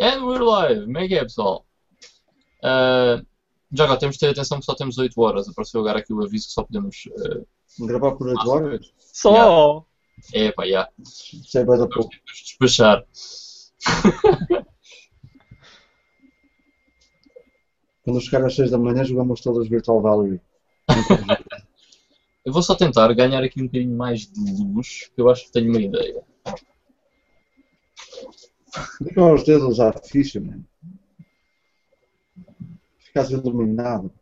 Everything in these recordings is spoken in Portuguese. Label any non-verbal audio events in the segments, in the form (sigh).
And we're live! Como é é, pessoal? Uh, já agora temos de ter atenção que só temos 8 horas. Apareceu agora aqui o aviso que só podemos. Uh, Gravar por 8 horas? Só! é, pá, já. Isso é bem da pouco. Temos de despachar. (laughs) Quando chegar às 6 da manhã jogamos todas Virtual Valerie. Eu vou só tentar ganhar aqui um bocadinho mais de luz, que eu acho que tenho uma ideia. Liga os dedos à ficha, mano. Ficas iluminado.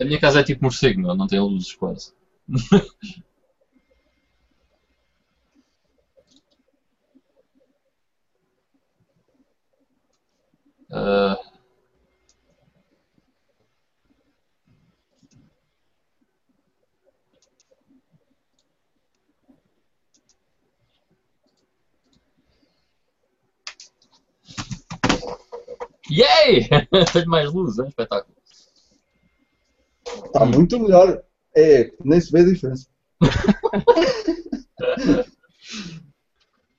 A minha casa é tipo morcego, meu, não tem luzes quase. (laughs) Ah, Yay! (laughs) Tenho mais luz, é um espetáculo. Está muito melhor. É, nem se vê a diferença. (laughs)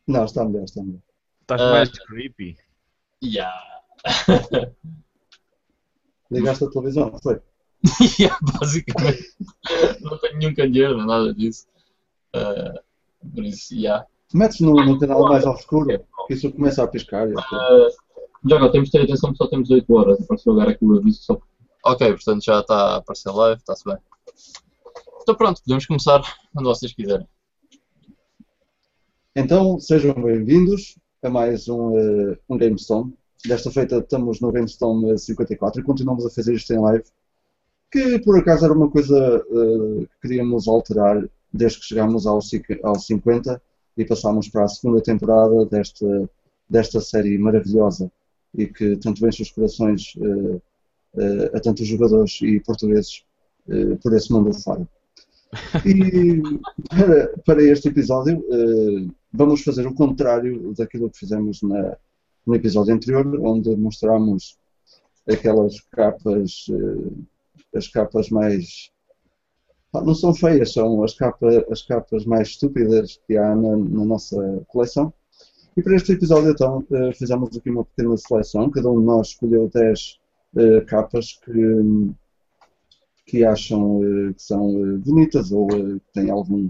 Não, está melhor, está melhor. Estás mais creepy. Yeah. (laughs) Ligaste a televisão, foi? yeah, basicamente. Não tenho nenhum candeeiro, nem nada disso. Ah, por isso, yeah. Metes no, no canal mais obscuro, que isso começa a piscar. e. Ah, já agora temos de ter atenção que só temos 8 horas. Apareceu agora aqui o aviso que só. Ok, portanto já está a aparecer live, está-se bem. Então pronto, podemos começar quando vocês quiserem. Então, sejam bem-vindos a mais um, eh, um GameStone. Desta feita estamos no GameStone 54 e continuamos a fazer isto em live, que por acaso era uma coisa eh, que queríamos alterar desde que chegámos aos, aos 50 e passámos para a segunda temporada desta, desta série maravilhosa e que tanto enche os corações eh, eh, a tantos jogadores e portugueses eh, por esse mundo fora. E para, para este episódio vamos fazer o contrário daquilo que fizemos na- no episódio anterior, onde mostramos aquelas capas, as capas mais. não são feias, são as, capa, as capas mais estúpidas que há na, na nossa coleção. E para este episódio, então, eh, fizemos aqui uma pequena seleção. Cada um de nós escolheu 10 eh, capas que, que acham eh, que são eh, bonitas ou que têm algum,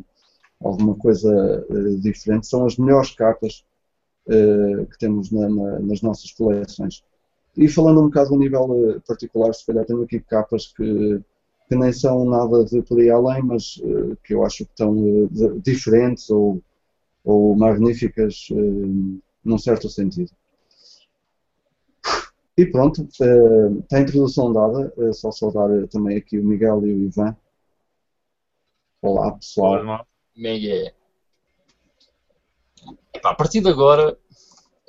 alguma coisa diferente. São as melhores capas que temos na- na- nas nossas coleções. E falando um bocado a nível eh, particular, se calhar tenho aqui capas que, que nem são nada de por aí além, mas que eu acho que estão diferentes ou, ou magníficas eh, num certo sentido. E pronto, eh, está a introdução dada, é só saudar eh, também aqui o Miguel e o Ivan. Olá pessoal. Olá. Epá, a partir de agora,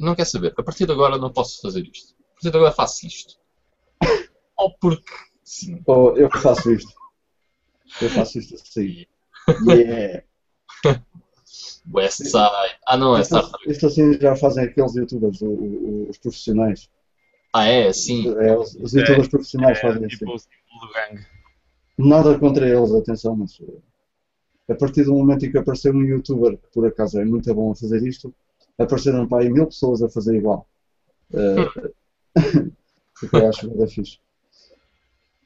não quer saber, a partir de agora não posso fazer isto. A partir de agora faço isto. (laughs) Ou porque sim. Oh, eu faço isto. Eu faço isto assim. (laughs) Yeah. West Side. Ah não, é Isto, Star Trek. isto assim já fazem aqueles youtubers, o- o- os profissionais. Ah é, sim. É, os, os youtubers profissionais fazem é, assim. tipo do gangue. Nada contra eles, atenção, mas eh, a partir do momento em que apareceu um youtuber que por acaso é muito bom a fazer isto, apareceram para aí mil pessoas a fazer igual. O (laughs) que eu acho da fixe.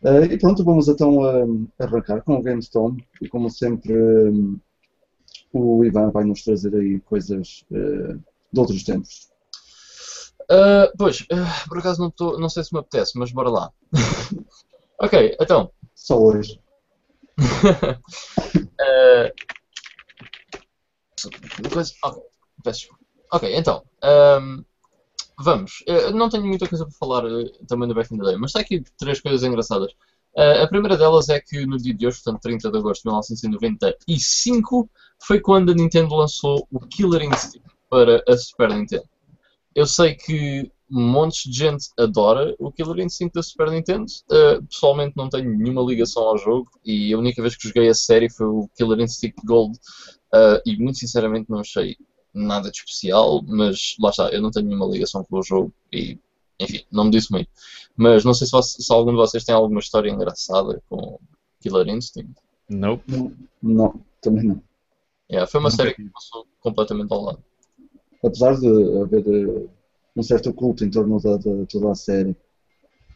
Eh, e pronto, vamos então arrancar com o GameStone e como sempre eh, o Ivan vai nos trazer aí coisas eh, de outros tempos. Ah, pois, ah, por acaso não, tô, não sei se me apetece, mas bora lá. (laughs) ok, então. Só hoje. (laughs) Ah, coisa- ok, peço desculpa. Ok, então. ahm, vamos. Não tenho muita coisa para falar eh, também do Back in the Day, mas está aqui três coisas engraçadas. Ah, a primeira delas é que no dia de hoje, portanto 30 de agosto de 1995, foi quando a Nintendo lançou o Killer Instinct para a Super Nintendo. Eu sei que montes de gente adora o Killer Instinct da Super Nintendo. Uh, pessoalmente não tenho nenhuma ligação ao jogo e a única vez que joguei a série foi o Killer Instinct Gold uh, e muito sinceramente não achei nada de especial, mas lá está, eu não tenho nenhuma ligação com o jogo e enfim, não me disse muito. Mas não sei se, você- se algum de vocês tem alguma história engraçada com Killer Instinct. Nope. Não, não, também não. Yeah, foi uma Nunca série que passou completamente ao lado. apesar de haver eh, um certo culto em torno da, de toda a série.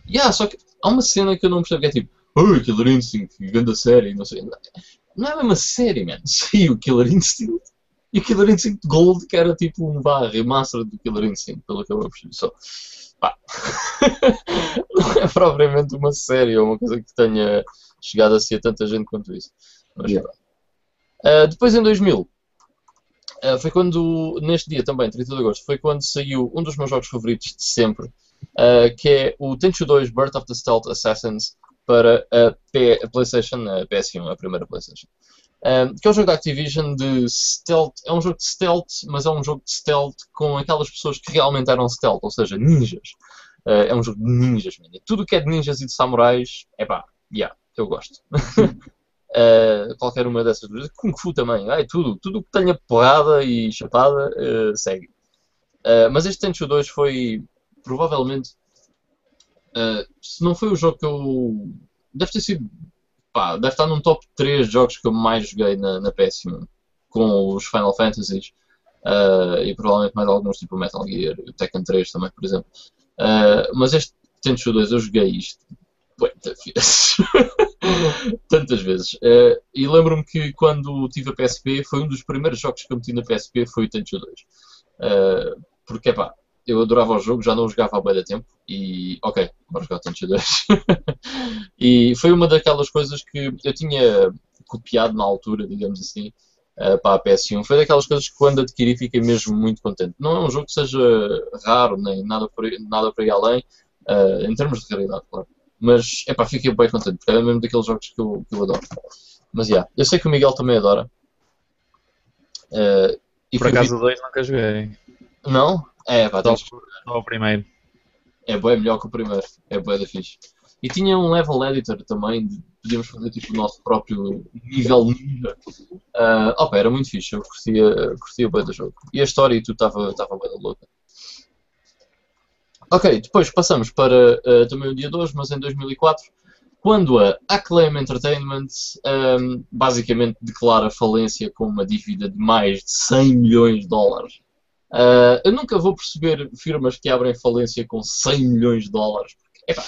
Yeah, só que há uma cena que eu não percebo que é tipo, oh, Killer Instinct, grande série, não sei. Não é a mesma série, man. (laughs) Sim, o Killer Instinct e o Killer Instinct Gold, que era tipo um vá, remaster do Killer Instinct, pelo que eu percebi. Só, pá. (laughs) não é propriamente uma série ou uma coisa que tenha chegado a ser tanta gente quanto isso. Mas, Yeah. Ah, depois em 2000, ah, foi quando, neste dia também, 30 de agosto, foi quando saiu um dos meus jogos favoritos de sempre, ah, que é o Tenchu 2 Birth of the Stealth Assassins para a, P- a PlayStation, a PS1, a primeira PlayStation. Que é um jogo da Activision de stealth. É um jogo de stealth, mas é um jogo de stealth com aquelas pessoas que realmente eram stealth, ou seja, ninjas. Uh, é um jogo de ninjas, man. Tudo que é de ninjas e de samurais, é pá, yeah, eu gosto. Uh, (laughs) qualquer uma dessas duas. Kung Fu também, ai, tudo. Tudo que tenha porrada e chapada, uh, segue. Mas este Tenchu 2 foi provavelmente. se não foi o jogo que eu. Deve ter sido pá, deve estar num top 3 de jogos que eu mais joguei na, na PS1, com os Final Fantasies ah, e provavelmente mais alguns, tipo Metal Gear, Tekken 3 também, por exemplo. Ah, mas este Tenchu 2 eu joguei isto muitas (laughs) vezes. Tantas vezes. Ah, e lembro-me que quando tive a PSP, foi um dos primeiros jogos que eu meti na PSP, foi o Tenchu 2. Ah, porque, pá, eu adorava o jogo, já não o jogava há bem da tempo e, ok, bora jogar Tenchu (laughs) 2. e foi uma daquelas coisas que eu tinha copiado na altura, digamos assim, eh, para a PS1. Foi daquelas coisas que quando adquiri fiquei mesmo muito contente. Não é um jogo que seja raro, nem nada por nada por aí além, eh, em termos de raridade, claro. Mas, epá, fiquei bem contente, porque é mesmo daqueles jogos que eu, que eu adoro. Mas, já, eu sei que o Miguel também adora. Eh, e Por acaso o 2 nunca joguei. Não? É, pá, Só, só o primeiro. É bem melhor que o primeiro. É bem da fixe. E tinha um level editor também, de- podíamos fazer tipo o nosso próprio nível ninja. Ah, opa, era muito fixe, eu curtia, curtia bem do jogo. E a história e tudo estava bem da louca. Ok, depois passamos para ah, também o dia 2, mas em 2004, quando a Acclaim Entertainment ahm, basicamente declara falência com uma dívida de mais de 100 milhões de dólares. Ah, eu nunca vou perceber firmas que abrem falência com 100 milhões de dólares. Porque, epá,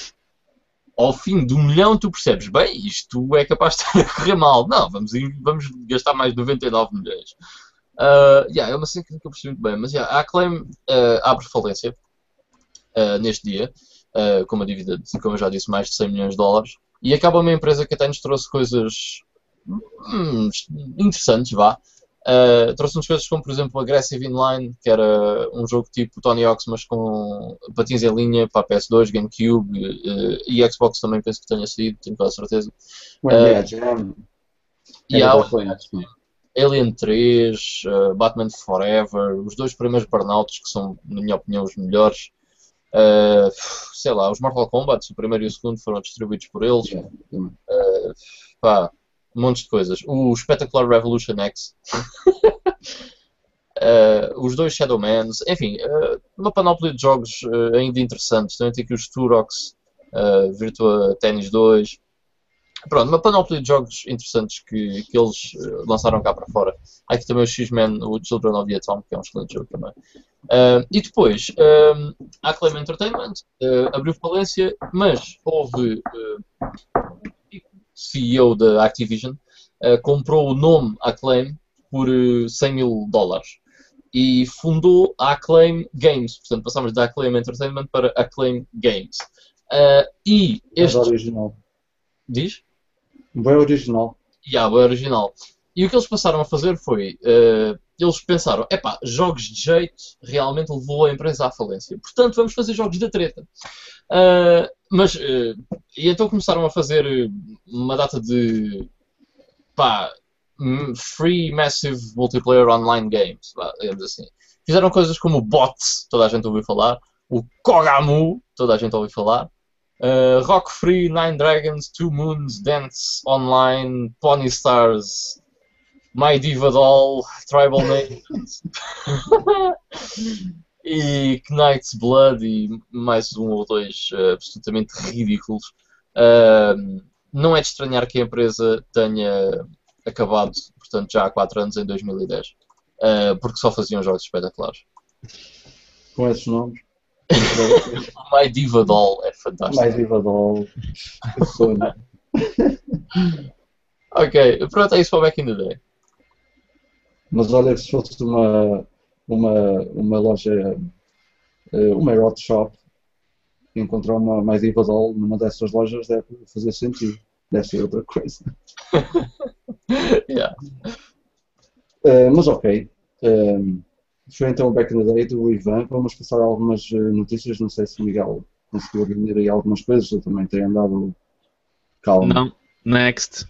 ao fim do milhão tu percebes, bem, isto é capaz de (laughs) estar a correr mal. Não, vamos, vamos gastar mais de 99 milhões. Ah, yeah, é uma cena que nunca percebi muito bem, mas yeah, a Acclaim ah, abre falência ah, neste dia, ah, com uma dívida de, como eu já disse, mais de 100 milhões de dólares, e acaba uma empresa que até nos trouxe coisas hum, interessantes, vá. Uh, trouxe-nos coisas como, por exemplo, Aggressive Inline, que era um jogo tipo Tony Hawk's, mas com patins em linha para a PS2, GameCube uh, e Xbox também penso que tenha saído, tenho quase certeza. Jam. E há. Alien 3, uh, Batman Forever, os dois primeiros Burnouts, que são, na minha opinião, os melhores. Uh, sei lá, os Mortal Kombat, o primeiro e o segundo, foram distribuídos por eles. Yeah, também. pá, um monte de coisas. O Spectacular Revolution X. Eh, (laughs) os dois Shadowmans, enfim, eh, uma panóplia de jogos eh, ainda interessantes. Também tem aqui os Turox, eh, Virtua Tennis 2. Pronto, uma panóplia de jogos interessantes que, que eles eh, lançaram cá para fora. Há aqui também o X-Men, o Children of the Atom, que é um excelente jogo também. Eh, e depois, eh, a Acclaim Entertainment abriu falência, mas houve eh, CEO da Activision, eh, comprou o nome Acclaim por eh, 100 mil dólares e fundou a Acclaim Games. Portanto, passámos da Acclaim Entertainment para Acclaim Games. Eh, e Mas este. original. Diz? Bem original. Yeah, bem original. E o que eles passaram a fazer foi. eh, eles pensaram: epá, jogos de jeito realmente levou a empresa à falência. Portanto, vamos fazer jogos da treta. Ah, mas. eh, e então começaram a fazer eh, uma data de. pá. hum, Free Massive Multiplayer Online Games, digamos assim. Fizeram coisas como o Bot, toda a gente ouviu falar, o Kogamu, toda a gente ouviu falar, uh, Rock Free, Nine Dragons, Two Moons, Dance Online, Pony Stars, My Diva Doll, Tribal (laughs) Nations e Knight's Blood e mais um ou dois uh, absolutamente ridículos. Uh, não é de estranhar que a empresa tenha acabado, portanto, já há 4 anos, em 2010, uh, porque só faziam jogos espetaculares. com esses nomes. (laughs) My Diva Doll é fantástico. Ivadol, que (laughs) sonho. Ok, pronto, é isso para o Back in the Day. Mas olha, se fosse uma, uma, uma loja, eh, uma Erotic Shop, encontrar uma mais Ivadol numa dessas lojas deve fazer sentido. Deve ser outra coisa. (laughs) Yeah. Eh, mas ok. Um, foi então o Back in the Day do Ivan. Vamos passar algumas eh, notícias. Não sei se o Miguel conseguiu reunir aí algumas coisas. Eu também tenho andado calmo. Não, next.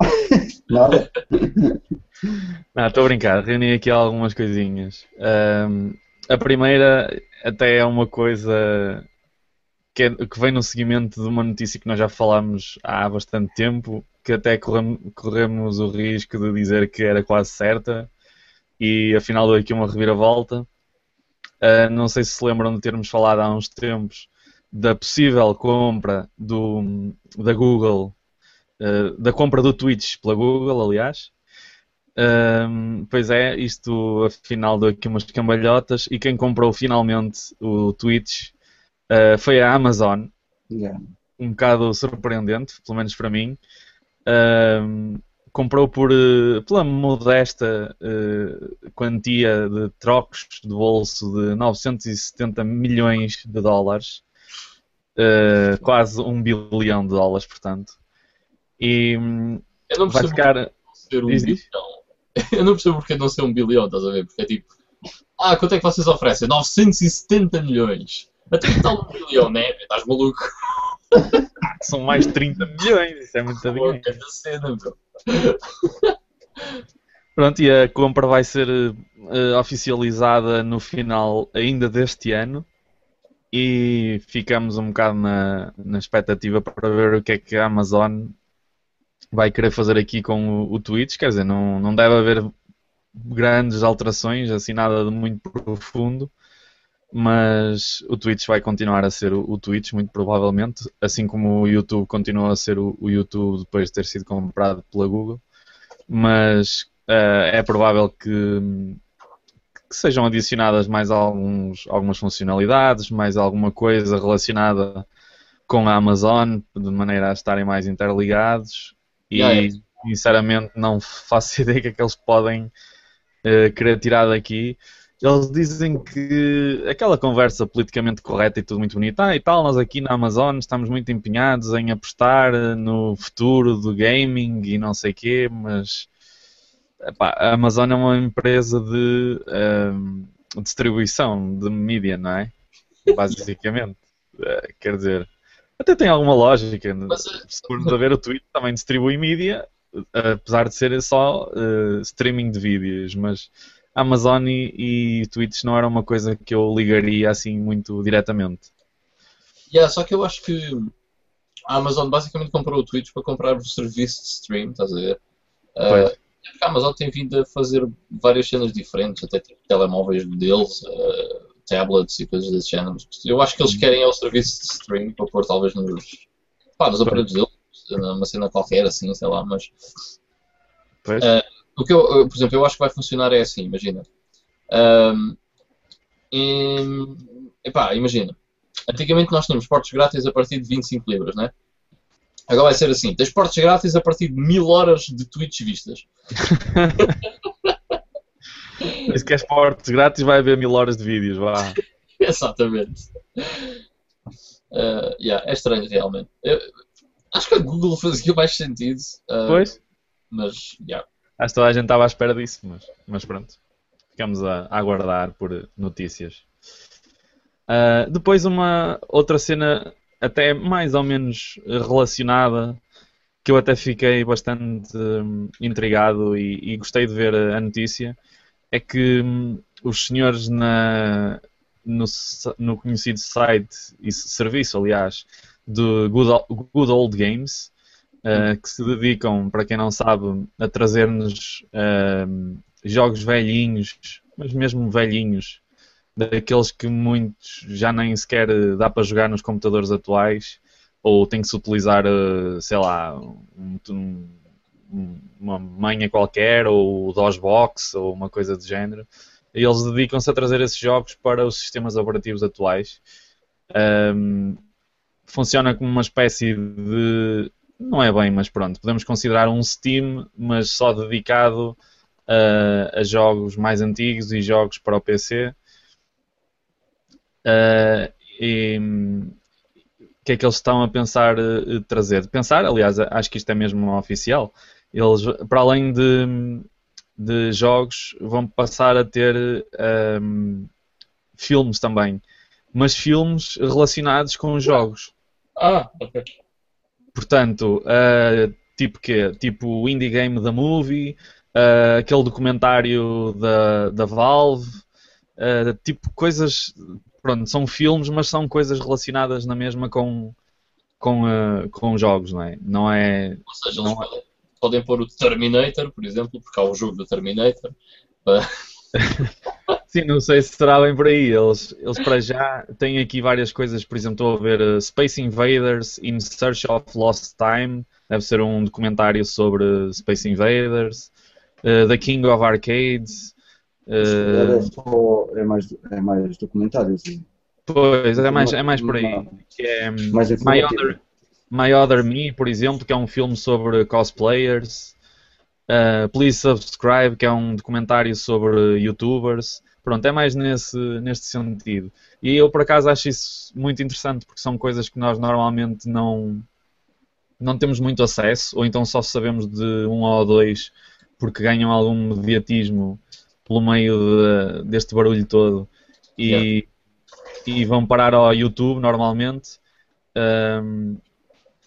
(laughs) Nada? Não, estou a brincar, reuni aqui algumas coisinhas. Ahm, a primeira até é uma coisa que, é- que vem no seguimento de uma notícia que nós já falámos há bastante tempo, que até correm- corremos o risco de dizer que era quase certa, e afinal deu aqui uma reviravolta. Ah, não sei se se lembram de termos falado há uns tempos da possível compra do, da Google, ah, da compra do Twitch pela Google, aliás. Ahm, pois é, isto afinal deu aqui umas cambalhotas e quem comprou finalmente o Twitch ah, foi a Amazon, Yeah. um bocado surpreendente, pelo menos para mim. Ahm, comprou por, eh, pela modesta eh, quantia de trocos de bolso de 970 milhões de dólares, Eh, quase um bilhão de dólares, portanto. E Eu não vai percebo ficar. porque não ser um Diz. Eu não percebo porque não ser um bilhão, estás a ver? Porque é tipo, ah, quanto é que vocês oferecem? 970 milhões. Até que tal um bilhão, né? Estás maluco? São mais de 30 milhões, isso é muito dinheiro. Cena. Pronto, e a compra vai ser eh, oficializada no final ainda deste ano e ficamos um bocado na, na expectativa para ver o que é que a Amazon vai querer fazer aqui com o, o Twitch. Quer dizer, não, não deve haver grandes alterações, assim nada de muito profundo, mas o Twitch vai continuar a ser o, o Twitch, muito provavelmente, assim como o YouTube continua a ser o, o YouTube depois de ter sido comprado pela Google. Mas eh, é provável que, que sejam adicionadas mais alguns, algumas funcionalidades, mais alguma coisa relacionada com a Amazon, de maneira a estarem mais interligados. E sinceramente não faço (laughs) ideia que é que eles podem eh, querer tirar daqui. Eles dizem que aquela conversa politicamente correta e tudo muito bonita, ah, e tal, nós aqui na Amazon estamos muito empenhados em apostar eh, no futuro do gaming e não sei quê, mas epá, a Amazon é uma empresa de ehm, distribuição de mídia, não é? (laughs) Basicamente. Eh, quer dizer, até tem alguma lógica. Mas, eh, Se formos a ver, o Twitter também distribui mídia, apesar de ser só eh, streaming de vídeos, mas a Amazon e, e Twitch não era uma coisa que eu ligaria assim muito diretamente. Yeah, só que eu acho que a Amazon basicamente comprou o Twitch para comprar o serviço de stream, estás a ver? Porque a Amazon tem vindo a fazer várias cenas diferentes, até tipo telemóveis deles, ah, tablets e coisas desse género. Eu acho que eles querem é o serviço de stream para pôr talvez nos, pá, nos aparelhos deles, numa cena qualquer assim, sei lá, mas? Eh, o que eu, eh, por exemplo, eu acho que vai funcionar é assim, imagina. Ahm, em- epá, imagina. Antigamente nós tínhamos portos grátis a partir de 25 libras, né? Agora vai ser assim, tens portos grátis a partir de 1000 horas de tweets vistas. (laughs) (laughs) Se queres portes grátis, vai haver mil horas de vídeos, vá. (laughs) Exatamente. Eh, yeah, é estranho realmente. Eu- acho que a Google fazia mais sentido. eh, Pois? Mas, yeah. Acho que toda a gente estava à espera disso, mas, mas pronto. Ficamos a, a aguardar por notícias. Ah, depois uma outra cena até mais ou menos relacionada que eu até fiquei bastante hum, intrigado e, e gostei de ver a, a notícia é que hum, os senhores na, no, no conhecido site e serviço, aliás, do Good, Good Old Games, uh, que se dedicam, para quem não sabe, a trazer-nos uh, jogos velhinhos, mas mesmo velhinhos, daqueles que muitos já nem sequer dá para jogar nos computadores atuais, ou tem que se utilizar, uh, sei lá, um- um- uma manha qualquer, ou DOSBox, ou uma coisa do género. Eles dedicam-se a trazer esses jogos para os sistemas operativos atuais. Um, funciona como uma espécie de. Não é bem, mas pronto, podemos considerar um Steam, mas só dedicado a, a jogos mais antigos e jogos para o PC. Uh, e o que é que eles estão a pensar uh, trazer? Pensar, aliás, acho que isto é mesmo oficial. Eles, para além de, de jogos, vão passar a ter um, filmes também, mas filmes relacionados com jogos. Ah, ok. Portanto, uh, tipo que Tipo o Indie Game da Movie, uh, aquele documentário da, da Valve, uh, tipo coisas. Pronto, são filmes, mas são coisas relacionadas na mesma com, com, com jogos, não é? Não é. Ou seja, não eles podem, pôr o Terminator, por exemplo, porque há o jogo do Terminator. (laughs) Sim, não sei se será bem por aí. Eles, eles para já têm aqui várias coisas. Por exemplo, estou a ver uh, Space Invaders in Search of Lost Time. Deve ser um documentário sobre Space Invaders. Uh, The King of Arcades. Uh, é, só, é, mais, é mais documentário. Sim. Pois, é mais, é mais por aí. Que é, mais My, Other, My Other Me, por exemplo, que é um filme sobre cosplayers. Uh, Please Subscribe, que é um documentário sobre youtubers. Pronto, é mais nesse, neste sentido. E eu, por acaso, acho isso muito interessante, porque são coisas que nós normalmente não, não temos muito acesso, ou então só sabemos de um ou dois, porque ganham algum mediatismo pelo meio de, deste barulho todo. E, yeah. e vão parar ao YouTube, normalmente. Um,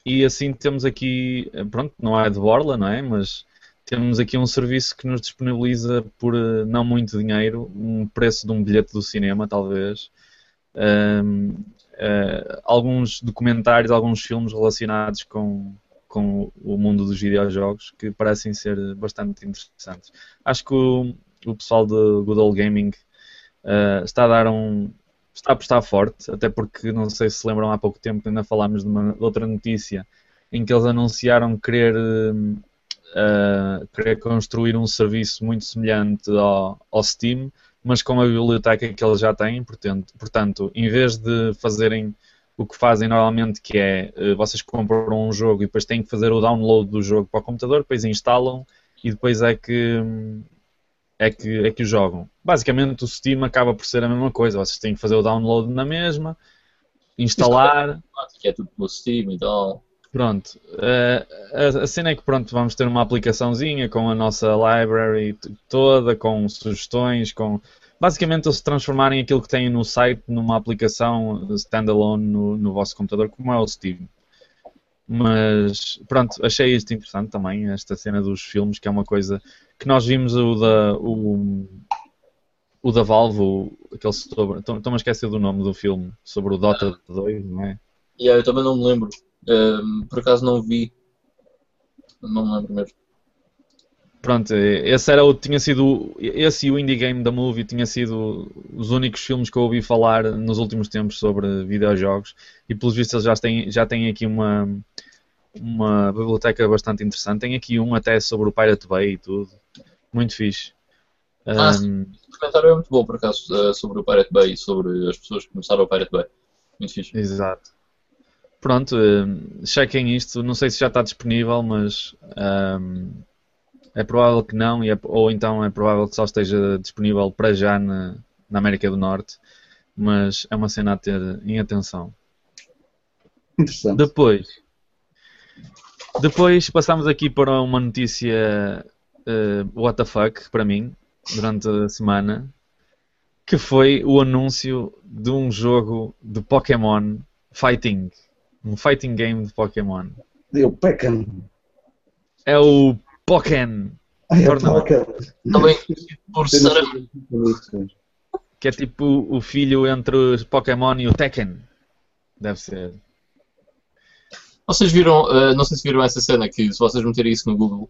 e assim temos aqui, pronto, não é de borla, não é? Mas temos aqui um serviço que nos disponibiliza por eh, não muito dinheiro, um preço de um bilhete do cinema, talvez, um, uh, eh, alguns documentários, alguns filmes relacionados com, com o mundo dos videojogos que parecem ser bastante interessantes. Acho que o, o pessoal do Good Old Gaming uh, está a dar um. Está apostar forte, até porque não sei se lembram há pouco tempo ainda falámos de, uma, de outra notícia em que eles anunciaram querer uh, querer construir um serviço muito semelhante ao, ao, Steam, mas com a biblioteca que eles já têm. Portanto, portanto, em vez de fazerem o que fazem normalmente, que é uh, vocês compram um jogo e depois têm que fazer o download do jogo para o computador, depois instalam e depois é que é que, é que o jogam. Basicamente o Steam acaba por ser a mesma coisa, vocês têm que fazer o download na mesma, instalar. É tudo pelo Steam e tal. Pronto, uh, a, a cena é que pronto, vamos ter uma aplicaçãozinha com a nossa library toda, com sugestões, com basicamente eles transformarem aquilo que têm no site numa aplicação standalone no, no vosso computador, como é o Steam. Mas pronto, achei isto interessante também, esta cena dos filmes, que é uma coisa que nós vimos o da, o, o da Valve, o, aquele sobre. Estou-me a esquecer do nome do filme, sobre o Dota 2, não é? Yeah, eu também não me lembro. Um, por acaso não vi. Não me lembro mesmo. Pronto, esse era o, tinha sido esse e o Indie Game da Movie tinha sido os únicos filmes que eu ouvi falar nos últimos tempos sobre videojogos e pelos vistos eles já têm, já têm aqui uma uma biblioteca bastante interessante. Tem aqui um até sobre o Pirate Bay e tudo. Muito fixe. Ah, um, o comentário é muito bom por acaso eh, sobre o Pirate Bay e sobre as pessoas que começaram o Pirate Bay. Muito fixe. Exato. Pronto, um, chequem isto. Não sei se já está disponível, mas um, é provável que não, é, ou então é provável que só esteja disponível para já na, na América do Norte. Mas é uma cena a ter em atenção. Interessante. Depois, depois passamos aqui para uma notícia uh, what the fuck para mim durante a semana que foi o anúncio de um jogo de Pokémon Fighting um fighting game de Pokémon. É o Pekken. É o Pokken. Ah, é Pokken. Também por Saran. Que é tipo o filho entre o Pokémon e o Tekken. Deve ser. Vocês viram, uh, não sei se viram essa cena que se vocês meterem isso no Google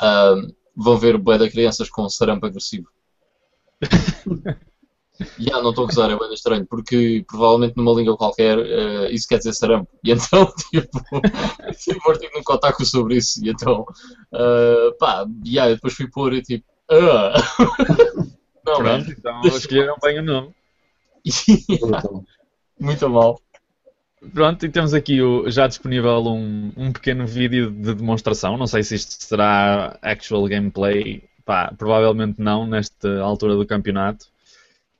uh, vão ver o bué de crianças com sarampo agressivo. (laughs) Yeah, não estou a gozar, é bem estranho, porque provavelmente numa língua qualquer uh, isso quer dizer sarampo. E então, (laughs) tipo, tive um artigo num Kotaku sobre isso. E então, uh, pá, yeah, depois fui pôr e tipo, uh, (laughs) Não, Pronto, é? então escolheram bem o nome. Brutal. Muito mal. Pronto, e temos aqui o- já disponível um, um pequeno vídeo de demonstração. Não sei se isto será actual gameplay. Pá, provavelmente não, nesta altura do campeonato.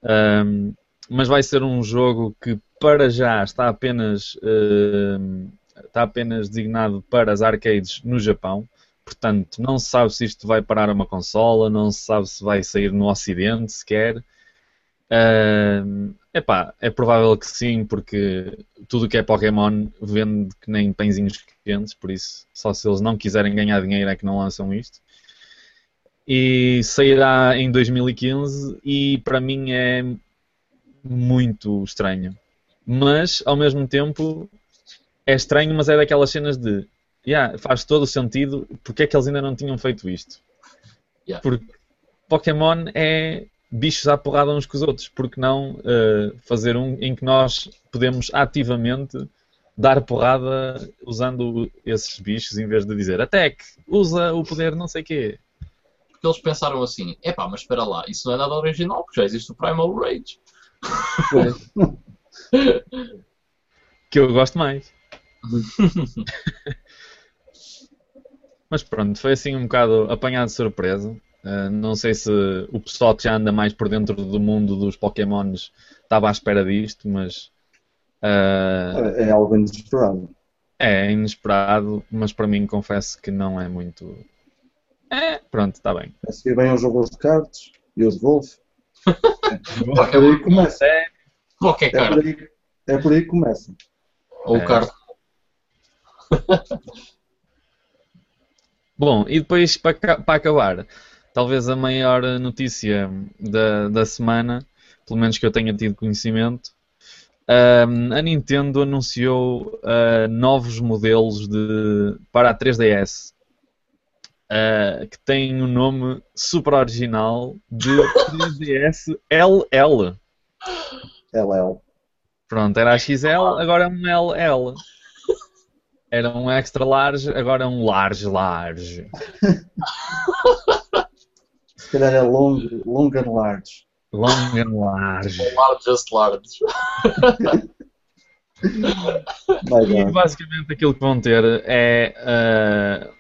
Ahm, mas vai ser um jogo que para já está apenas, ahm, está apenas designado para as arcades no Japão. Portanto, não se sabe se isto vai parar uma consola, não se sabe se vai sair no Ocidente sequer. Ahm, epá, é provável que sim, porque tudo que é Pokémon vende que nem pãezinhos quentes, por isso só se eles não quiserem ganhar dinheiro é que não lançam isto. E sairá em 2015 e para mim é muito estranho. Mas ao mesmo tempo é estranho, mas é daquelas cenas de yeah, faz todo o sentido porque é que eles ainda não tinham feito isto. Yeah. Porque Pokémon é bichos à porrada uns com os outros, porque não eh, fazer um em que nós podemos ativamente dar porrada usando esses bichos em vez de dizer attack, usa o poder não sei quê. Porque eles pensaram assim: epá, mas espera lá, isso não é nada original, porque já existe o Primal Rage. (laughs) Que eu gosto mais. (laughs) Mas pronto, foi assim um bocado apanhado de surpresa. Uh, não sei se o pessoal que já anda mais por dentro do mundo dos Pokémons estava à espera disto, mas uh, É algo inesperado. é inesperado, mas para mim confesso que não é muito. É, (laughs) pronto, está bem. A seguir vem o jogo de cartas e o de golfe. É por aí que começa. É, Qualquer É por aí, é por aí que começa. Ou É. o card. (laughs) Bom, e depois para, para acabar, talvez a maior notícia da, da semana, pelo menos que eu tenha tido conhecimento, ahm, a Nintendo anunciou ah, novos modelos de, para a 3DS ah, que têm o nome super original de 3DS LL. LL. Pronto, era a XL, agora é um LL. Era um extra large, agora é um large large. Se calhar é long, long and large. Long and large. Largest large. E basicamente aquilo que vão ter é ah,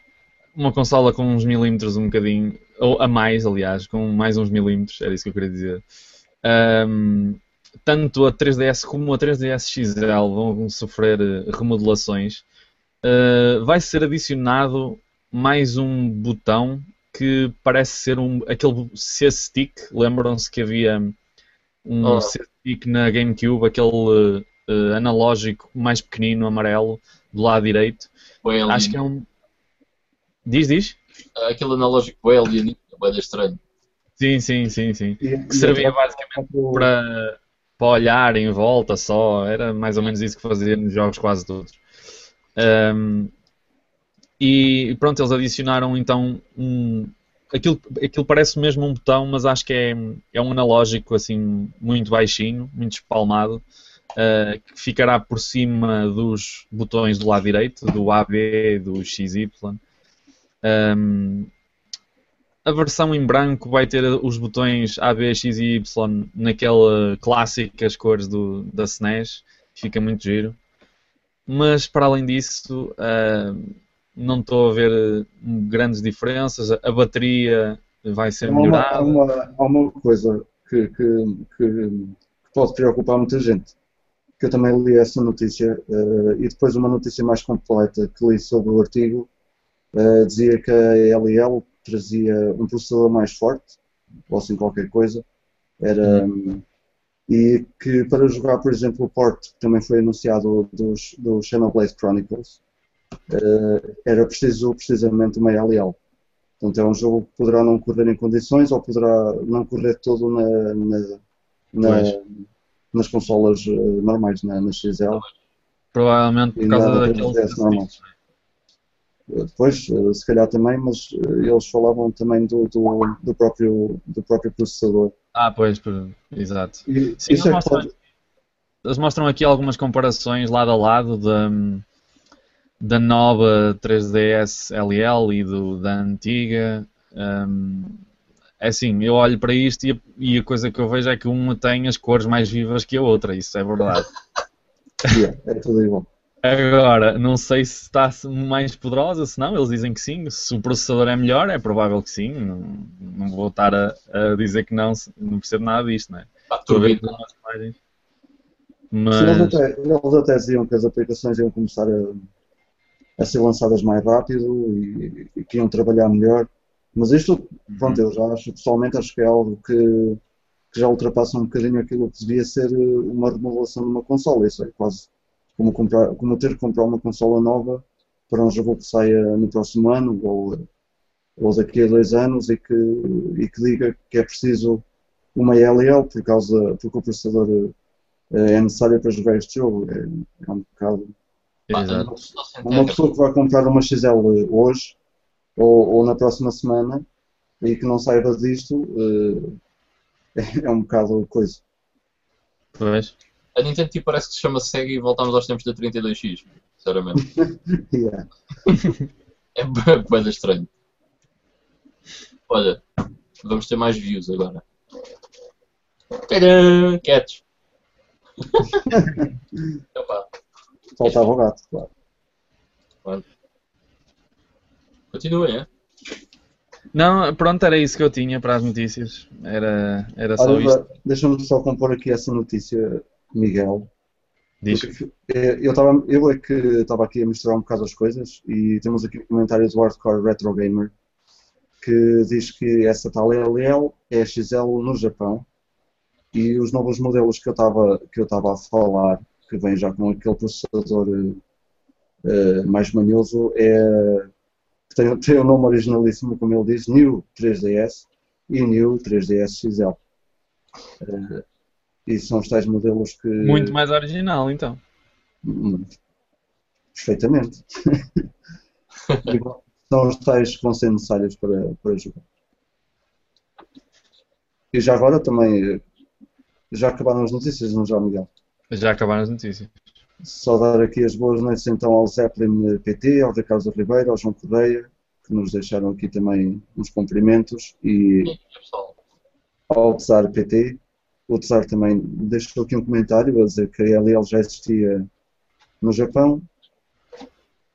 uma consola com uns milímetros um bocadinho, ou a mais, aliás, com mais uns milímetros, era isso que eu queria dizer. Ahm, tanto a 3DS como a 3DS XL vão sofrer eh, remodelações. Ah, vai ser adicionado mais um botão que parece ser um, aquele C-Stick. Lembram-se que havia um Oh. C-Stick na GameCube, aquele eh, analógico mais pequenino, amarelo, do lado direito. Bem Acho que é um. Diz, diz? Aquele analógico bem alienígena, bem estranho. Sim, sim, sim, sim. E- Que e servia até- basicamente para, para olhar em volta só. Era mais ou menos isso que fazia nos jogos quase todos. Ahm, e pronto, eles adicionaram então um. Aquilo, aquilo parece mesmo um botão, mas acho que é, é um analógico assim muito baixinho, muito espalmado, ah, que ficará por cima dos botões do lado direito, do AB, do XY. Ahm, a versão em branco vai ter os botões A, B, X e Y naquela clássicas cores do, da SNES, fica muito giro. Mas para além disso, ah, não estou a ver eh, grandes diferenças. A bateria vai ser Há uma, há melhorada. uma, há uma coisa que, que, que, pode preocupar muita gente. Que eu também li essa notícia eh, e depois uma notícia mais completa que li sobre o artigo eh, dizia que a LL trazia um processador mais forte, ou assim qualquer coisa, era, e que para jogar, por exemplo, o port que também foi anunciado dos, do Xenoblade Chronicles, eh, era preciso precisamente uma LL. Portanto, é um jogo que poderá não correr em condições ou poderá não correr todo na, na- na- nas consolas eh, normais, na, na XL Provavelmente por causa daqueles 3DS normais. Depois, eh, se calhar também, mas eh, eles falavam também do, do, do próprio, do próprio processador. Ah, pois, por- exato. E Sim, é eles que mostram, pode, eles mostram aqui algumas comparações lado a lado da, da nova 3DS LL e do, da antiga. Hum, é assim, eu olho para isto e a, e a coisa que eu vejo é que uma tem as cores mais vivas que a outra, isso é verdade. (laughs) Yeah, é tudo igual. Agora, não sei se está mais poderosa, se não, eles dizem que sim. Se o processador é melhor, é provável que sim. Não, não vou estar a, a dizer que não, não percebo nada disto, não é? Pá, Estou a ver turbina. as imagens. Sim, Mas, eles, até, eles até diziam que as aplicações iam começar a, a ser lançadas mais rápido e, e que iam trabalhar melhor. Mas isto, pronto, eu já acho, pessoalmente, acho que é algo que, que já ultrapassa um bocadinho aquilo que devia ser eh, uma remodelação de uma consola. Isso é quase como, comprar, como ter que comprar uma consola nova para um jogo que saia no próximo ano ou, ou daqui a dois anos e que, e que diga que é preciso uma LL por causa, porque o processador eh, é necessário para jogar este jogo. É, é um bocado. Pá, Exato. Uma pessoa que vai comprar uma XL hoje ou, ou na próxima semana e que não saiba disto eh, (laughs) é um bocado coisa. pois, A Nintendo tipo, parece que se chama Sega e voltamos aos tempos da 32X. Sinceramente. (laughs) Yeah. (laughs) É bem bem estranho. Olha, vamos ter mais views agora. Tadã! Cats. (laughs) Faltava o gato, claro. continuem, é? Não, pronto, era isso que eu tinha para as notícias. Era, era só Olha, isto. Deixa-me só compor aqui essa notícia, Miguel. Eh, Eu, tava, eu é que estava aqui a misturar um bocado as coisas e temos aqui um comentário do Hardcore Retro Gamer que diz que essa tal LL é XL no Japão e os novos modelos que eu estava que eu estava a falar, que vem já com aquele processador eh, mais manhoso, é, que tem, tem o nome originalíssimo, como ele diz, New 3DS e New 3DS XL. Eh, e são os tais modelos que. Muito mais original, então. Hum, Perfeitamente. (laughs) São os tais que vão ser necessários para, para jogar. E já agora também, eh, já acabaram as notícias, não já, Miguel? Já acabaram as notícias. Só dar aqui as boas noites então ao Zeppelin PT, ao Ricardo Ribeiro, ao João Correia, que nos deixaram aqui também uns cumprimentos, e ao Tsar PT. O Tsar também deixou aqui um comentário a dizer que a LL já existia no Japão.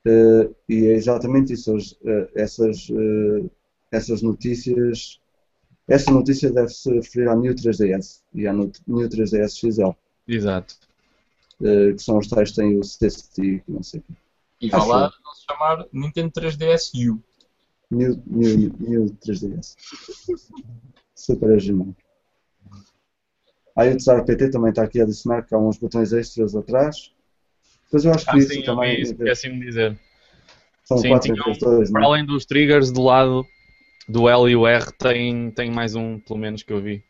Eh, e é exatamente isso. eh, essas, eh, essas notícias. Esta notícia deve-se referir à New 3DS e à New New 3DS XL, Exato. que são os tais que têm o CST, não sei o quê. e vá Acho lá se chamar Nintendo 3DS U. New, new, new 3DS. (laughs) Super original. Aí o PT também está aqui a adicionar que há uns botões extras atrás. Depois eu acho que Ah, isso sim, também isso, esqueci-me de dizer. são Sim, 4 tinha um- entre 2, Para não é? além dos triggers do lado do L e o R, tem, tem mais um, pelo menos que eu vi.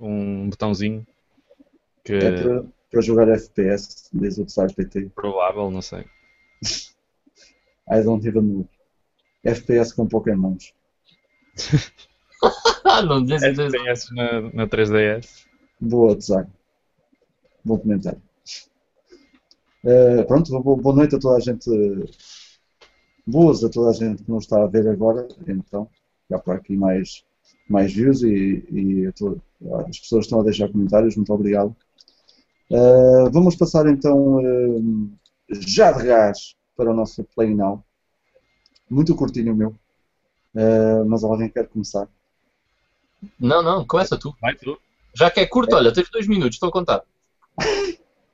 Um botãozinho. Que É para, para jogar FPS, diz o PT. provável, não sei. (laughs) I don't even know. FPS com Pokémons. (laughs) Não diz É, esses na, na 3DS. Boa, Tsar. Bom comentário. Eh, pronto, bo- boa noite a toda a gente. Boas a toda a gente que nos está a ver agora. Então, já por aqui mais, mais views e, e as pessoas estão a deixar comentários. Muito obrigado. Eh, vamos passar então eh, já de gás para o nosso Play Now. Muito curtinho o meu. Eh, mas alguém quer começar? Não, não, começa tu. Vai tu. Já que é curto, olha, tens dois minutos, estou a contar.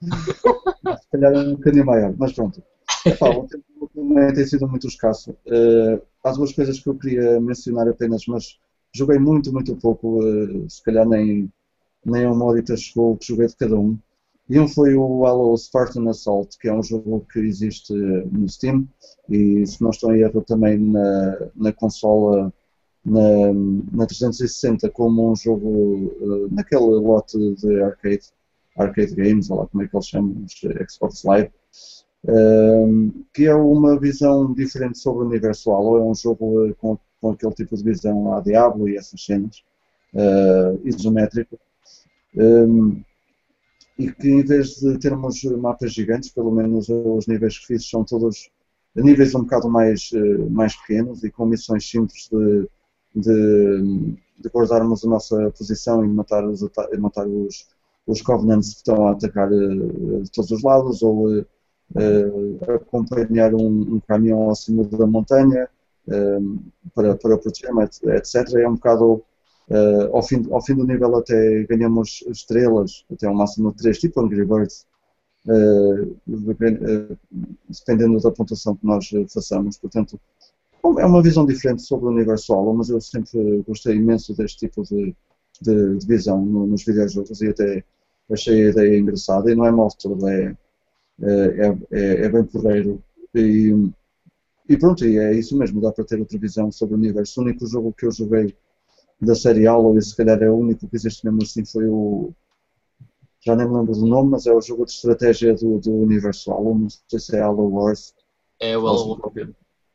Se calhar é um bocadinho maior, mas pronto. Epá, o tempo também tem sido muito escasso. Eh, há duas coisas que eu queria mencionar apenas, mas joguei muito, muito pouco. eh, se calhar nem, nem uma horita chegou o que joguei de cada um. E um foi o Halo Spartan Assault, que é um jogo que existe no Steam e, se não estou em erro, também na, na consola na, na 360 como um jogo eh, naquele lote de arcade, arcade games, ou lá como é que eles chamam, eh, Xbox Live, ehm, que é uma visão diferente sobre o universo Halo, é um jogo eh, com, com aquele tipo de visão a Diablo e essas cenas, eh, isométrico, ehm, e que em vez de termos mapas gigantes, pelo menos os níveis que fiz são todos níveis um bocado mais, eh, mais pequenos e com missões simples de de, de guardarmos a nossa posição e matar os, ata- matar os, os Covenants que estão a atacar eh, de todos os lados, ou eh, eh, acompanhar um, um caminhão ao cima da montanha para, para proteger, etc. É um bocado. eh, ao, fim, ao fim do nível até ganhamos estrelas, até ao máximo de 3, tipo Angry Birds, eh, dependendo da pontuação que nós façamos. Portanto, é uma visão diferente sobre o universo solo, mas eu sempre gostei imenso deste tipo de, de, de visão no- nos videojogos e até achei a ideia engraçada e não é mal de todo, é, é, é, é bem porreiro. E, e pronto, e é isso mesmo, dá para ter outra visão sobre o universo. O único jogo que eu joguei da série Halo, e se calhar é o único que existe mesmo assim, foi o. Já nem me lembro do nome, mas é o jogo de estratégia do, do universo Halo, não sei se é Halo Wars. É o Halo Wars.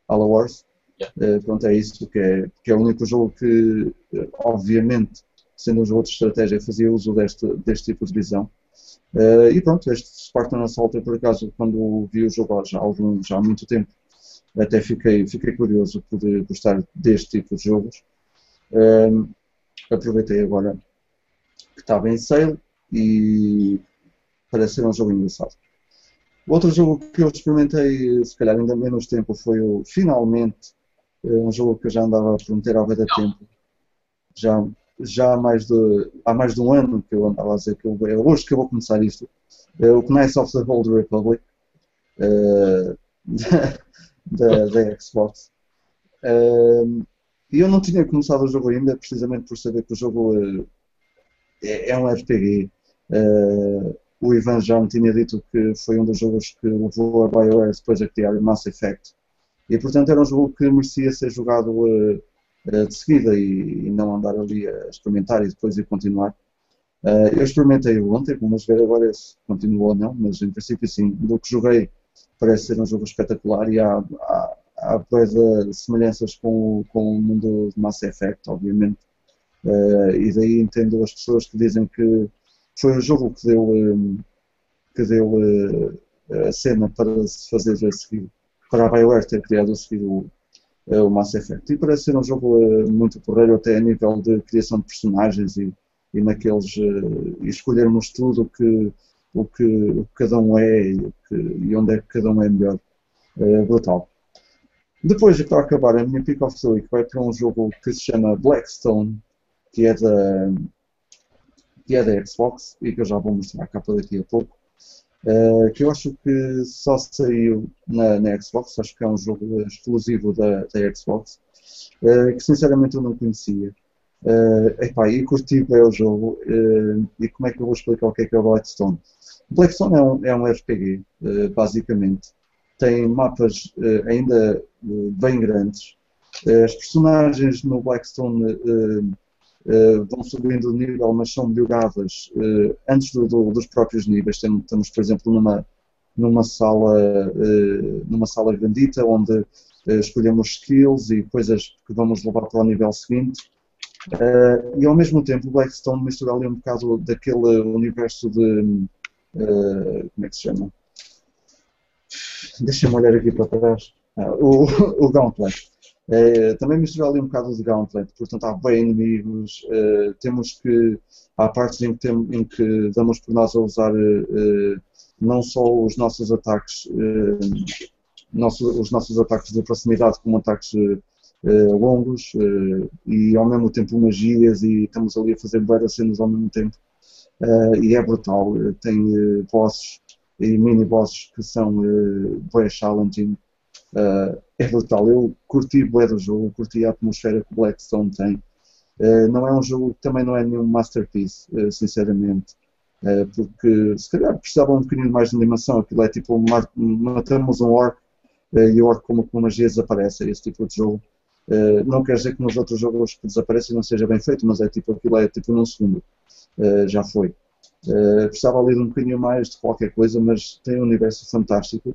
Halo Wars. Yeah. Eh, pronto, é isso que é, que é o único jogo que, eh, obviamente, sendo um jogo de estratégia, fazia uso deste, deste tipo de visão. Eh, e pronto, este Spartan Assault, por acaso, quando vi o jogo já algum, já há muito tempo, até fiquei, fiquei curioso por gostar deste tipo de jogos. Eh, aproveitei agora que estava em sale e parece ser um jogo engraçado. Outro jogo que eu experimentei, se calhar ainda menos tempo, foi o Finalmente, eh, um jogo que eu já andava a prometer há muito tempo. Já, já há, mais de, há mais de um ano que eu andava a dizer que eu, é hoje que eu vou começar isto. É o Knights of the Old Republic eh, (laughs) da, da Xbox. Eh, E eu não tinha começado o jogo ainda, precisamente por saber que o jogo eh, é, é um RPG. Eh, o Ivan já me tinha dito que foi um dos jogos que levou a BioWare depois a criar o Mass Effect. E portanto era um jogo que merecia ser jogado eh, eh, de seguida e, e não andar ali a experimentar e depois ir continuar. Eh, eu experimentei ontem, vamos ver agora se continua ou não, mas em princípio sim. Do que joguei parece ser um jogo espetacular e há, há, há semelhanças com, com o mundo de Mass Effect, obviamente. E daí entendo as pessoas que dizem que foi o jogo que deu, eh, que deu a cena para se fazer a seguir, para a BioWare ter criado a seguir o, eh, o Mass Effect. E parece ser um jogo eh, muito porreiro até a nível de criação de personagens e, e naqueles eh, e escolhermos tudo o que, o que, o que cada um é e, que, e onde é que cada um é melhor. É brutal. Depois, para acabar, a minha pick of the week vai para um jogo que se chama Blackstone, que é da, que é da Xbox e que eu já vou mostrar a capa daqui a pouco. Eh, que eu acho que só saiu na, na Xbox, acho que é um jogo exclusivo da, da Xbox, eh, que sinceramente eu não conhecia. Eh, epá, e curti bem o jogo. eh, e como é que eu vou explicar o que é que é o Blackstone? Blackstone é um, é um RPG, basicamente. Tem mapas ainda bem grandes. As personagens no Blackstone eh, vão subindo de nível, mas são melhoradas eh, antes do- do- dos próprios níveis. Tem- Estamos, por exemplo, numa, numa sala eh, numa sala grandita onde escolhemos skills e coisas que vamos levar para o nível seguinte. E ao mesmo tempo o Blackstone mistura ali um bocado daquele universo de como é que se chama? Deixa-me olhar aqui para trás. Ah, o, (laughs) o Gauntlet. Eh, também mistura ali um bocado de Gauntlet, portanto há bem inimigos, eh, temos que, há partes em que, tem, em que damos por nós a usar eh, não só os nossos ataques, nosso- os nossos ataques de proximidade como ataques longos e ao mesmo tempo magias e estamos ali a fazer várias cenas ao mesmo tempo. E é brutal, tem bosses e mini bosses que são bem challenging Uh, é brutal. Eu curti bué do jogo, curti a atmosfera que o Blackstone tem. Uh, não é um jogo, também não é nenhum masterpiece, uh, sinceramente, porque se calhar precisava um bocadinho mais de animação. Aquilo é tipo, matamos um orc e o orc como com magia desaparece, é esse tipo de jogo. Não quer dizer que nos outros jogos que desaparecem não seja bem feito, mas é tipo, aquilo é tipo num segundo. Já foi. Precisava ali de um bocadinho mais de qualquer coisa, mas tem um universo fantástico.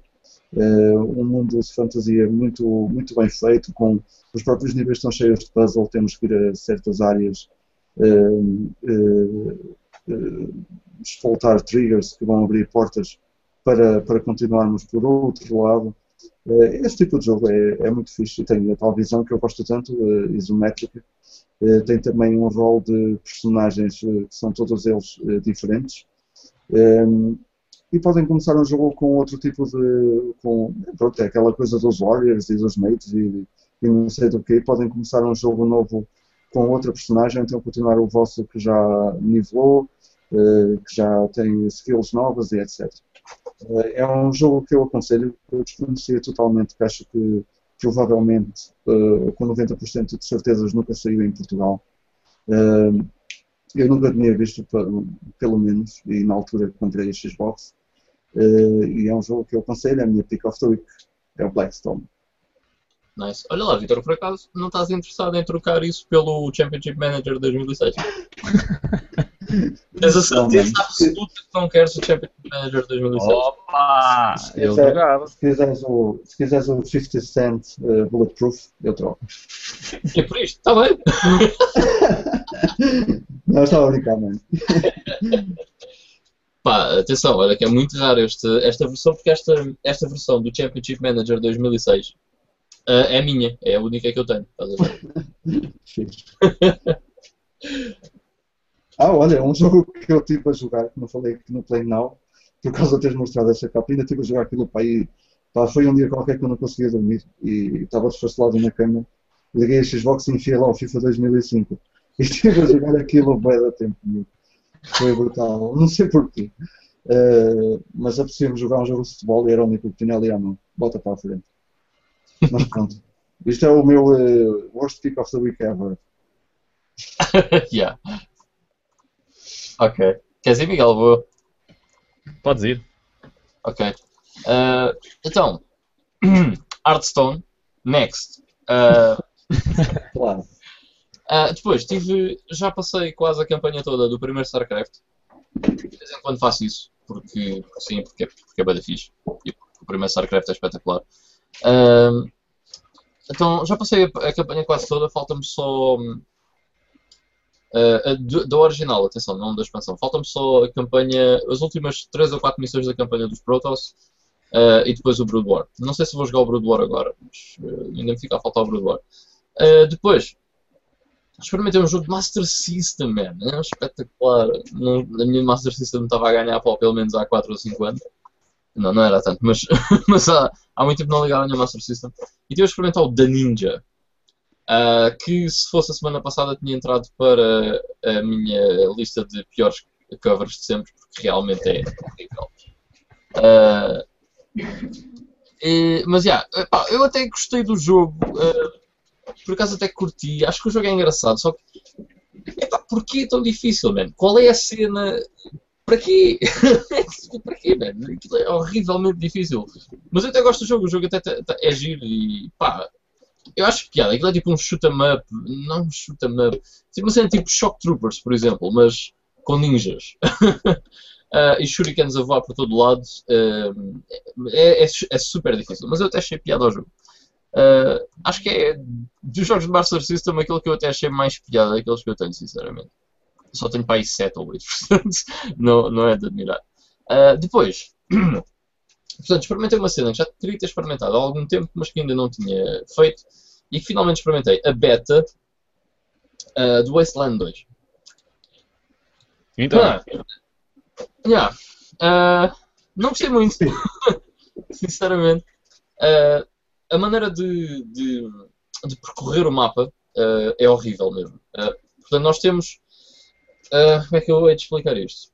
Uh, um mundo de fantasia muito, muito bem feito, com os próprios níveis estão cheios de puzzle, temos que ir a certas áreas, uh, uh, uh, triggers que vão abrir portas para, para continuarmos por outro lado. Eh, esse tipo de jogo é, é muito fixe. Tem a tal visão que eu gosto tanto, eh, isométrica. Eh, tem também um rol de personagens que são todos eles diferentes. E podem começar um jogo com outro tipo de. Com, pronto, é aquela coisa dos Warriors e dos Mates e, e não sei do que. Podem começar um jogo novo com outra personagem, então continuar o vosso que já nivelou, que já tem skills novas e etc. Eh, é um jogo que eu aconselho, eu desconhecia totalmente, que acho que provavelmente, uh, com 90% de certezas, nunca saiu em Portugal. Eu nunca tinha visto, pelo menos, e na altura comprei a Xbox. Uh, e é um jogo que eu aconselho, é a minha pick of the week, é o Blackstone. Nice. Olha lá, Vitor, por acaso não estás interessado em trocar isso pelo Championship Manager 2006? Tens (laughs) a certeza absoluta que não queres o Championship Manager 2006? Opa! Se eu jogava. Se quiseres o, se quiseres o 50 Cent uh, Bulletproof, eu troco. É por isto, está bem. (laughs) não, estava a brincar, mano. (laughs) Pá, atenção, olha que é muito raro este, esta versão, porque esta, esta versão do Championship Manager 2006 uh, é minha, é a única que eu tenho. (laughs) Ah, olha, um jogo que eu tive a jogar, que não falei aqui no Play Now, por causa de teres mostrado essa capa, ainda tive a jogar aquilo para aí. Pá, foi um dia qualquer que eu não conseguia dormir e estava desfastelado na cama. Liguei a Xbox e enfiei lá o FIFA 2005. E estive (laughs) a jogar aquilo bem da tempo. Foi brutal. Não sei porquê. Uh, mas apetecia-me jogar um jogo de futebol e era o único que tinha ali à mão. Bota para a frente. Mas pronto. Isto é o meu uh, worst pick of the week ever. (laughs) yeah. Ok. Queres ir, Miguel? Vou. Podes ir. Ok. Uh, então, (clears throat) Hearthstone, next. Uh, claro. Uh, depois, tive, já passei quase a campanha toda do primeiro StarCraft. De vez em quando faço isso, porque sim, porque, porque é bem fixe. E o primeiro StarCraft é espetacular. Então, já passei a, a campanha quase toda, falta-me só Uh, da original, atenção, não da expansão. Falta-me só a campanha, as últimas 3 ou 4 missões da campanha dos Protoss uh, e depois o Brood War. Não sei se vou jogar o Brood War agora, mas uh, ainda me fica a faltar o Brood War. depois, experimentei um jogo de Master System, man. É espetacular. Não, a minha Master System estava a ganhar pau pelo menos há 4 ou 5 anos. Não, não era tanto, mas, (laughs) mas há, há muito tempo não ligava a minha Master System. E tive a experimentar o The Ninja. Uh, que se fosse a semana passada tinha entrado para a minha lista de piores covers de sempre, porque realmente é horrível. Uh, mas já, yeah, eu até gostei do jogo, uh, por acaso até curti, acho que o jogo é engraçado, só que epá, porquê é tão difícil, man? Qual é a cena? Para quê? (laughs) para quê, man? Aquilo é horrivelmente difícil. Mas eu até gosto do jogo, o jogo até, até é giro e pá, eu acho piada. Aquilo é tipo um shoot 'em up. Não um shoot 'em up. Tipo uma cena tipo Shock Troopers, por exemplo, mas com ninjas. uh, (laughs) e shurikens a voar por todo lado. Uh, é, é, é, super difícil. Mas eu até achei piada ao jogo. Uh, acho que é dos jogos de Master System aquele que eu até achei mais piada daqueles que eu tenho, sinceramente. Só tenho para aí 7 ou 8, (laughs) portanto não, não é de admirar. Uh, depois, (clears throat) Portanto, experimentei uma cena que já teria ter experimentado há algum tempo, mas que ainda não tinha feito, e que finalmente experimentei a beta uh, do Wasteland 2. Então. Ah, yeah. não gostei muito, (laughs) sinceramente. Uh, a maneira de, de, de, percorrer o mapa uh, é horrível mesmo. portanto, nós temos. como é que eu hei de explicar isto?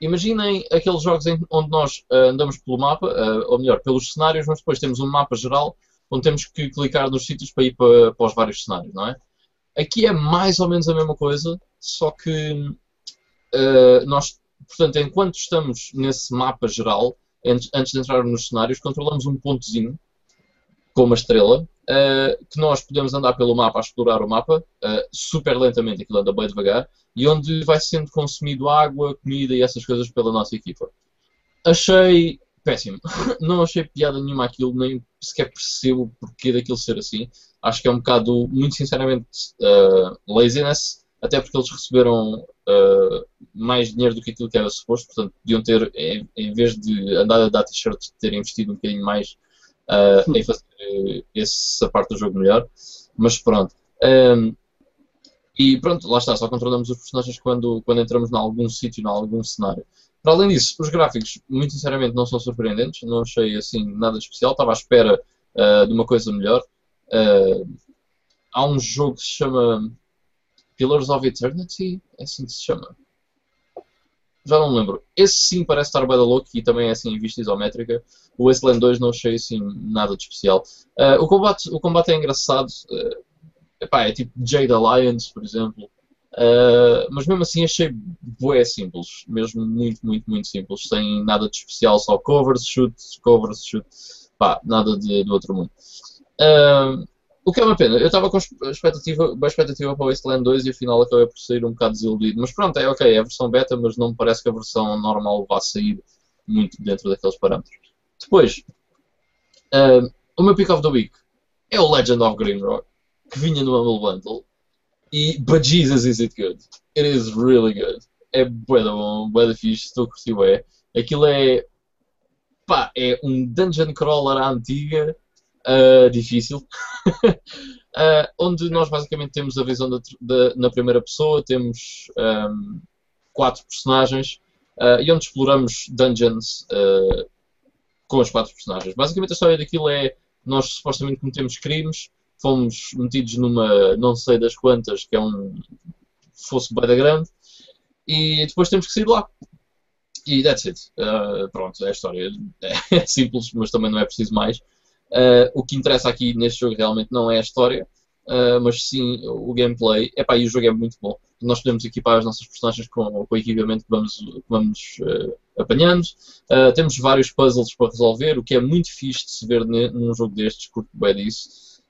imaginem aqueles jogos em, onde nós uh, andamos pelo mapa, uh, ou melhor, pelos cenários, mas depois temos um mapa geral onde temos que clicar nos sítios para ir para, para os vários cenários, não é? Aqui é mais ou menos a mesma coisa, só que uh, nós, portanto, enquanto estamos nesse mapa geral, antes, antes de entrar nos cenários, controlamos um pontozinho com uma estrela, uh, que nós podemos andar pelo mapa a explorar o mapa, uh, super lentamente, aquilo anda bem devagar, e onde vai sendo consumido água, comida e essas coisas pela nossa equipa. Achei péssimo. (laughs) Não achei piada nenhuma aquilo, nem sequer percebo o porquê daquilo ser assim. Acho que é um bocado, muito sinceramente, uh, laziness, até porque eles receberam uh, mais dinheiro do que aquilo que era suposto, portanto, podiam ter, em, em vez de andar a dar t-shirts, ter investido um bocadinho mais uh, em fazer uh, essa parte do jogo melhor. Mas pronto. Um, e pronto, lá está, só controlamos os personagens quando, quando entramos em algum sítio, em algum cenário. Para além disso, os gráficos, muito sinceramente, não são surpreendentes, não achei assim nada especial, estava à espera uh, de uma coisa melhor. Uh, há um jogo que se chama Pillars of Eternity, é assim que se chama. Já não lembro. Esse sim parece estar bem louco e também é assim em vista isométrica. O Wasteland 2 não achei assim nada de especial. Uh, o, combate, o combate é engraçado. Uh, epá, é tipo Jade Alliance, por exemplo. Uh, mas mesmo assim achei bué simples, mesmo muito, muito, muito simples, sem nada de especial, só covers, shoots, covers, shoot, pá, nada de, do outro mundo. Uh, o que é uma pena, eu estava com expectativa, boa expectativa para o Wasteland 2 e afinal acabei por sair um bocado desiludido. Mas pronto, é ok, é a versão beta, mas não me parece que a versão normal vá sair muito dentro daqueles parâmetros. Depois, uh, o meu pick of the week é o Legend of Grimrock, que vinha no Humble Bundle. E, but Jesus, is it good? It is really good. É bué da bom, bué da fixe, estou a curtir bué. Aquilo é, pá, é um dungeon crawler à antiga, uh, difícil, uh, (laughs) onde nós basicamente temos a visão da, da, na primeira pessoa, temos um, quatro personagens uh, e onde exploramos dungeons com os quatro personagens. Basicamente a história daquilo é nós supostamente cometemos crimes, fomos metidos numa não sei das quantas, que é um fosse bem da grande, e depois temos que sair de lá. E that's it. Uh, pronto, é a história. (laughs) É simples, mas também não é preciso mais. Uh, o que interessa aqui neste jogo realmente não é a história, uh, mas sim o gameplay. Epá, e o jogo é muito bom. Nós podemos equipar as nossas personagens com, com o equipamento que vamos, que vamos uh, apanhando. temos vários puzzles para resolver, o que é muito fixe de se ver num jogo destes, curto bem disso.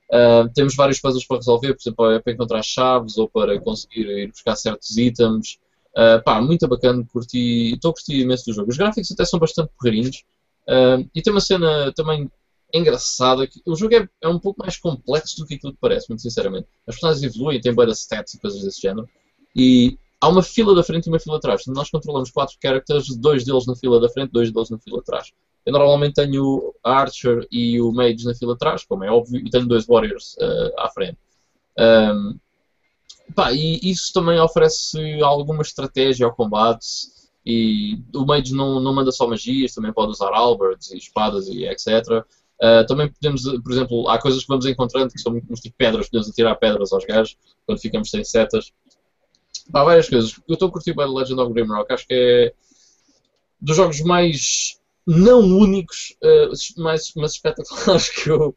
temos vários puzzles para resolver, por exemplo, para encontrar chaves ou para conseguir ir buscar certos itens. Pá, muito bacana, curti, estou a curtir imenso do jogo. Os gráficos até são bastante porreirinhos. E tem uma cena também engraçada. Que o jogo é, é, um pouco mais complexo do que aquilo que parece, muito sinceramente. As personagens evoluem, têm boas stats e coisas desse género. E há uma fila da frente e uma fila atrás. Nós controlamos quatro characters, dois deles na fila da frente, dois deles na fila atrás. Eu normalmente tenho a Archer e o Mage na fila atrás, como é óbvio, e tenho dois Warriors uh, à frente. Um, pá, e isso também oferece alguma estratégia ao combate. E o Mage não, não manda só magias, também pode usar halberds e espadas e etc. Uh, também podemos, por exemplo, há coisas que vamos encontrando que são muito tipo pedras, podemos atirar pedras aos gajos quando ficamos sem setas. Há várias coisas. Eu estou a curtir bem Legend of Grimrock, acho que é dos jogos mais não únicos, uh, mais, mas espetaculares (laughs) que eu,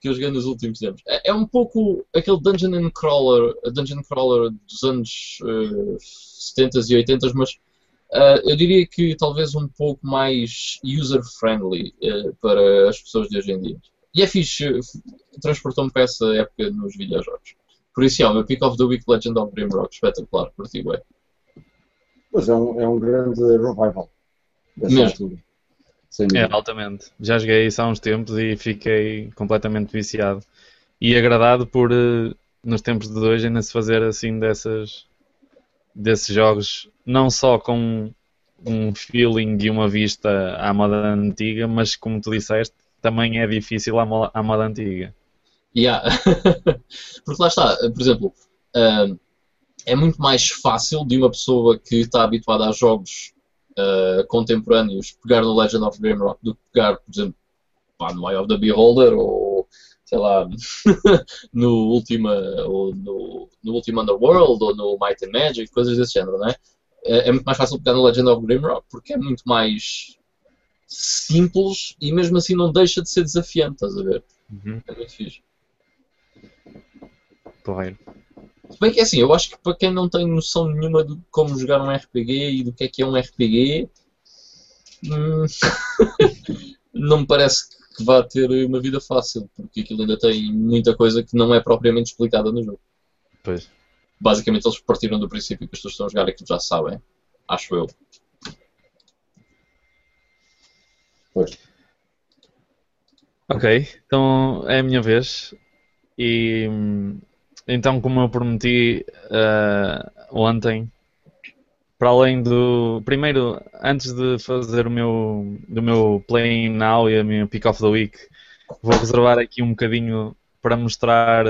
que eu joguei nos últimos tempos. É, é um pouco aquele dungeon and crawler, dungeon crawler dos anos uh, 70 e 80, mas Uh, eu diria que talvez um pouco mais user-friendly uh, para as pessoas de hoje em dia. E é fixe, transportou-me para essa época nos videojogos. Por isso, é o meu Pick of the Week Legend of Grimrock, espetacular, por ti, ué. Pois é um, é um grande revival dessa Mesmo. altura. É, altamente. Já joguei isso há uns tempos e fiquei completamente viciado. E agradado por, uh, nos tempos de hoje, ainda se fazer assim dessas desses jogos, não só com um feeling e uma vista à moda antiga, mas como tu disseste, também é difícil à, moda, à moda antiga. Yeah. (laughs) Porque lá está, por exemplo, é muito mais fácil de uma pessoa que está habituada a jogos uh, contemporâneos pegar no Legend of Grimrock do que pegar, por exemplo, no Eye of the Beholder ou sei lá, (laughs) no Ultima, ou no, no Ultima Underworld, ou no Might and Magic, coisas desse género, não é? É, muito mais fácil pegar no Legend of Grimrock, porque é muito mais simples e mesmo assim não deixa de ser desafiante, estás a ver? Uhum. É muito fixe. Porreiro. Se bem que é assim, eu acho que para quem não tem noção nenhuma de como jogar um RPG e do que é que é um RPG, hum, (laughs) não me parece que vá ter uma vida fácil, porque aquilo ainda tem muita coisa que não é propriamente explicada no jogo. Pois. Basicamente eles partiram do princípio que as pessoas estão a jogar aquilo já sabem, acho eu. Pois. Ok, então é a minha vez. E então, como eu prometi uh, ontem, para além do. Primeiro, antes de fazer o meu, do meu Playing Now e a minha Pick of the Week, vou reservar aqui um bocadinho para mostrar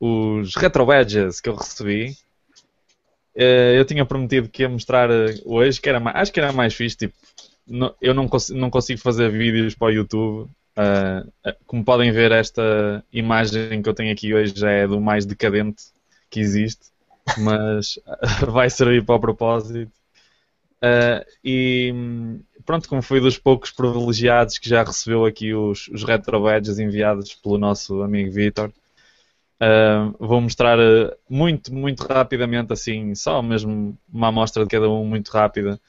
os retro badges que eu recebi. Eh, eu tinha prometido que ia mostrar eh, hoje, que era mais, acho que era mais fixe, tipo, eu não, não consigo fazer vídeos para o YouTube. Ah, como podem ver, esta imagem que eu tenho aqui hoje já é do mais decadente que existe, mas (laughs) vai servir para o propósito. Ah, e pronto, como fui dos poucos privilegiados que já recebeu aqui os, os retro badges enviados pelo nosso amigo Vitor, ah, vou mostrar ah, muito, muito rapidamente, assim, só mesmo uma amostra de cada um, muito rápida,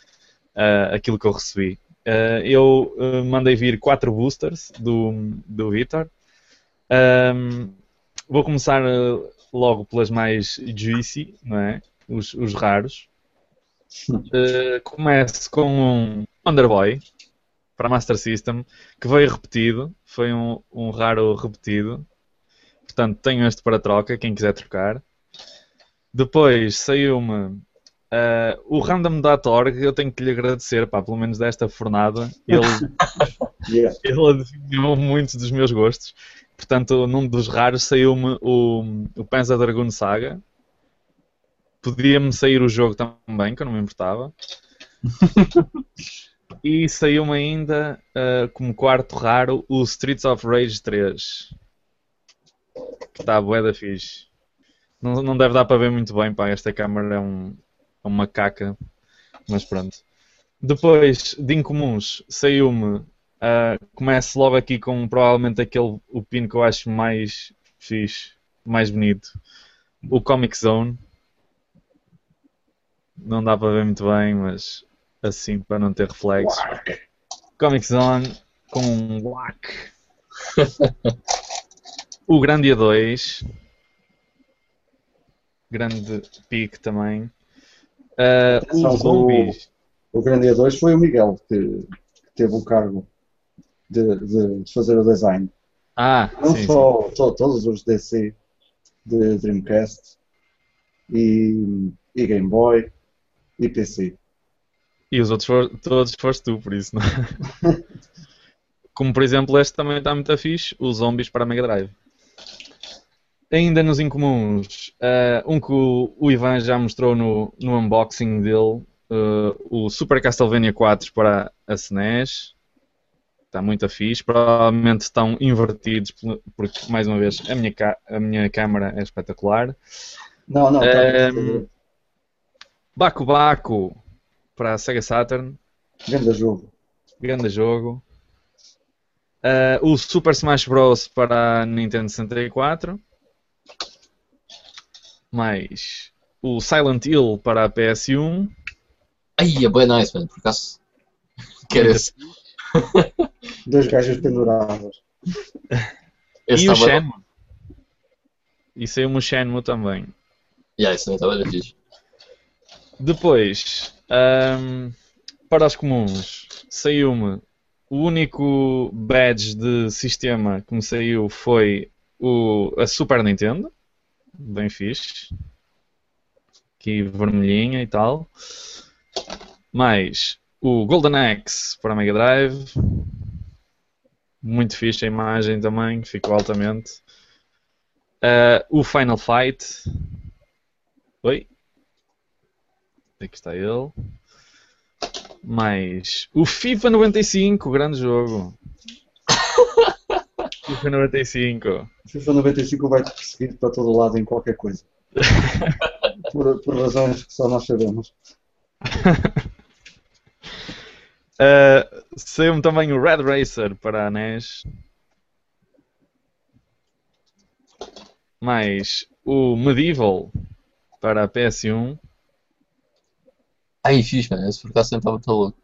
ah, aquilo que eu recebi. Eu mandei vir quatro boosters do, do Vitor. Vou começar logo pelas mais juicy, não é? Os, os raros. Uh, começo com um Underboy para Master System que veio repetido, foi um, um raro repetido. Portanto, tenho este para troca, quem quiser trocar. Depois saiu-me uh, o random.org, eu tenho que lhe agradecer, pá, pelo menos desta fornada. Ele, (laughs) Yeah. ele adivinhou muitos dos meus gostos. Portanto, num dos raros saiu-me o, o Panzer Dragoon Saga. Podia-me sair o jogo também, que eu não me importava. (laughs) e saiu-me ainda, ah, como quarto raro, o Streets of Rage 3. Que está bué da fixe. Não, não deve dar para ver muito bem, pá. Esta câmera é, um, é uma caca. Mas pronto. Depois, de incomuns, saiu-me Uh, começo logo aqui com provavelmente aquele o pin que eu acho mais fixe, mais bonito. O Comic Zone. Não dá para ver muito bem, mas assim para não ter reflexos. Comic Zone com um whack. (laughs) o Grandia 2. Grande pique também. Uh, os zombies. O grande A2 foi o Miguel que, que teve o cargo de, de- de fazer o design. Ah, Não sim, sim. só, só todos os DC de Dreamcast e, e Game Boy e PC. E os outros for- todos foste tu, por isso, não é? (laughs) Como por exemplo, este também está muito fixe, os zombies para Mega Drive. Ainda nos incomuns, eh, um que o, o Ivan já mostrou no, no unboxing dele, eh, o Super Castlevania 4 para a SNES. Está muito fixe. Provavelmente estão invertidos, por- porque, mais uma vez, a minha, a minha câmera é espetacular. Não, não, tá- Ehm, Baku Baku para a Sega Saturn. grande jogo. Grande jogo. Ah, o Super Smash Bros. para a Nintendo 64. Mais o Silent Hill para a PS1. Ai, é bem nice, mano, por acaso. (laughs) Quero esse. Dois gajos pendurados. Esse e o Shenmue. E saiu-me o Shenmue também. Yeah, isso também estava bem fixe. Depois, ahm, para os comuns, saiu-me o único badge de sistema que me saiu foi o, a Super Nintendo, bem fixe, aqui vermelhinha e tal. Mais o Golden Axe para Mega Drive, muito fixe a imagem também, ficou altamente. Ah, o Final Fight, oi, Aqui está ele. Mais o FIFA 95, grande jogo. (laughs) FIFA 95. FIFA 95 vai te perseguir para todo lado em qualquer coisa. (laughs) Por, por razões que só nós sabemos. (laughs) Uh, Saiu-me também o Red Racer para a NES. Mais o Medieval para a PS1. Ai, fixe, mano, esse por acaso sempre estava muito louco.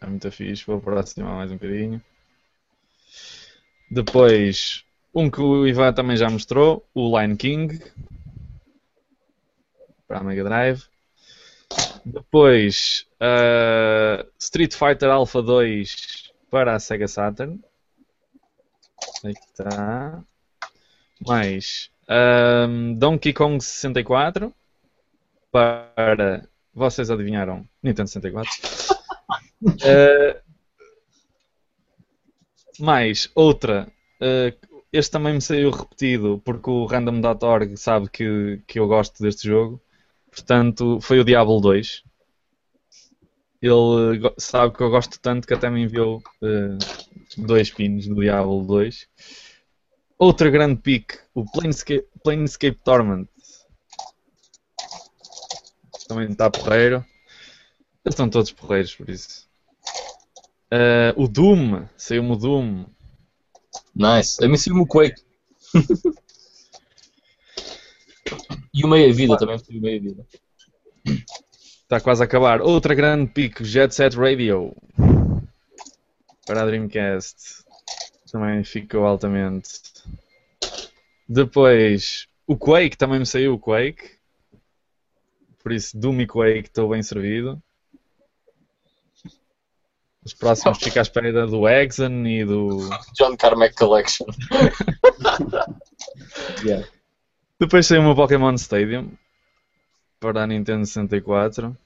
É muito fixe, vou aproximar mais um bocadinho. Depois, um que o Ivan também já mostrou, o Line King. Para a Mega Drive. Depois, ah, Street Fighter Alpha 2 para a Sega Saturn. Aí está. Mais ahm, Donkey Kong 64 para. Vocês adivinharam? Nintendo 64. Uh, (laughs) mais outra eh, este também me saiu repetido porque o random.org sabe que, que eu gosto deste jogo. Portanto, foi o Diablo 2. Ele go- sabe que eu gosto tanto que até me enviou eh, dois pins do Diablo 2. Outra grande pick, o Planescape, Planescape Torment. Também está porreiro. Eles estão todos porreiros, por isso. Eh, o Doom, saiu-me o Doom. Nice. A mim saiu-me o Quake. (laughs) e o Meia Vida também saiu o Meia Vida. Está quase a acabar. Outra grande pick, Jet Set Radio. Para a Dreamcast. Também ficou altamente. Depois, o Quake, também me saiu o Quake. Por isso, Doom e Quake estou bem servido. Os próximos fica à espera do Exxon e do. John Carmack Collection. (laughs) Yeah. Depois saiu uma Pokémon Stadium para a Nintendo 64.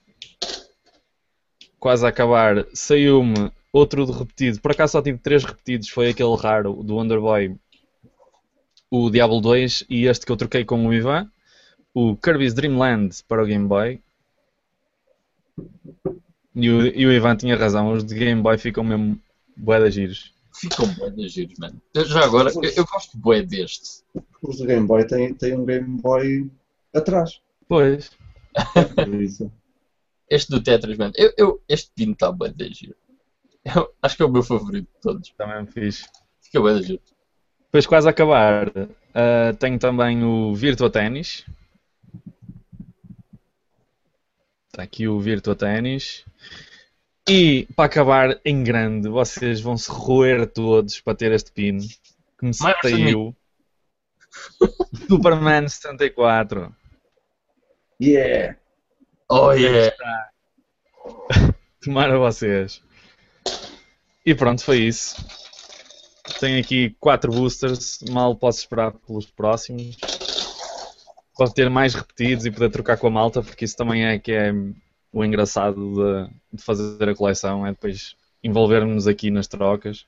Quase a acabar, saiu-me outro de repetido. Por acaso só tive três repetidos. Foi aquele raro do Wonder Boy, o Diablo 2 e este que eu troquei com o Ivan. O Kirby's Dream Land para o Game Boy. E o, e o Ivan tinha razão, os de Game Boy ficam mesmo bué giros. Ficam bué de giros, mano. Eu- Já agora, eu, eu gosto bué deste. Os do Game Boy têm, têm um Game Boy atrás. Pois. Este do Tetris, mano. Eu, eu, este pino está bué de giro. Eu acho que é o meu favorito de todos. Também fiz. Fica bué de giro. Depois quase a acabar, ah, tenho também o Virtua Tennis. Está aqui o Virtua Tennis. E para acabar em grande, vocês vão se roer todos para ter este pin. Que me saiu Superman 74. Yeah! Oh yeah! (laughs) Tomara vocês. E pronto, foi isso. Tenho aqui quatro boosters, mal posso esperar pelos próximos. Para ter mais repetidos e poder trocar com a malta, porque isso também é que é o engraçado de, de fazer a coleção, é depois envolvermos aqui nas trocas.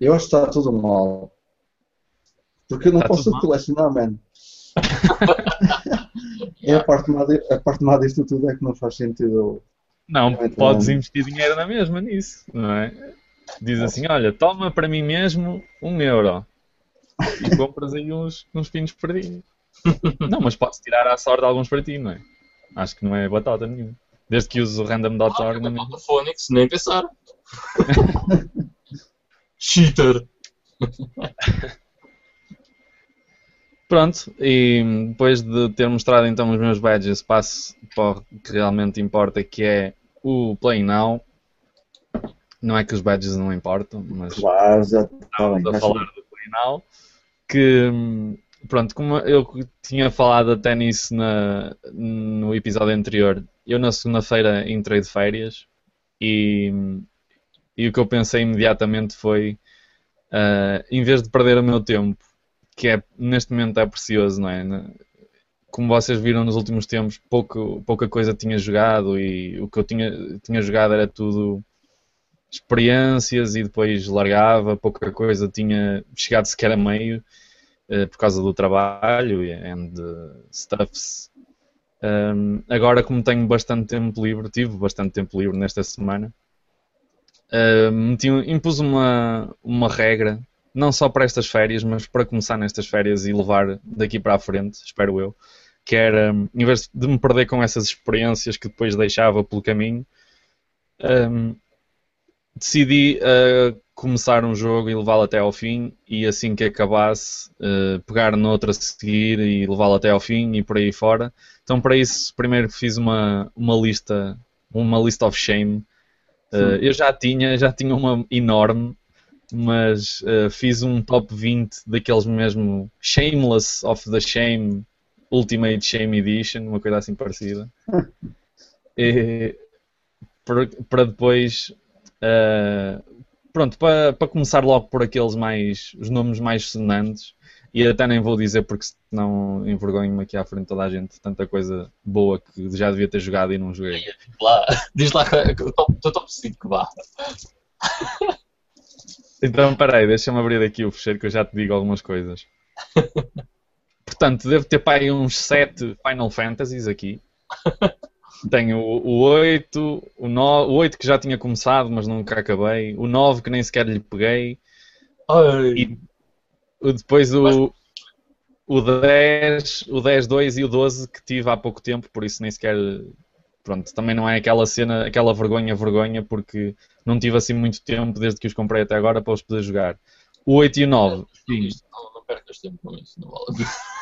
Eu acho que está tudo mal. Porque eu não Está posso colecionar, man. (laughs) é a parte, má de- a parte má disto tudo é que não faz sentido. Não, podes investir dinheiro na mesma nisso, não é? Diz assim, olha, toma para mim mesmo um euro e (laughs) compras aí uns, uns pinos perdidos. (laughs) Não, mas podes tirar à sorte alguns para ti, não é? Acho que não é batata nenhuma. Desde que uses o random.org. Ah, Phonics, nem pensar. (laughs) Cheater. Pronto, e depois de ter mostrado então os meus badges, passo para o que realmente importa, que é o Play Now. Não é que os badges não importam, mas Claro, já bem. estamos a acho- falar do Play Now. Que, hum, pronto, como eu tinha falado até nisso na, no episódio anterior, eu na segunda-feira entrei de férias e, e o que eu pensei imediatamente foi, ah, em vez de perder o meu tempo, que é, neste momento é precioso, não é? Como vocês viram nos últimos tempos, pouco, pouca coisa tinha jogado e o que eu tinha, tinha jogado era tudo experiências e depois largava, pouca coisa tinha chegado sequer a meio por causa do trabalho and stuffs. Um, agora, como tenho bastante tempo livre, tive bastante tempo livre nesta semana, meti, impus uma, uma regra, não só para estas férias, mas para começar nestas férias e levar daqui para a frente, espero eu, que era, em vez de me perder com essas experiências que depois deixava pelo caminho, um, decidi uh, começar um jogo e levá-lo até ao fim e assim que acabasse uh, pegar noutra a seguir e levá-lo até ao fim e por aí fora. Então para isso primeiro fiz uma, uma lista, uma list of shame. Uh, eu já tinha, já tinha uma enorme, mas uh, fiz um top 20 daqueles mesmo Shameless of the Shame Ultimate Shame Edition, uma coisa assim parecida. (laughs) e, para, para depois Uh, pronto, para, para começar logo por aqueles mais, os nomes mais sonantes, e até nem vou dizer porque senão envergonho-me aqui à frente toda a gente, tanta coisa boa que já devia ter jogado e não joguei. Lá, diz lá o top 5, vá. Então, peraí, deixa-me abrir aqui o fecheiro que eu já te digo algumas coisas. (laughs) Portanto, devo ter para aí uns 7 Final Fantasies aqui. (laughs) Tenho o, o 8, o, 9, o 8 que já tinha começado, mas nunca acabei. O 9 que nem sequer lhe peguei. Ai, E depois o, o 10, o 10, 2 e o 12 que tive há pouco tempo, por isso nem sequer. Pronto, também não é aquela cena, aquela vergonha, vergonha, porque não tive assim muito tempo desde que os comprei até agora para os poder jogar. O 8 e o 9, sim. não, não percas tempo com isso, não vale. (laughs)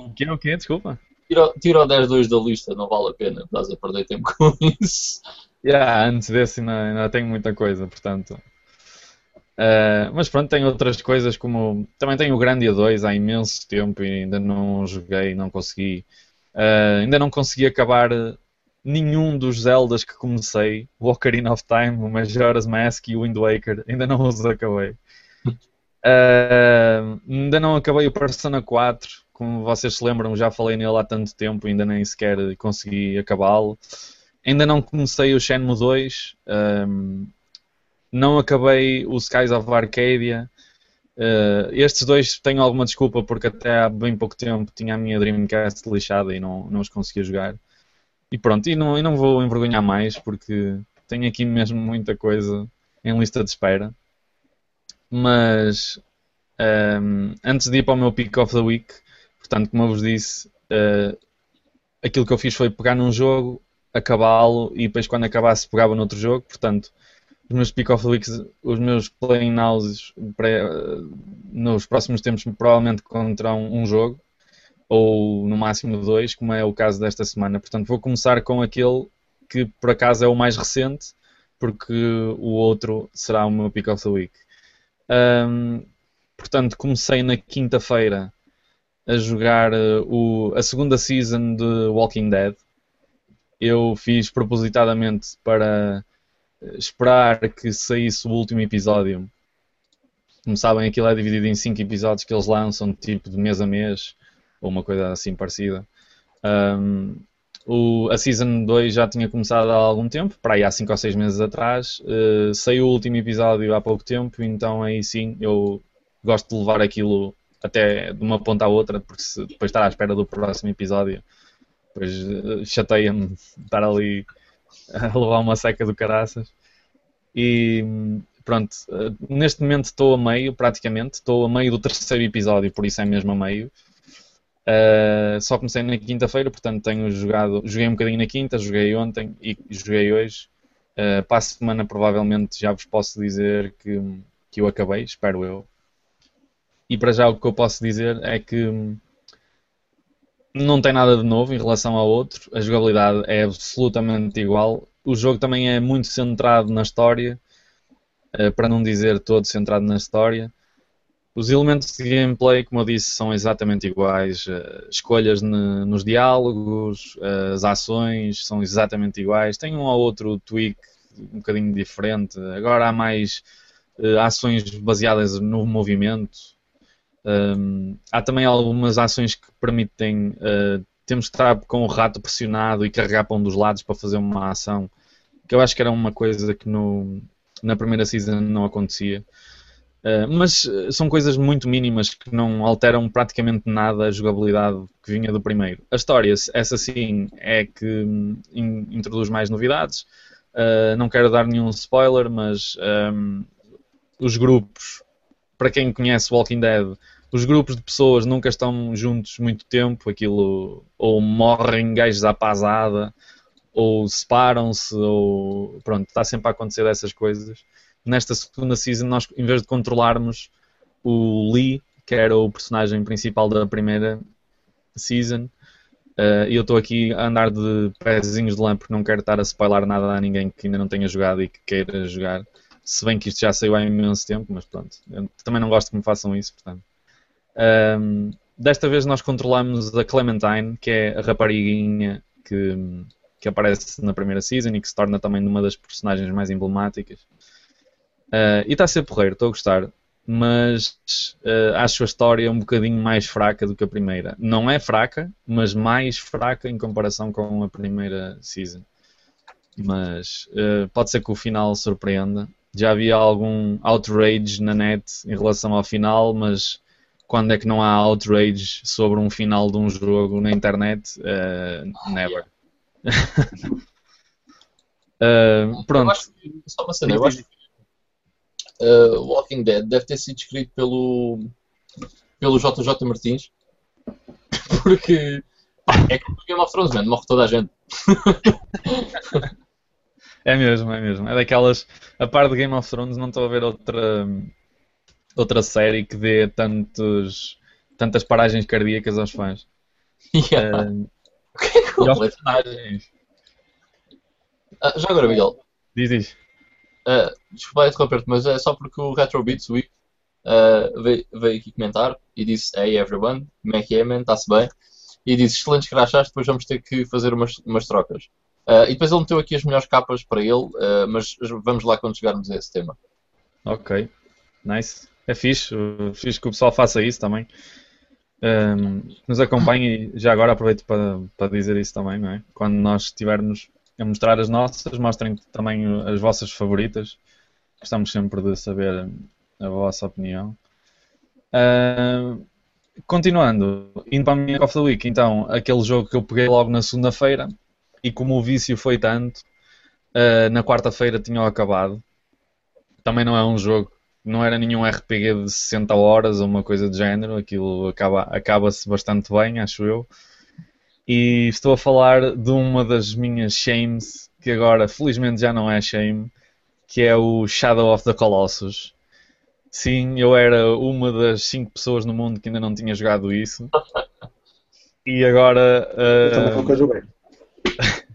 O que é o quê? Desculpa. Tira, o- tira o 10-2 da lista, não vale a pena, estás a perder tempo (laughs) com isso. Yeah, antes desse ainda, ainda tenho muita coisa, portanto. Uh, mas pronto, tenho outras coisas como. Também tenho o Grandia 2 há imenso tempo e ainda não joguei, não consegui. Uh, ainda não consegui acabar nenhum dos Zeldas que comecei. O Ocarina of Time, o Majora's Mask e o Wind Waker. Ainda não os acabei. Uh, (laughs) ainda não acabei o Persona 4. Como vocês se lembram, já falei nele há tanto tempo, ainda nem sequer consegui acabá-lo. Ainda não comecei o Shenmue 2. um, não acabei o Skies of Arcadia. Uh, estes dois tenho alguma desculpa porque até há bem pouco tempo tinha a minha Dreamcast lixada e não, não os conseguia jogar. E pronto, e não, e não vou envergonhar mais porque tenho aqui mesmo muita coisa em lista de espera. Mas um, antes de ir para o meu Pick of the Week, portanto, como eu vos disse, uh, aquilo que eu fiz foi pegar num jogo, acabá-lo e depois quando acabasse pegava noutro jogo. Portanto, os meus Pick of the Weeks, os meus Playing Nows pré- nos próximos tempos provavelmente conterão um jogo ou no máximo dois, como é o caso desta semana. Portanto, vou começar com aquele que por acaso é o mais recente, porque o outro será o meu Pick of the Week. Ahm, portanto, comecei na quinta-feira a jogar eh, o- a segunda season de Walking Dead. Eu fiz propositadamente para eh, esperar que saísse o último episódio. Como sabem, aquilo é dividido em 5 episódios que eles lançam, tipo de mês a mês, ou uma coisa assim parecida. Ahm, o- a Season 2 já tinha começado há algum tempo, para aí há 5 ou 6 meses atrás. Eh, saiu o último episódio há pouco tempo, então aí sim eu gosto de levar aquilo até de uma ponta à outra, porque se depois estar à espera do próximo episódio, depois eh, chateia-me estar ali a levar uma seca do caraças. E pronto, eh, neste momento estou a meio, praticamente, estou a meio do terceiro episódio, por isso é mesmo a meio. Uh, só comecei na quinta-feira, portanto tenho jogado, joguei um bocadinho na quinta, joguei ontem e joguei hoje. Uh, para a semana provavelmente já vos posso dizer que, que eu acabei, espero eu. E para já o que eu posso dizer é que não tem nada de novo em relação ao outro, a jogabilidade é absolutamente igual. O jogo também é muito centrado na história, uh, para não dizer todo centrado na história. Os elementos de gameplay, como eu disse, são exatamente iguais. Uh, escolhas nos diálogos, uh, as ações são exatamente iguais. Tem um ou outro tweak um bocadinho diferente. Agora há mais ações baseadas no movimento. Um, há também algumas ações que permitem. uh, temos que estar com o rato pressionado e carregar para um dos lados para fazer uma ação. Que eu acho que era uma coisa que no, na primeira season não acontecia. Uh, mas uh, são coisas muito mínimas que não alteram praticamente nada a jogabilidade que vinha do primeiro. A história, essa sim, é que hum, in- introduz mais novidades. Uh, não quero dar nenhum spoiler, mas um, os grupos, para quem conhece Walking Dead, os grupos de pessoas nunca estão juntos muito tempo. Aquilo ou morrem gajos à pasada, ou separam-se, ou pronto, está sempre a acontecer dessas coisas nesta segunda season, nós, em vez de controlarmos o Lee, que era o personagem principal da primeira season, eh, e eu estou aqui a andar de pezinhos de lã porque não quero estar a spoiler nada a ninguém que ainda não tenha jogado e que queira jogar. Se bem que isto já saiu há imenso tempo, mas pronto. Eu também não gosto que me façam isso, portanto. Ahm, desta vez nós controlamos a Clementine, que é a rapariguinha que, que aparece na primeira season e que se torna também uma das personagens mais emblemáticas. Uh, e está a ser porreiro, estou a gostar. Mas uh, acho a história um bocadinho mais fraca do que a primeira. Não é fraca, mas mais fraca em comparação com a primeira season. Mas uh, pode ser que o final surpreenda. já havia algum outrage na net em relação ao final, mas quando é que não há outrage sobre um final de um jogo na internet? Uh, never. (laughs) uh, pronto. Eu acho que, só uma cena, eu acho que uh, Walking Dead deve ter sido escrito pelo, pelo JJ Martins, (laughs) porque é como o Game of Thrones, man, morre toda a gente. (laughs) É mesmo, é mesmo. É daquelas. A par de Game of Thrones, não estou a ver outra, outra série que dê tantos, tantas paragens cardíacas aos fãs. Yeah. Uh, (laughs) O que é que e aos eu personagens. Ah, Já agora, Miguel, Diz, diz. Uh, desculpa interromper-te, mas é só porque o Retro Beats Week uh, veio, veio aqui comentar e disse Hey everyone, como é que é, man? Está-se bem? E disse excelentes crachás, depois vamos ter que fazer umas, umas trocas. Uh, e depois ele meteu aqui as melhores capas para ele, uh, mas vamos lá quando chegarmos a esse tema. Ok. Nice. É fixe. Fixe que o pessoal faça isso também. Um, nos acompanhe e já agora aproveito para, para dizer isso também, não é? Quando nós estivermos a mostrar as nossas, mostrem também as vossas favoritas. Gostamos sempre de saber a vossa opinião. Uh, continuando, indo para a minha of the Week, então, aquele jogo que eu peguei logo na segunda-feira e como o vício foi tanto, uh, na quarta-feira tinha acabado. Também não é um jogo, não era nenhum RPG de 60 horas ou uma coisa do género, aquilo acaba- acaba-se bastante bem, acho eu. E estou a falar de uma das minhas shames, que agora felizmente já não é shame, que é o Shadow of the Colossus. Sim, eu era uma das 5 pessoas no mundo que ainda não tinha jogado isso. E agora. Eu uh, também nunca joguei. (laughs)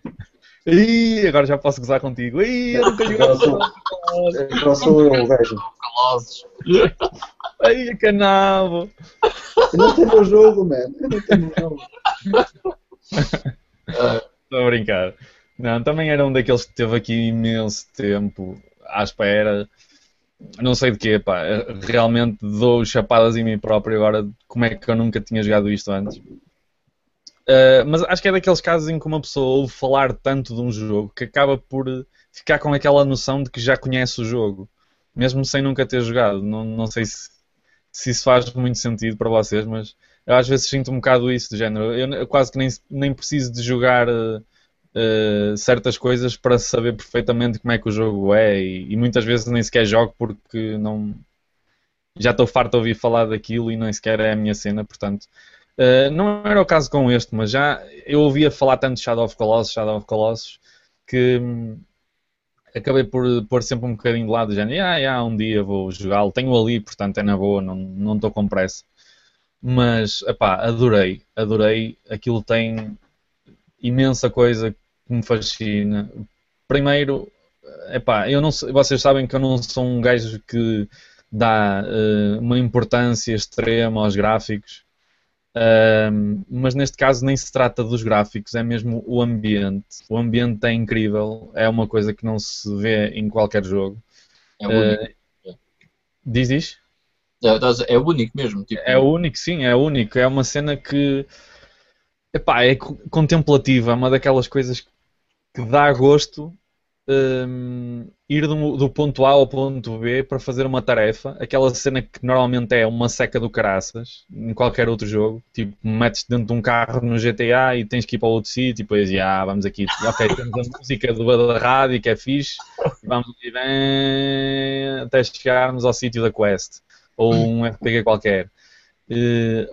Ih, agora já posso gozar contigo. Ih, eu nunca joguei Agora sou, eu o gajo. Ai, canabo. Eu não tenho o jogo, man. Eu não tenho o jogo. Estou a brincar. Não, também era um daqueles que teve aqui imenso tempo à espera. Não sei de quê, pá. Realmente dou chapadas em mim próprio agora. Como é que eu nunca tinha jogado isto antes? Uh, mas acho que é daqueles casos em que uma pessoa ouve falar tanto de um jogo que acaba por ficar com aquela noção de que já conhece o jogo, mesmo sem nunca ter jogado. Não, não sei se, se isso faz muito sentido para vocês, mas eu às vezes sinto um bocado isso do género. Eu, eu quase que nem, nem preciso de jogar uh, uh, certas coisas para saber perfeitamente como é que o jogo é e, e muitas vezes nem sequer jogo porque não já estou farto de ouvir falar daquilo e nem sequer é a minha cena, portanto. Uh, não era o caso com este, mas já eu ouvia falar tanto de Shadow of Colossus, Shadow of Colossus, que hum, acabei por pôr sempre um bocadinho de lado, já, ah, ah, um dia vou jogá-lo, tenho ali, portanto é na boa, não estou com pressa. Mas, epá, adorei, adorei, aquilo tem imensa coisa que me fascina. Primeiro, epá, eu não vocês sabem que eu não sou um gajo que dá eh, uma importância extrema aos gráficos. Mas neste caso nem se trata dos gráficos, é mesmo o ambiente. O ambiente é incrível, é uma coisa que não se vê em qualquer jogo. é, único. Eh, diz, diz? É, estás- é único mesmo. Tipo, É único, sim, é único. É uma cena que epá, é co- contemplativa, é uma daquelas coisas que dá gosto hum, ir do, do ponto A ao ponto B para fazer uma tarefa. Aquela cena que normalmente é uma seca do caraças em qualquer outro jogo. Tipo, metes dentro de um carro no GTA e tens que ir para outro sítio e depois, ah, vamos aqui. Ok, temos a música do, da rádio que é fixe. Vamos ir bem até chegarmos ao sítio da quest ou um RPG qualquer.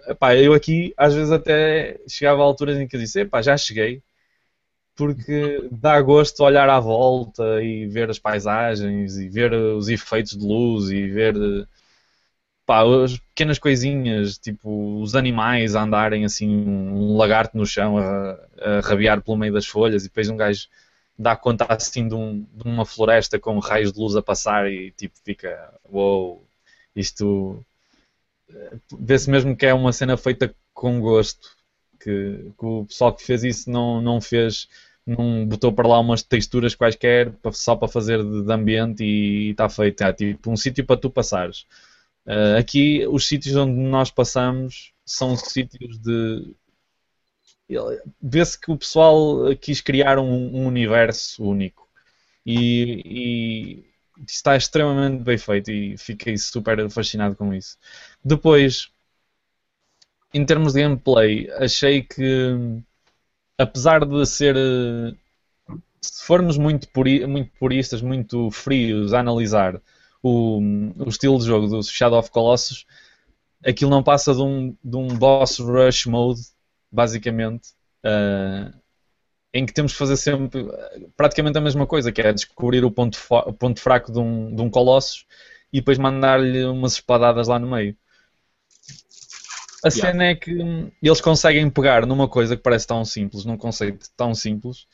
Epá, eu aqui às vezes até chegava a alturas em que eu disse, já cheguei, porque dá gosto olhar à volta e ver as paisagens e ver os efeitos de luz e ver eh, pá, as pequenas coisinhas, tipo os animais a andarem assim, um lagarto no chão a, a rabiar pelo meio das folhas e depois um gajo dá conta assim de, um- de uma floresta com raios de luz a passar e tipo fica, uou, isto eh, vê-se mesmo que é uma cena feita com gosto. Que, que o pessoal que fez isso não, não fez, não botou para lá umas texturas quaisquer só para fazer de, ambiente e está feito. É tipo um sítio para tu passares. Eh, aqui, os sítios onde nós passamos são sítios de. Vê-se que o pessoal quis criar um, um universo único. E, está extremamente bem feito e fiquei super fascinado com isso. Depois, em termos de gameplay, achei que, apesar de ser. Se formos muito, puri, muito puristas, muito frios a analisar o, o estilo de jogo do Shadow of Colossus, aquilo não passa de um, de um boss rush mode, basicamente. Uh, em que temos que fazer sempre praticamente a mesma coisa, que é descobrir o ponto, o ponto fraco de um, de um Colossus e depois mandar-lhe umas espadadas lá no meio. A yeah. cena é que eles conseguem pegar numa coisa que parece tão simples, num conceito tão simples,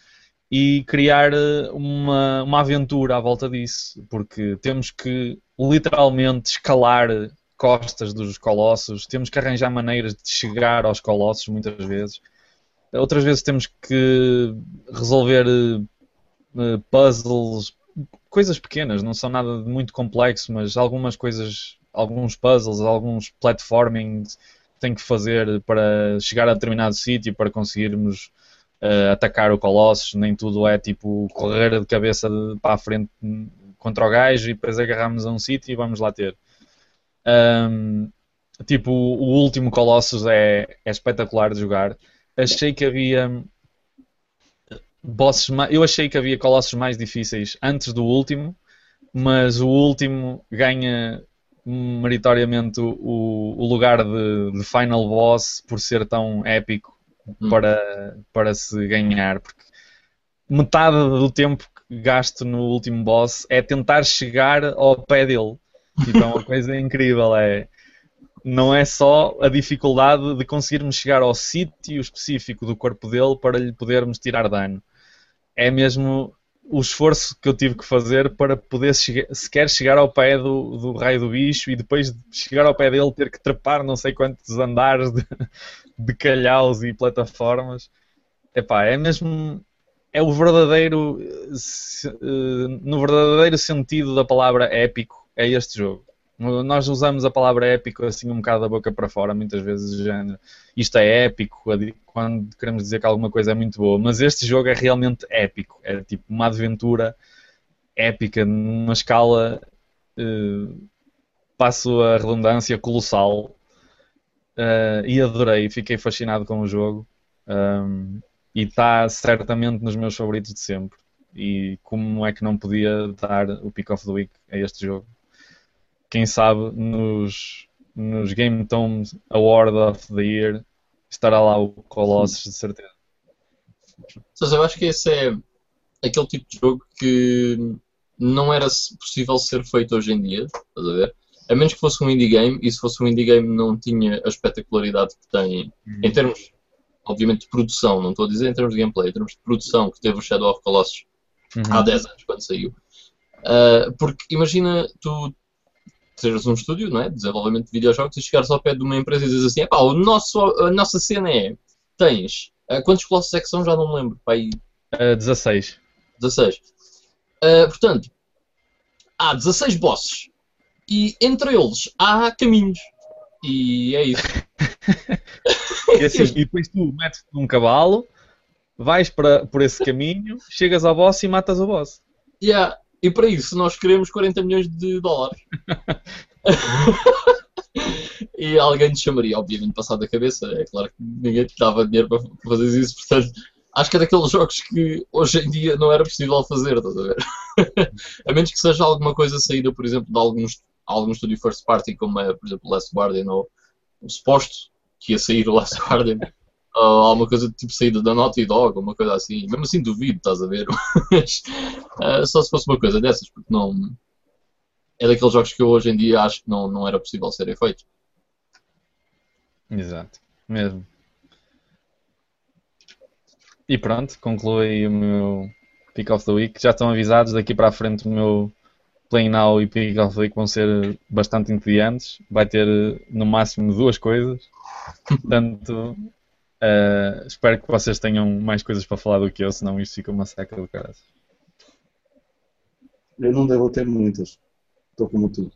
e criar eh, uma, uma aventura à volta disso, porque temos que literalmente escalar costas dos colossos, temos que arranjar maneiras de chegar aos colossos muitas vezes Outras vezes temos que resolver uh, puzzles, coisas pequenas, não são nada de muito complexo, mas algumas coisas, alguns puzzles, alguns platforming tem que fazer para chegar a determinado sítio para conseguirmos uh, atacar o Colossus. Nem tudo é tipo correr de cabeça para a frente contra o gajo e depois agarramos a um sítio e vamos lá ter. Um, tipo, o último Colossus é, é espetacular de jogar achei que havia bosses mais, eu achei que havia colossos mais difíceis antes do último, mas o último ganha meritoriamente o, o lugar de, de, final boss por ser tão épico hum. para, para se ganhar, porque metade do tempo que gasto no último boss é tentar chegar ao pé dele. Então, uma (laughs) coisa incrível é não é só a dificuldade de conseguirmos chegar ao sítio específico do corpo dele para lhe podermos tirar dano. É mesmo o esforço que eu tive que fazer para poder sequer chegar ao pé do, do raio do bicho e depois de chegar ao pé dele ter que trepar não sei quantos andares de, (laughs) de calhaus e plataformas. Epá, é mesmo. É o verdadeiro. Eh, no verdadeiro sentido da palavra épico, é este jogo. Nós usamos a palavra épico assim um bocado da boca para fora, muitas vezes, género. Isto é épico, quando queremos dizer que alguma coisa é muito boa, mas este jogo é realmente épico. É tipo uma aventura épica, numa escala, eh, passo a redundância, colossal. Uh, e adorei, fiquei fascinado com o jogo. Um, e está certamente nos meus favoritos de sempre. E como é que não podia dar o Pick of the Week a este jogo? Quem sabe nos, nos Game Tomes Award of the Year estará lá o Colossus de certeza. Mas eu acho que esse é aquele tipo de jogo que não era possível ser feito hoje em dia, estás a ver? A menos que fosse um indie game, e se fosse um indie game não tinha a espetacularidade que tem uhum. em termos, obviamente, de produção, não estou a dizer em termos de gameplay, em termos de produção que teve o Shadow of Colossus uhum. há 10 anos quando saiu. Uh, porque imagina tu teres um estúdio não é? de desenvolvimento de videojogos e chegares ao pé de uma empresa e dizes assim: pá, o nosso, a nossa cena é. Tens. Uh, quantos colossos é que são? Já não me lembro. Pá, aí... uh, 16. 16. Uh, portanto, há 16 bosses. E entre eles há caminhos. E é isso. (laughs) e, assim, e depois tu metes num cavalo, vais para, por esse caminho, chegas ao boss e matas o boss. Yeah. E para isso nós queremos 40 milhões de dólares. (laughs) e alguém te chamaria, obviamente, passado da cabeça. É claro que ninguém te dava dinheiro para fazer isso, portanto, acho que é daqueles jogos que hoje em dia não era possível fazer, estás a ver? (laughs) a menos que seja alguma coisa saída, por exemplo, de algum, algum estúdio first party, como é, por exemplo, Last Guardian ou o suposto que ia sair o Last Guardian ou alguma coisa tipo saída da Naughty Dog, uma coisa assim. Mesmo assim duvido, estás a ver? (laughs) Mas, uh, só se fosse uma coisa dessas, porque não. É daqueles jogos que eu hoje em dia acho que não, não era possível serem feitos. Exato, mesmo. E pronto, concluí o meu Pick of the Week. Já estão avisados daqui para a frente o meu Play Now e Pick of the Week vão ser bastante entediantes. Vai ter no máximo duas coisas. Portanto, Uh, espero que vocês tenham mais coisas para falar do que eu, senão isto fica uma seca do caralho. Eu não devo ter muitas. Estou como tu.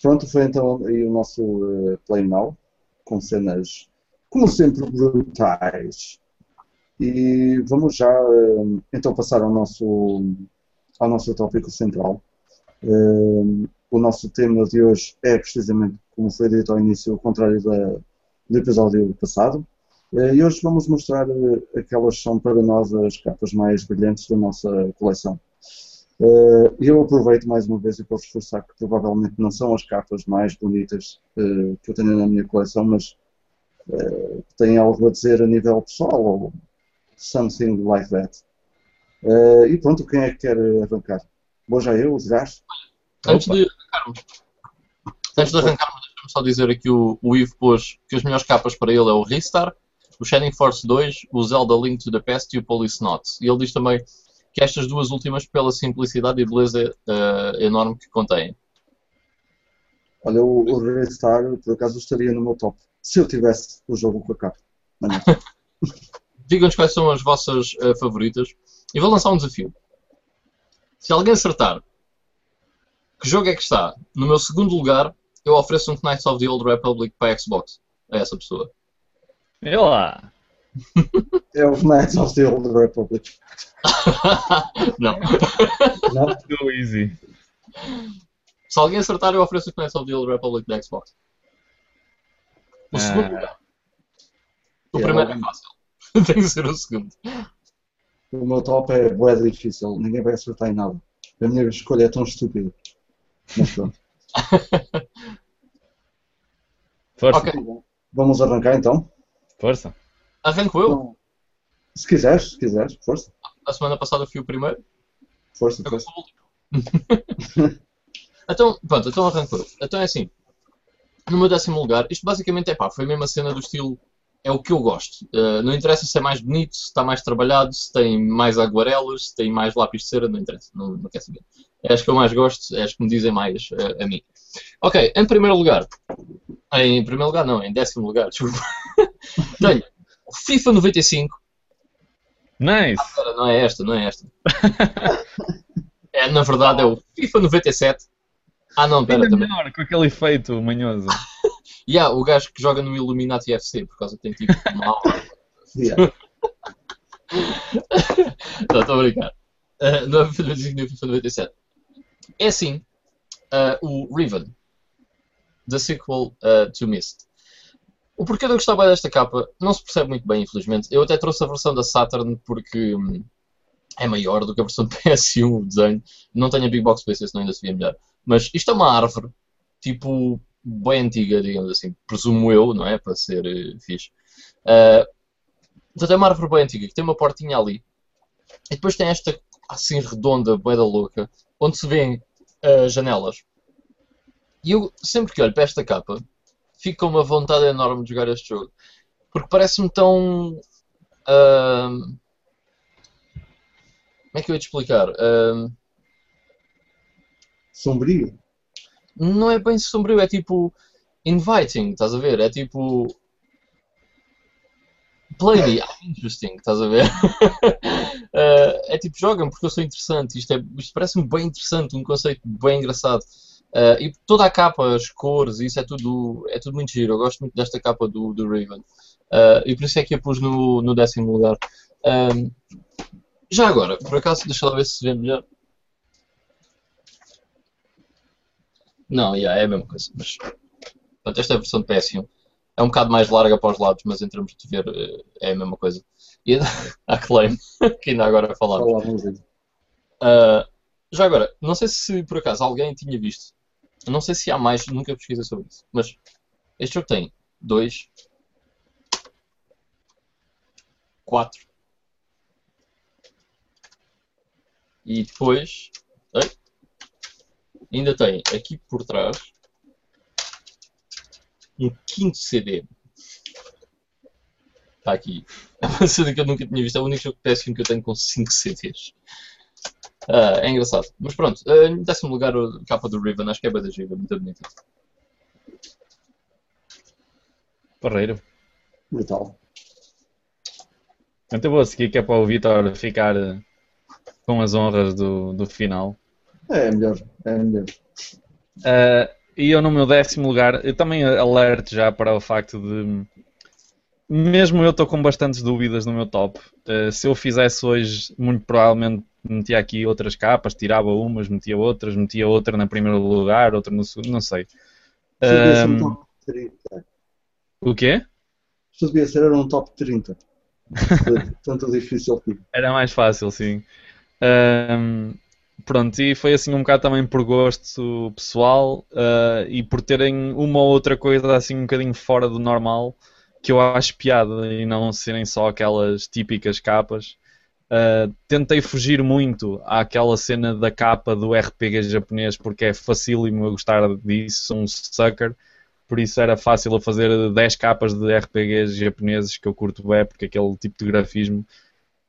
Pronto, foi então o nosso uh, Play Now, com cenas, como sempre, brutais. E vamos já uh, então passar ao nosso ao nosso tópico central. Uh, o nosso tema de hoje é precisamente, como foi dito ao início, o contrário da, do episódio passado. Uh, e hoje vamos mostrar uh, aquelas que são para nós as capas mais brilhantes da nossa coleção. E eu aproveito mais uma vez e posso reforçar que provavelmente não são as capas mais bonitas que eu tenho na minha coleção, mas têm algo a dizer a nível pessoal ou something like that. E pronto, quem é que quer arrancar? Vou já eu, os gajos? Antes de arrancarmos, antes de arrancarmos, deixa-me só dizer aqui o, o Ivo pôs que as melhores capas para ele é o Ristar, o Shining Force 2, o Zelda Link to the Past e o Police Notes. E ele diz também que estas duas últimas, pela simplicidade e beleza uh, enorme que contêm. Olha, o, o por acaso, estaria no meu top. Se eu tivesse o jogo com a capa. (laughs) Digam-nos quais são as vossas uh, favoritas. E vou lançar um desafio. Se alguém acertar que jogo é que está no meu segundo lugar, eu ofereço um Knights of the Old Republic para a Xbox a essa pessoa. É lá. (laughs) É o Knights of the Old Republic. (laughs) Não. Não? (laughs) Go easy. Se alguém acertar, eu ofereço o Knights of the Old Republic da Xbox. O segundo Ah. lugar. O É, primeiro é fácil. Tem que ser o segundo. O meu top é bué difícil, ninguém vai acertar em nada. A minha escolha é tão estúpida. Mas pronto. (laughs) Força. Ok. Vamos arrancar então? Força. Arranco eu. Então, Se quiseres, se quiseres, força, A semana passada fui o primeiro. força, Agora força. (laughs) então, pronto, então arranco eu. Então é assim. No meu décimo lugar, isto basicamente é pá, foi a mesma cena do estilo. É o que eu gosto. Uh, não interessa se é mais bonito, se está mais trabalhado, se tem mais aguarelas, se tem mais lápis de cera, não interessa, não, não quer saber. É as que eu mais gosto, é as que me dizem mais uh, a mim. Ok, em primeiro lugar. Em primeiro lugar, não, em décimo lugar, (laughs) desculpa. Tenho o FIFA 95. Nice. Espera, não é esta, não é esta. (laughs) É, na verdade é o FIFA 97. Ah não, pera, Ainda também. melhor, com aquele efeito manhoso. (laughs) E há o gajo que joga no Illuminati FC, por causa que tem tipo uma. (laughs) Yeah. (laughs) Não, estou a brincar. Uh, não é FIFA 95 nem FIFA 97. É assim, uh, o Riven, the sequel uh, to Myst. O porquê eu gostar bem desta capa não se percebe muito bem, infelizmente. Eu até trouxe a versão da Saturn porque hum, é maior do que a versão de PS1, o desenho. Não tenho a Big Box PC, senão ainda se via melhor. Mas isto é uma árvore, tipo, bem antiga, digamos assim. Presumo eu, não é? Para ser uh, fixe. Uh, Portanto, é uma árvore bem antiga que tem uma portinha ali. E depois tem esta assim redonda, bem da louca, onde se vêem as janelas. E eu, sempre que olho para esta capa, fico com uma vontade enorme de jogar este jogo. Porque parece-me tão. ahm, como é que eu ia te explicar? Ahm, Sombrio. Não é bem sombrio, é tipo. inviting, estás a ver? É tipo. Play me, interesting, estás a ver? (laughs) Eh, é tipo, joga-me porque eu sou interessante. Isto, é, isto parece-me bem interessante, um conceito bem engraçado. Eh, e toda a capa, as cores, isso é tudo, é tudo muito giro. Eu gosto muito desta capa do, do Raven. Eh, e por isso é que a pus no, no décimo lugar. Já agora, por acaso, deixa lá ver se vê melhor. Não, yeah, é a mesma coisa. Mas, portanto, esta é a versão de PS1. É um bocado mais larga para os lados, mas em termos de ver eh, é a mesma coisa. E (laughs) a Claim, (laughs) que ainda agora falámos. Uh, já agora, não sei se por acaso alguém tinha visto. Não sei se há mais, nunca pesquisei sobre isso. Mas este jogo tem dois, quatro e depois ainda tem aqui por trás um quinto CD. Está aqui. (laughs) É uma cena que eu nunca tinha visto. É o único jogo de PS1 que eu tenho com 5 CDs. Ah, é engraçado. Mas pronto, ah, em décimo lugar a capa do Riven, acho que é bem da gira, muito bonita. Porreiro. Brutal. Então eu vou seguir que é para o Vitor ficar eh, com as honras do, do final. É melhor, é melhor. Uh, e eu no meu décimo lugar, eu também alerto já para o facto de, mesmo eu estou com bastantes dúvidas no meu top. Uh, se eu fizesse hoje, muito provavelmente metia aqui outras capas, tirava umas, metia outras, metia outra na primeiro lugar, outra no segundo, não sei. Ser um Ahm, top 30. o quê? Isto devia ser era um top 30. De (laughs) Tanto difícil que Era mais fácil, sim. Ahm, pronto, e foi assim um bocado também por gosto pessoal ah, e por terem uma ou outra coisa assim um bocadinho fora do normal que eu acho piada e não serem só aquelas típicas capas. Ah, tentei fugir muito àquela cena da capa do RPG japonês porque é facílimo eu gostar disso, sou um sucker. Por isso era fácil eu fazer 10 capas de RPGs japoneses que eu curto bem, porque aquele tipo de grafismo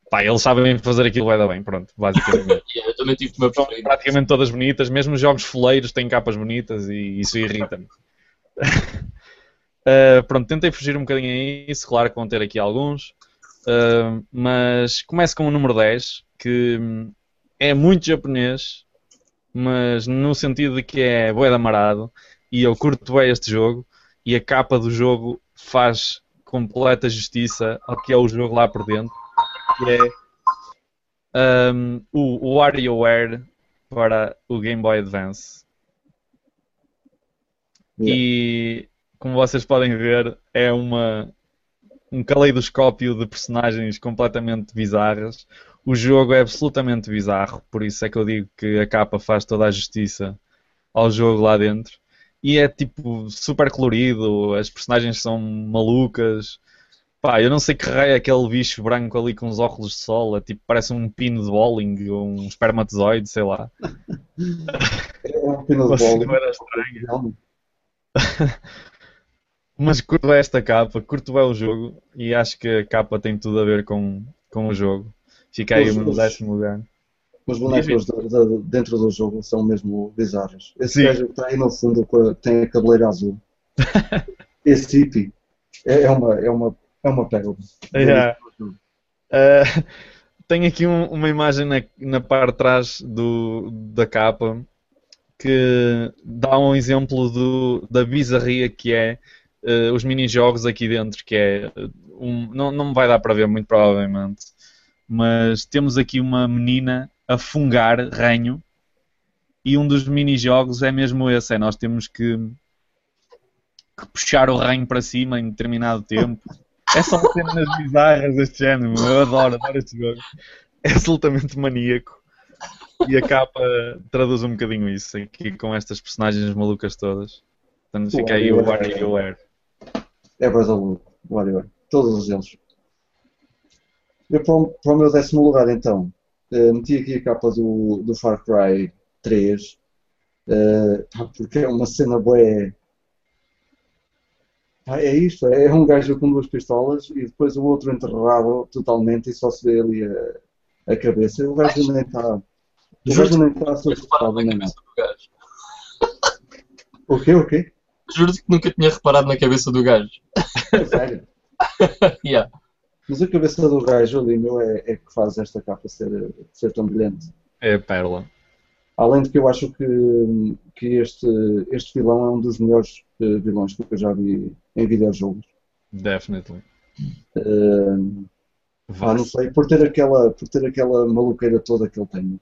Pá, eles sabem fazer aquilo vai dar bem, pronto, basicamente. (laughs) Yeah, eu também tive preferido. praticamente todas bonitas, mesmo os jogos foleiros têm capas bonitas e isso irrita-me. Uh, (laughs) pronto, tentei fugir um bocadinho a isso, claro que vão ter aqui alguns, Uh, mas começo com o número 10, que hum, é muito japonês, mas no sentido de que é bué de amarado, e eu curto bem este jogo, e a capa do jogo faz completa justiça ao que é o jogo lá por dentro, que é um, o, WarioWare para o Game Boy Advance. E como vocês podem ver, é uma, um caleidoscópio de personagens completamente bizarras. O jogo é absolutamente bizarro, por isso é que eu digo que a capa faz toda a justiça ao jogo lá dentro. E é tipo super colorido, as personagens são malucas. Pá, eu não sei que raio é aquele bicho branco ali com os óculos de sol, é tipo, parece um pino de bowling ou um espermatozoide, sei lá. É um pino de Uma bola. cenoura estranha. Mas curto bem esta capa, curto bem o jogo e acho que a capa tem tudo a ver com, com o jogo. Fica aí Os- no décimo lugar. Os bonecos de- de- dentro do jogo são mesmo bizarros. Esse Sim. gajo que está aí no fundo tem a cabeleira azul. (laughs) Esse hippie é, é uma, é uma, é uma pérola. Yeah. Uh, tem aqui um- uma imagem na, na parte de trás do, da capa que dá um exemplo do, da bizarria que é uh, os mini-jogos aqui dentro, que é uh, um, não, não me vai dar para ver muito provavelmente, mas temos aqui uma menina a fungar ranho e um dos mini-jogos é mesmo esse, é nós temos que, que puxar o ranho para cima em determinado tempo. (laughs) É só cenas bizarras deste género, eu adoro, adoro este jogo. É absolutamente maníaco. E a capa traduz um bocadinho isso, aqui com estas personagens malucas todas. Portanto, fica aí o WarioWare. É verdade, o WarioWare. Todos eles. Eu para o, para o meu décimo lugar, então, eh, meti aqui a capa do, do Far Cry 3, eh, porque é uma cena bué. Pá, é isto, é um gajo com duas pistolas e depois o outro enterrado totalmente e só se vê ali a, a cabeça. O gajo nem está. O gajo nem está Tinha reparado assustado na nem nada. cabeça do gajo. O quê? O quê? Juro-te que nunca tinha reparado na cabeça do gajo. É sério. (laughs) Yeah. Mas a cabeça do gajo ali, meu, é, é que faz esta capa ser, ser tão brilhante. É a pérola. Além de que eu acho que, que este, este vilão é um dos melhores eh, vilões que eu já vi em videojogos. Definitely. Eh, pá, não sei, por ter aquela, por ter aquela maluqueira toda que ele tem.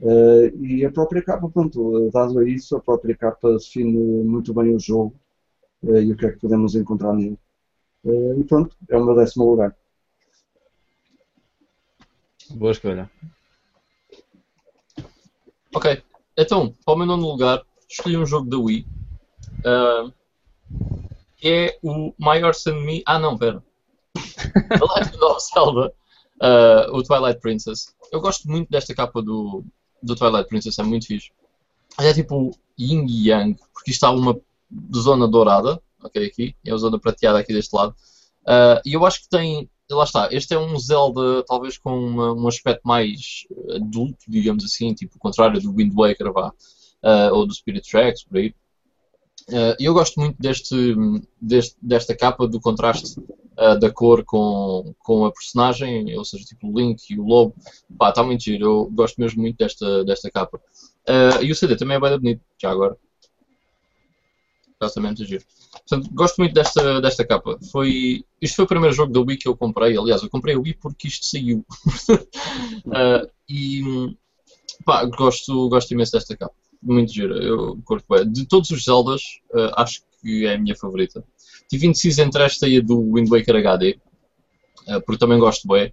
Eh, e a própria capa, pronto, dado a isso, a própria capa define muito bem o jogo eh, e o que é que podemos encontrar nele. Eh, e pronto, é o meu décimo lugar. Boa escolha. Ok, então, para o meu nono lugar, escolhi um jogo da Wii. ah, que é o My Horse and Me. Ah, não, pera. (laughs) The Legend of Zelda, ah, o Twilight Princess. Eu gosto muito desta capa do, do Twilight Princess, é muito fixe. É tipo Yin e Yang, porque isto há uma zona dourada, ok, aqui, e a zona prateada aqui deste lado. Ah, e eu acho que tem. Lá está, este é um Zelda talvez com uma- um aspecto mais adulto, digamos assim, tipo o contrário do Wind Waker vá, ah, ou do Spirit Tracks, por aí. E eu gosto muito deste, deste- desta capa, do contraste ah, da cor com, com a personagem, ou seja, tipo o Link e o Lobo. Está muito giro, eu gosto mesmo muito desta, desta capa. E o CD também é bem bonito, já agora. Exatamente, giro. Portanto, gosto muito desta, desta capa. Foi, isto foi o primeiro jogo da Wii que eu comprei. Aliás, eu comprei a Wii porque isto saiu. uh, (laughs) e pá, gosto, gosto imenso desta capa. Muito gira. Eu curto bem. De todos os Zeldas, uh, acho que é a minha favorita. Tive indeciso entre esta e a do Wind Waker HD, uh, porque também gosto bem.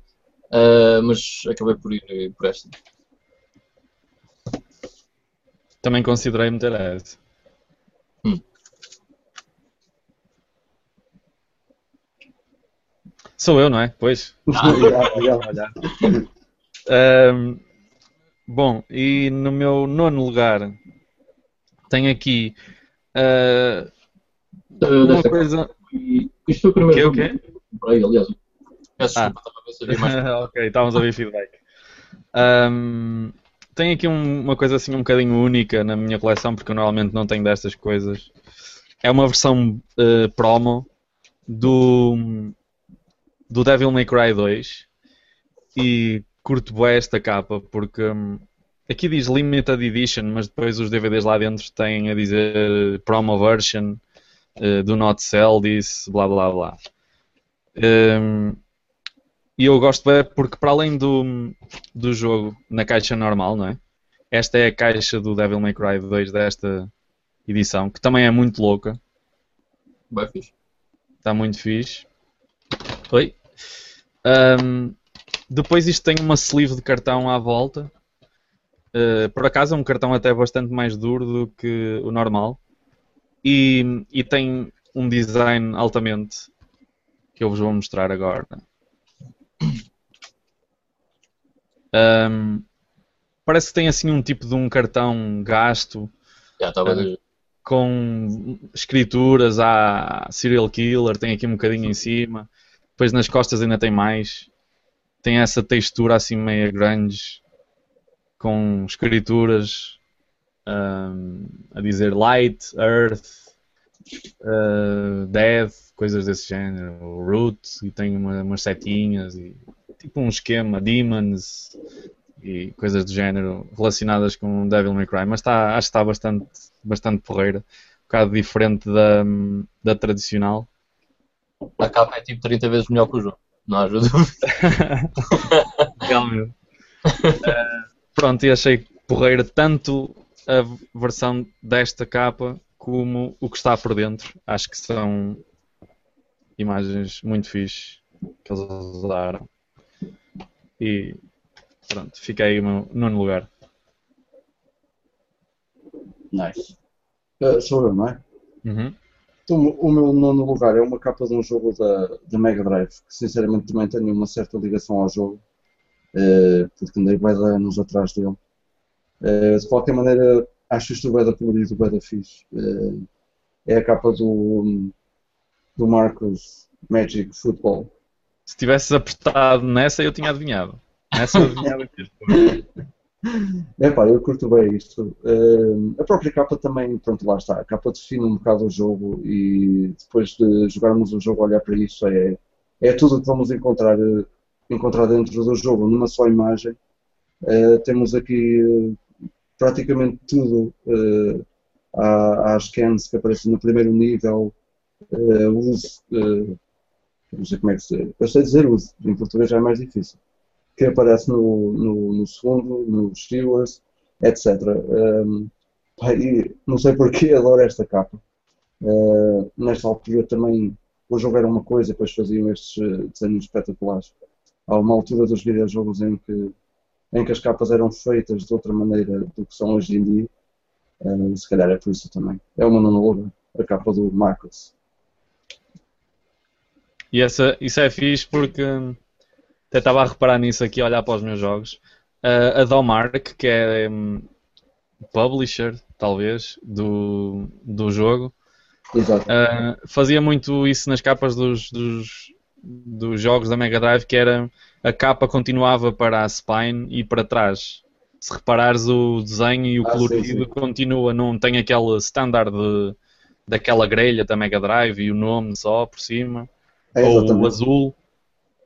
mas acabei por ir por esta. Também considerei meter essa. Sou eu, não é? Pois. um, bom, e no meu nono lugar tenho aqui uh, uma coisa. Isto foi o primeiro que, jogo. Okay? Aliás, peço ah. desculpa, estava a (laughs) ok, estávamos a ver feedback. Um, tenho aqui um, uma coisa assim um bocadinho única na minha coleção, porque eu normalmente não tenho destas coisas. É uma versão uh, promo do, do Devil May Cry 2 e curto bem esta capa porque um, aqui diz Limited Edition, mas depois os DVDs lá dentro têm a dizer promo version, uh, do not sell this, blá blá blá. Um, e eu gosto bem porque para além do, do jogo na caixa normal, não é? Esta é a caixa do Devil May Cry 2 desta edição, que também é muito louca. Bem fixe. Está muito fixe. Oi. Um, depois isto tem uma sleeve de cartão à volta. Uh, por acaso é um cartão até bastante mais duro do que o normal. E, e tem um design altamente que eu vos vou mostrar agora. Um, parece que tem assim um tipo de um cartão gasto uh, com escrituras a serial killer, tem aqui um bocadinho em cima, depois nas costas ainda tem mais, tem essa textura assim meia grande com escrituras um, a dizer light, earth, uh, death, coisas desse género, root, e tem uma, umas setinhas e tipo um esquema, demons e coisas do género relacionadas com Devil May Cry, mas está, acho que está bastante, bastante porreira, um bocado diferente da, da tradicional. A capa é tipo 30 vezes melhor que o jogo, não ajuda. (laughs) Realmente. uh, pronto, e achei porreira tanto a versão desta capa como o que está por dentro. Acho que são imagens muito fixe que eles usaram. E pronto, fiquei no nono lugar. Nice. Uh, sou eu, não é? Uhum. Então, o meu nono lugar é uma capa de um jogo da, da Mega Drive, que sinceramente também tenho uma certa ligação ao jogo, uh, porque andei bem anos atrás dele. Uh, de qualquer maneira, acho isto bem da colorido, bem da fixe. Uh, é a capa do, do Marcos Magic Football. Se tivesses apertado nessa, eu tinha adivinhado. Nessa eu (laughs) adivinhava mesmo. É pá, eu curto bem isto. Uh, a própria capa também, pronto, lá está. A capa define um bocado o jogo e depois de jogarmos o jogo, olhar para isso é, é tudo o que vamos encontrar, encontrar dentro do jogo numa só imagem. Uh, temos aqui uh, praticamente tudo. Uh, há, há scans que aparecem no primeiro nível, uh, uso, não sei como é que se. Eu sei dizer uso, em português já é mais difícil. Que aparece no, no, no segundo, nos viewers, etc. Um, e não sei porque adoro esta capa. Uh, nesta altura também o jogo era uma coisa, depois faziam estes uh, desenhos espetaculares. Há uma altura dos videojogos em que, em que as capas eram feitas de outra maneira do que são hoje em dia. Uh, se calhar é por isso também. É uma nona lugar, a capa do Marcos. E essa, isso é fixe porque até estava a reparar nisso aqui, a olhar para os meus jogos. Uh, a Domark, que é um, publisher, talvez, do, do jogo, uh, fazia muito isso nas capas dos, dos, dos jogos da Mega Drive, que era a capa continuava para a spine e para trás. Se reparares o desenho e o ah, colorido sim, sim. continua, não tem aquele standard de, daquela grelha da Mega Drive e o nome só por cima. É, ou o azul.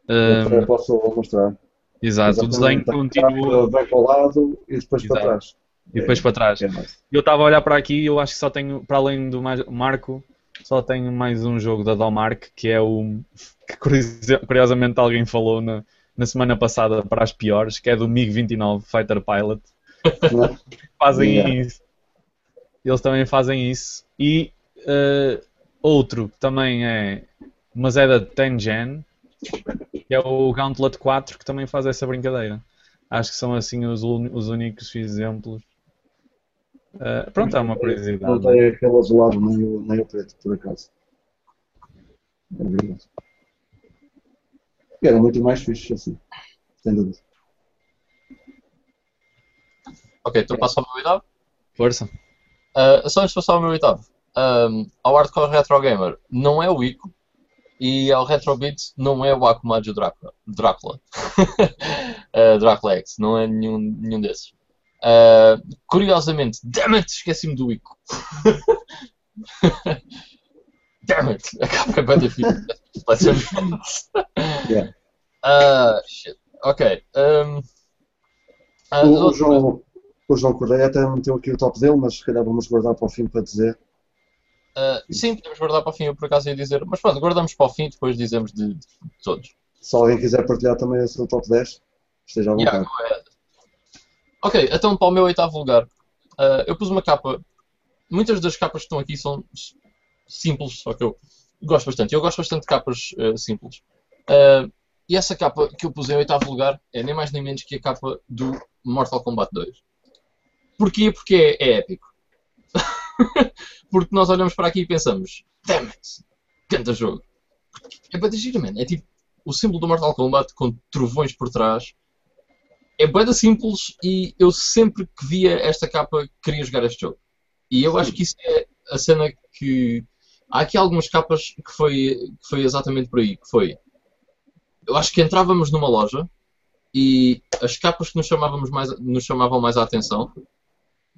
Um, posso mostrar. Exato, o desenho continua. Vem para o lado e depois Exato. para trás. E depois para trás. É. Eu estava a olhar para aqui e eu acho que só tenho, para além do Marco, só tenho mais um jogo da Domark, que é o que curiosamente alguém falou na, na semana passada para as piores, que é do MiG-29 Fighter Pilot. É? (laughs) Fazem Yeah. isso. Eles também fazem isso. E eh, outro que também é, mas é da Tengen, que é o Gauntlet 4, que também faz essa brincadeira. Acho que são assim os, os únicos exemplos. Eh, pronto, é uma Não curiosidade. tem aquele azulado nem o, nem o preto, por acaso. É verdade. Era muito mais fixe assim. Sem dúvida. Ok, então passo ao meu oitavo. Força. Uh, só antes de passar ao meu oitavo. Um, ao Hardcore Retro Gamer não é o Ico e ao Retrobit não é o Akumajo Drácula. Drácula. uh, (laughs) Drácula X, não é nenhum, nenhum desses. Uh, curiosamente, damn it, esqueci-me do Ico. (laughs) damn it, a capa é bem difícil. Ser- Yeah. (laughs) Ah, shit. Ok. Um, ah, O, o outro- João, o João Correia até meteu aqui o top dele, mas se calhar vamos guardar para o fim para dizer. Ah, sim, podemos guardar para o fim, eu por acaso ia dizer. Mas pronto, guardamos para o fim e depois dizemos de, de todos. Se alguém quiser partilhar também o seu top 10, esteja à vontade. Yeah, ahead. Ok, então para o meu oitavo lugar, ah, eu pus uma capa. Muitas das capas que estão aqui são simples, só que eu gosto bastante. Eu gosto bastante de capas ah, simples. E essa capa que eu pus em oitavo lugar é nem mais nem menos que a capa do Mortal Kombat 2. Porquê? Porque é, é épico. (laughs) (laughs) Porque nós olhamos para aqui e pensamos: damn it, canta jogo. É para dizer, man. É tipo o símbolo do Mortal Kombat com trovões por trás é bem simples e eu sempre que via esta capa queria jogar este jogo. E eu acho que isso é a cena que. Há aqui algumas capas que foi, que foi exatamente por aí. Que foi. Eu acho que entrávamos numa loja e as capas que nos, chamávamos mais, nos chamavam mais a atenção,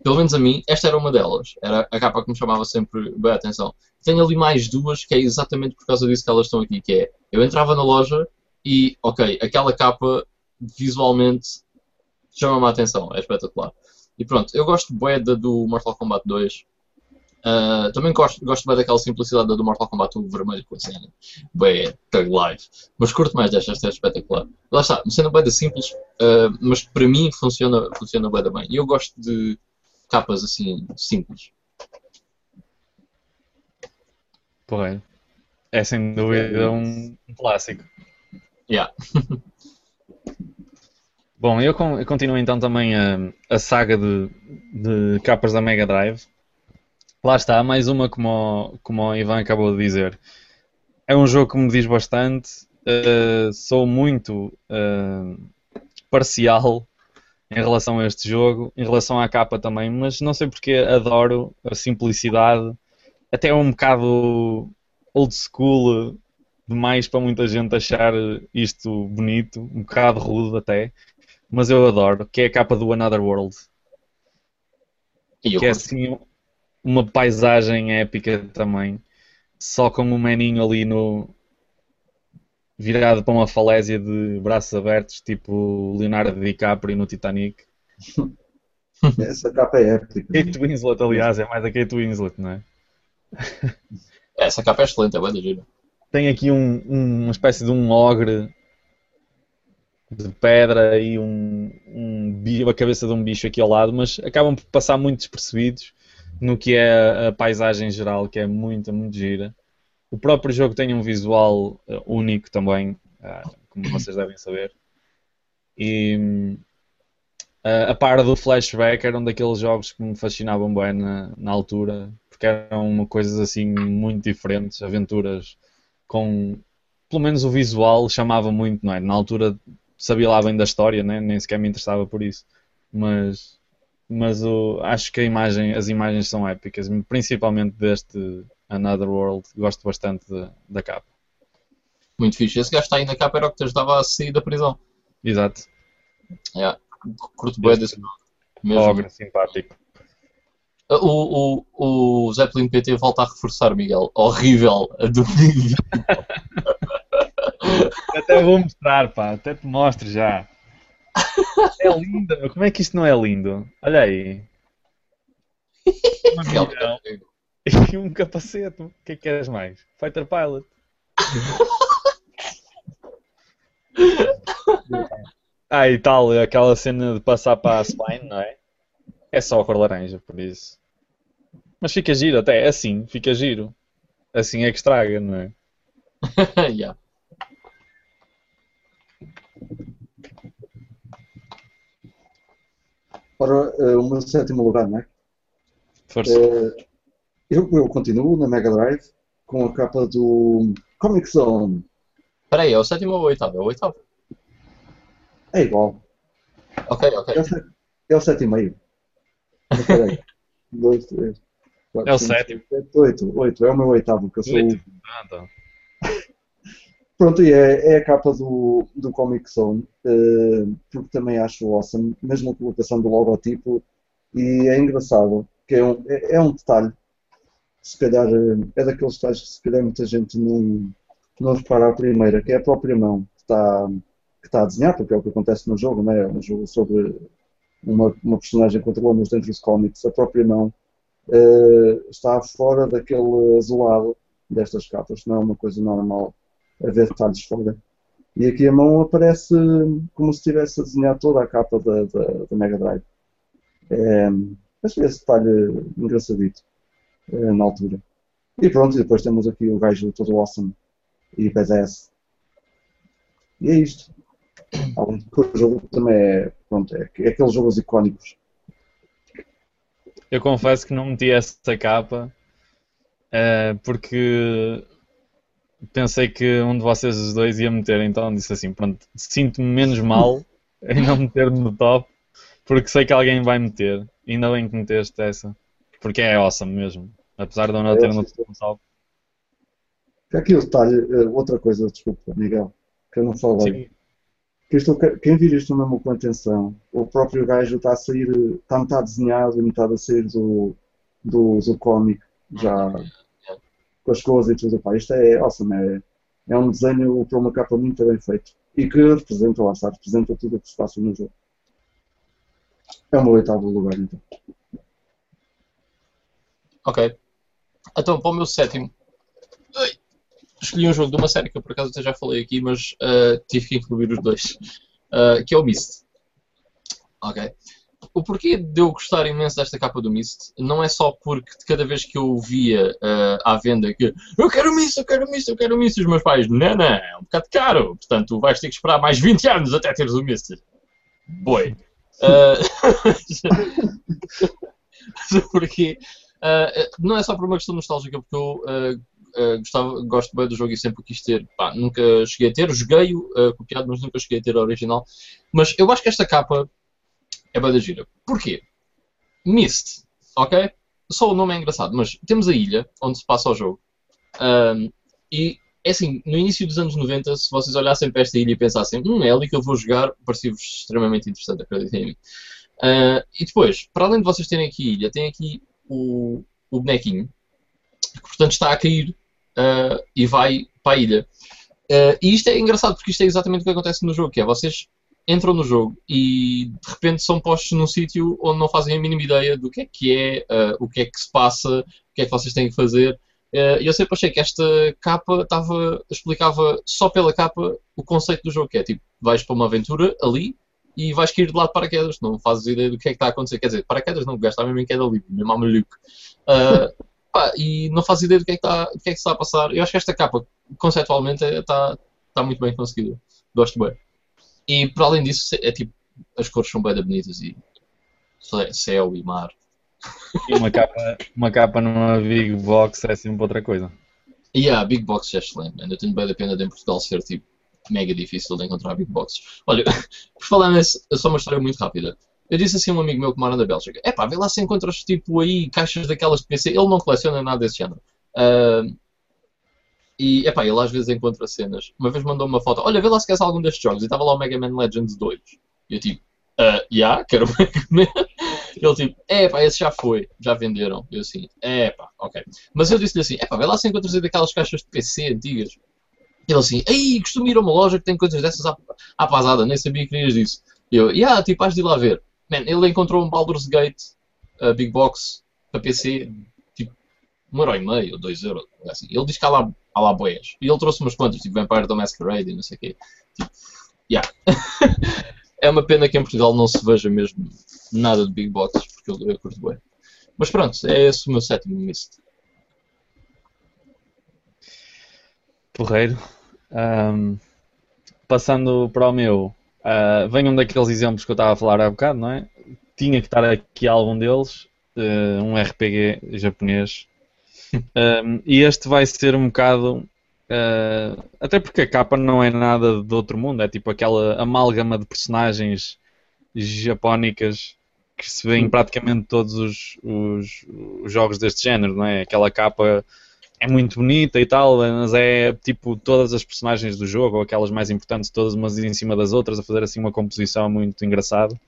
pelo menos a mim, esta era uma delas. Era a capa que me chamava sempre bem a atenção. Tenho ali mais duas que é exatamente por causa disso que elas estão aqui, que é eu entrava na loja e, ok, aquela capa visualmente chama-me a atenção, é espetacular. E pronto, eu gosto bué da do Mortal Kombat 2. Ah, também gosto, gosto bem daquela simplicidade da do Mortal Kombat 1 vermelho com a cena. Bué, Thug Life. Mas curto mais desta, esta é espetacular. Lá está, cena bué da simples, ah, mas para mim funciona, funciona bué da bem. E eu gosto de capas assim, simples. Porreiro. É sem dúvida um, um clássico. Yeah. (laughs) Bom, eu, con- eu continuo então também a, a saga de, de capas da Mega Drive. Lá está, mais uma como, o- como o Ivan acabou de dizer. É um jogo que me diz bastante. eh, sou muito eh, parcial em relação a este jogo, em relação à capa também, mas não sei porque adoro a simplicidade. Até é um bocado old school demais para muita gente achar isto bonito, um bocado rude até, mas eu adoro, que é a capa do Another World, que é assim uma paisagem épica também, só com um maninho ali no virado para uma falésia de braços abertos, tipo Leonardo DiCaprio no Titanic. (laughs) Essa capa é épica. Kate Winslet, aliás, é mais a Kate Winslet, não é? Essa capa é excelente, é da gira. Tem aqui um- um- uma espécie de um ogre de pedra e um, um a cabeça de um bicho aqui ao lado, mas acabam por passar muito despercebidos no que é a, a paisagem geral, que é muito, muito gira. O próprio jogo tem um visual eh, único também, ah, como vocês devem saber. E hum, a, par do Flashback era um daqueles jogos que me fascinavam bem na, na altura, porque eram coisas assim muito diferentes, aventuras com pelo menos o visual chamava muito, não é? Na altura sabia lá bem da história, né? nem sequer me interessava por isso, mas, mas o, acho que imagem, as imagens são épicas, principalmente deste Another World, gosto bastante de- da capa. Muito fixe. Esse gajo está aí na capa, era o que te ajudava a sair da prisão. Exato, Yeah. Curto bem desse. Mesmo. ogre, simpático. O, o, o Zeppelin PT volta a reforçar, Miguel. Horrível. A do (laughs) Até vou mostrar, pá, até te mostro já. É lindo, como é que isto não é lindo? Olha aí. (laughs) Uma milhão e um capacete. O que é que queres mais? Fighter Pilot. (laughs) ah, e tal, aquela cena de passar para a spine, não é? É só a cor laranja, por isso. Mas fica giro até, assim, fica giro. Assim é que estraga, não é? (laughs) yeah. Ora, eh, o meu sétimo lugar, não é? Força. Eh, eu, eu continuo na Mega Drive com a capa do Comic Zone. Espera aí, é o sétimo ou o oitavo? É o oitavo. É igual. Ok, ok. É o, set- é o sete e meio. Mas Espera aí. (laughs) Dois, três, quatro, É o cinco, sétimo. sete, oito. Oito. É o meu oitavo, que eu sou o Oito. Ah, então. (laughs) Pronto, e é, é a capa do, do Comic Zone, eh, porque também acho awesome, mesmo a colocação do logotipo, e é engraçado, que é um, é, é um detalhe, se calhar, eh, é daqueles detalhes que se calhar muita gente não, não repara à primeira, que é a própria mão que está, que está a desenhar, porque é o que acontece no jogo, não é? Um jogo sobre uma, uma personagem que controlamos dentro dos cómics, a própria mão eh, está fora daquele azulado destas capas, não é uma coisa normal a ver detalhes fora. E aqui a mão aparece como se estivesse a desenhar toda a capa da, da, da Mega Drive. É, acho esse detalhe engraçadito na altura. E pronto, e depois temos aqui o gajo todo awesome e badass. E é isto. Que o jogo também é, pronto, é, é aqueles jogos icónicos. Eu confesso que não meti essa capa eh, porque pensei que um de vocês os dois ia meter, então disse assim, pronto, sinto-me menos mal (laughs) em não meter no top, porque sei que alguém vai meter. Ainda bem que meteste essa, porque é awesome mesmo. Apesar de eu não ter sim. top. Aqui o detalhe, eh, outra coisa, desculpa, Miguel, que eu não falei. Sim, Que isto, quem vir isto mesmo com atenção, o próprio gajo está a sair, está metade desenhado e metade a sair do, do, do cómic, já com as coisas e tudo. Pá, isto é awesome, é, é um desenho para uma capa muito bem feito e que representa, lá está, representa tudo o que se passa no jogo. É o meu oitavo lugar, então. Ok. Então, para o meu sétimo, escolhi um jogo de uma série que eu por acaso até já falei aqui, mas ah, tive que incluir os dois, Ah, que é o Myst. Ok. O porquê de eu gostar imenso desta capa do Myst não é só porque de cada vez que eu via ah, à venda que eu quero Myst, eu quero Myst, eu quero Myst, e os meus pais, não, não, é um bocado caro, portanto vais ter que esperar mais 20 anos até teres o Myst. Boi. (laughs) (laughs) Ah, porque ah, não é só por uma questão nostálgica, porque eu ah, ah, gostava, gosto bem do jogo e sempre o quis ter. Pá, nunca cheguei a ter, joguei-o copiado, mas nunca cheguei a ter a original. Mas eu acho que esta capa é bem da gira. Porquê? Mist, ok? Só o nome é engraçado, mas temos a ilha onde se passa o jogo. Ahm, e é assim, no início dos anos 90, se vocês olhassem para esta ilha e pensassem, hum, é ali que eu vou jogar, parecia-vos extremamente interessante, acreditem em mim. Ah, e depois, para além de vocês terem aqui ilha, tem aqui o, o bonequinho, que portanto está a cair ah, e vai para a ilha. Ah, e isto é engraçado porque isto é exatamente o que acontece no jogo, que é vocês entram no jogo e de repente são postos num sítio onde não fazem a mínima ideia do que é que é, ah, o que é que se passa, o que é que vocês têm que fazer. E eu sempre achei que esta capa estava, explicava só pela capa o conceito do jogo, que é tipo, vais para uma aventura ali e vais cair de lado de paraquedas, não fazes ideia do que é que está a acontecer. Quer dizer, paraquedas não, o gajo está mesmo em queda livre, mesmo à maluco. Ah, pá, e não fazes ideia do que, é que está, do que é que está a passar. Eu acho que esta capa, conceptualmente, é- está, está muito bem conseguida. Gosto bem. E para além disso, é tipo, as cores são bem bonitas e cé- céu e mar. E uma capa, uma capa numa Big Box é sempre outra coisa. E a Big Box é excelente, eu tenho bem a pena de em Portugal ser tipo mega difícil de encontrar Big Boxes. Olha, (laughs) por falar nisso, só uma história muito rápida. Eu disse assim a um amigo meu que mora na Bélgica: é pá, vê lá se encontras tipo aí caixas daquelas de PC. Ele não coleciona nada desse género. Ah, e é pá, ele às vezes encontra cenas. Uma vez mandou uma foto: olha, vê lá se queres algum destes jogos. E estava lá o Mega Man Legends 2. E eu tipo: ah, já, quero o Mega Man. (laughs) Ele tipo, é pá, esse já foi, já venderam. Eu assim, é pá, ok. Mas eu disse-lhe assim, é pá, vê lá se encontras aí daquelas caixas de PC antigas. Ele assim, ei, costumo ir a uma loja que tem coisas dessas à, à pasada, nem sabia que querias disso. E eu, yeah, tipo, has de ir lá ver. Man, ele encontrou um Baldur's Gate, a Big Box, para PC, tipo, um euro e meio, ou dois euros, assim. Ele diz que há lá, há lá boias. E ele trouxe umas quantas, tipo Vampire the Masquerade e não sei o quê. Tipo, yeah. (laughs) é uma pena que em Portugal não se veja mesmo nada de Big Box, porque eu, eu curto bem. Mas pronto, é esse o meu sétimo Mist. Porreiro. Ahm, passando para o meu, ah, venham daqueles exemplos que eu estava a falar há bocado, não é? Tinha que estar aqui algum deles, eh, um RPG japonês. (laughs) Ahm, e este vai ser um bocado. ah, até porque a capa não é nada de outro mundo, é tipo aquela amálgama de personagens japónicas que se vê em praticamente todos os, os- os jogos deste género, não é? Aquela capa é muito bonita e tal, mas é tipo todas as personagens do jogo, ou aquelas mais importantes, todas umas em cima das outras, a fazer assim uma composição muito engraçada.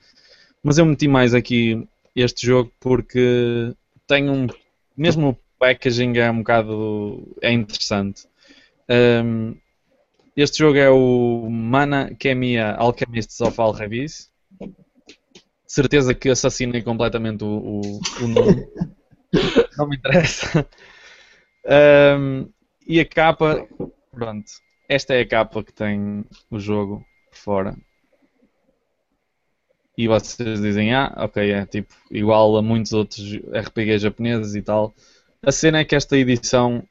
Mas eu meti mais aqui este jogo porque tem um. Mesmo o packaging é um bocado. é interessante. Um, este jogo é o Mana Kemiya Alchemists of Alrevis. Certeza que assassinei completamente o, o, o nome. (laughs) Não me interessa. Um, e a capa, pronto. Esta é a capa que tem o jogo por fora. E vocês dizem, ah, ok, é tipo igual a muitos outros RPG japoneses e tal. A cena é que esta edição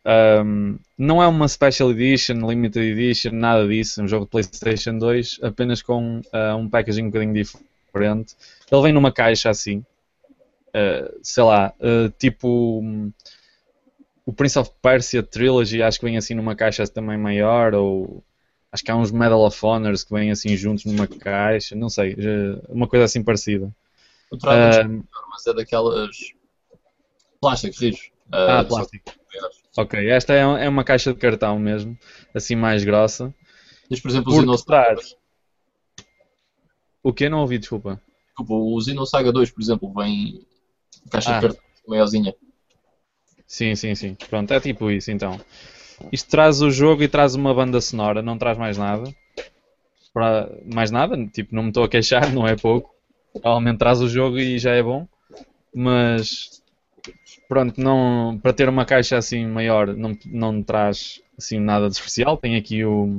um, não é uma Special Edition, Limited Edition, nada disso. É um jogo de PlayStation 2, apenas com uh, um packaging um bocadinho diferente. Ele vem numa caixa assim, uh, sei lá, uh, tipo o Prince of Persia Trilogy, acho que vem assim numa caixa também maior, ou acho que há uns Medal of Honors que vêm assim juntos numa caixa, não sei, uma coisa assim parecida. O Um, mas é daquelas plásticos rijos. ah, Ah, plástico. Ok, esta é, é uma caixa de cartão mesmo, assim mais grossa. Diz, por exemplo, o Xenosaga trás. O que? Não ouvi, desculpa. Desculpa, o Xenosaga 2, por exemplo, vem caixa Ah. de cartão maiorzinha. Sim, sim, sim. Pronto, é tipo isso então. Isto traz o jogo e traz uma banda sonora, não traz mais nada. Mais nada, tipo, não me estou a queixar, não é pouco. Provavelmente traz o jogo e já é bom. Mas pronto, não, para ter uma caixa assim maior não, não traz assim nada de especial. Tem aqui o,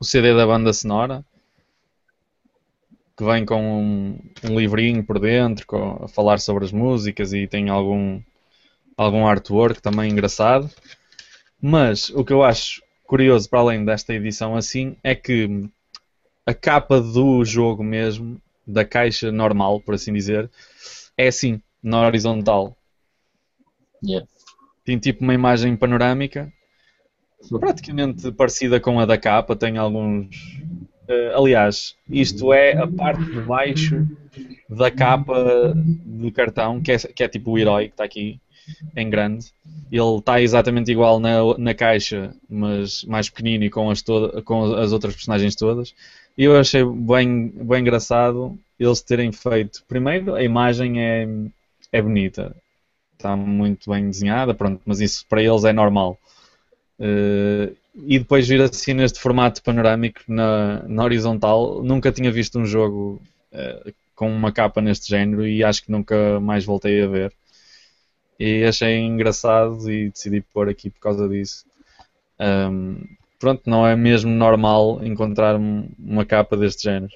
o CD da banda sonora que vem com um, um livrinho por dentro com- a falar sobre as músicas e tem algum algum artwork também engraçado. Mas o que eu acho curioso, para além desta edição assim, é que a capa do jogo mesmo, da caixa normal, por assim dizer, é assim, na horizontal. Yeah. Tem tipo uma imagem panorâmica, praticamente parecida com a da capa, tem alguns. eh, aliás, isto é a parte de baixo da capa do cartão, que é, que é tipo o herói que está aqui em grande. Ele está exatamente igual na, na caixa, mas mais pequenino e com as, toda, com as outras personagens todas. E eu achei bem, bem engraçado eles terem feito. Primeiro, a imagem é, é bonita, está muito bem desenhada, pronto, mas isso para eles é normal. Eh, e depois vir assim neste formato panorâmico na, na horizontal, nunca tinha visto um jogo eh, com uma capa neste género e acho que nunca mais voltei a ver. E achei engraçado e decidi pôr aqui por causa disso. Ahm, pronto, não é mesmo normal encontrar um- uma capa deste género.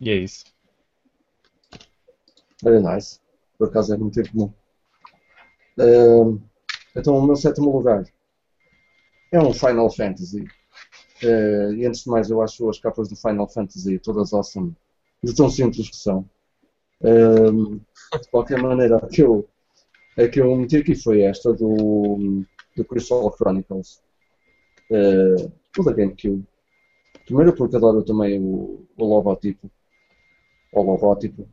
E é isso. Very nice. Por acaso é muito comum. Ehm, então, o meu sétimo lugar é um Final Fantasy. Eh, e antes de mais, eu acho as capas do Final Fantasy todas awesome. E tão simples que são. Ehm, de qualquer maneira, a que eu, a que eu meti aqui foi esta do, do Crystal Chronicles. Eh, o da GameCube. Primeiro porque adoro também o, o logotipo. O logótipo.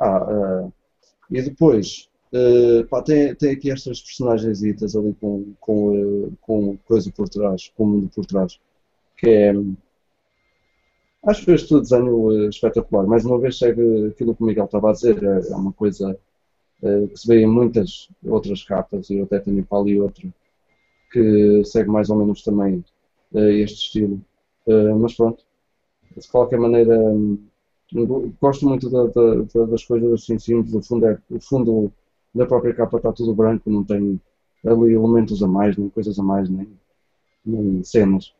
Ah, ah, e depois, eh, pá, tem, tem aqui estas personagens ali com, com, eh, com coisa por trás, com o mundo por trás, que é. Acho este desenho eh, espetacular. Mais uma vez segue aquilo que o Miguel estava a dizer, é, é uma coisa eh, que se vê em muitas outras capas, eu até tenho para ali outra, que segue mais ou menos também eh, este estilo. Mas pronto, de qualquer maneira, hum, Gosto muito da- da- da- das coisas assim simples. O fundo, é, o fundo da própria capa está tudo branco, não tem ali elementos a mais, nem coisas a mais, nem, nem cenas.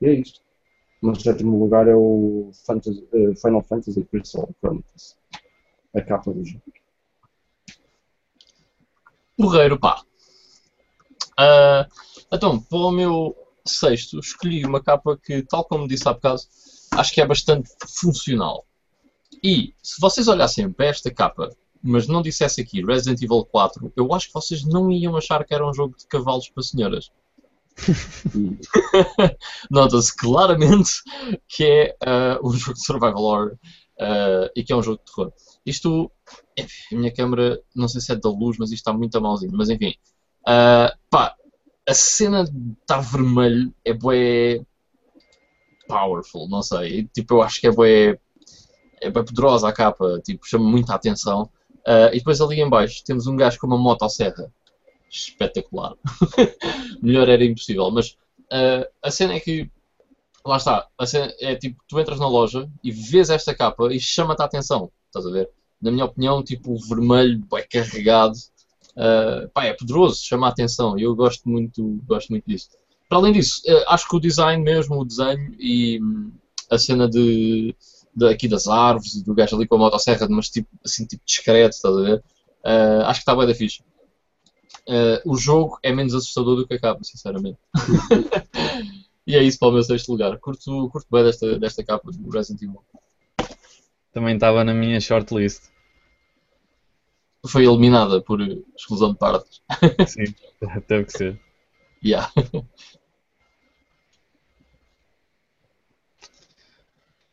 E é isto. Mas o sétimo lugar é o Fantasy- eh, Final Fantasy Crystal Chronicles. A capa do jogo. Porreiro, pá. Ah, então, para o meu sexto, escolhi uma capa que, tal como disse há bocado, acho que é bastante funcional. E, se vocês olhassem para esta capa, mas não dissesse aqui Resident Evil 4, eu acho que vocês não iam achar que era um jogo de cavalos para senhoras. (laughs) Nota-se claramente que é ah, um jogo de survival horror ah, e que é um jogo de terror. Isto, enfim, a minha câmera, não sei se é da luz, mas isto está muito a malzinho. Mas enfim, ah, pá, a cena estar vermelho é bué powerful, não sei. Tipo, eu acho que é bué, é bué poderosa a capa, tipo, chama muita atenção. Ah, e depois ali em baixo temos um gajo com uma motosserra. Espetacular. (laughs) Melhor era impossível, mas ah, a cena é que lá está, a cena é tipo, tu entras na loja e vês esta capa e chama-te a atenção, estás a ver? Na minha opinião, tipo, o vermelho é carregado, ah, pá, é poderoso, chama a atenção eu gosto muito, gosto muito disso. Para além disso, eh, acho que o design mesmo, o desenho e hum, a cena de, aqui das árvores e do gajo ali com a motosserra, mas tipo, assim, tipo discreto, estás a ver? Ah, acho que está bem da fixe. Ah, o jogo é menos assustador do que a capa, sinceramente. (laughs) e é isso para o meu sexto lugar. Curto, curto bem desta, desta capa do Resident Evil. Também estava na minha shortlist. Foi eliminada por exclusão de partes. (laughs) Sim, teve que ser. Yeah. (laughs)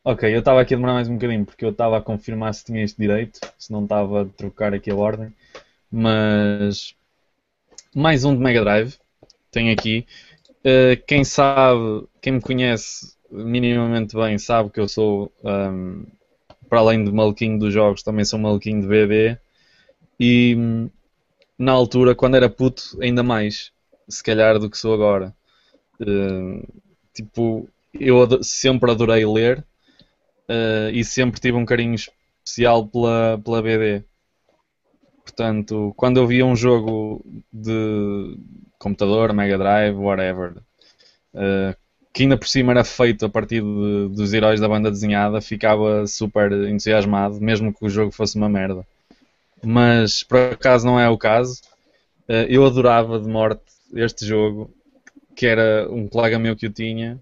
Ok, eu estava aqui a demorar mais um bocadinho porque eu estava a confirmar se tinha este direito, se não estava a trocar aqui a ordem. Mas mais um de Mega Drive tenho aqui. Uh, quem sabe, quem me conhece minimamente bem, sabe que eu sou, um, para além de maluquinho dos jogos, também sou maluquinho de BD. E na altura, quando era puto, ainda mais, se calhar, do que sou agora. Uh, tipo, eu ado- sempre adorei ler. Uh, e sempre tive um carinho especial pela, pela BD. Portanto, quando eu via um jogo de computador, Mega Drive, whatever, uh, que ainda por cima era feito a partir de- dos heróis da banda desenhada, ficava super entusiasmado, mesmo que o jogo fosse uma merda. Mas por acaso não é o caso. Uh, eu adorava de morte este jogo, que era um colega meu que o tinha,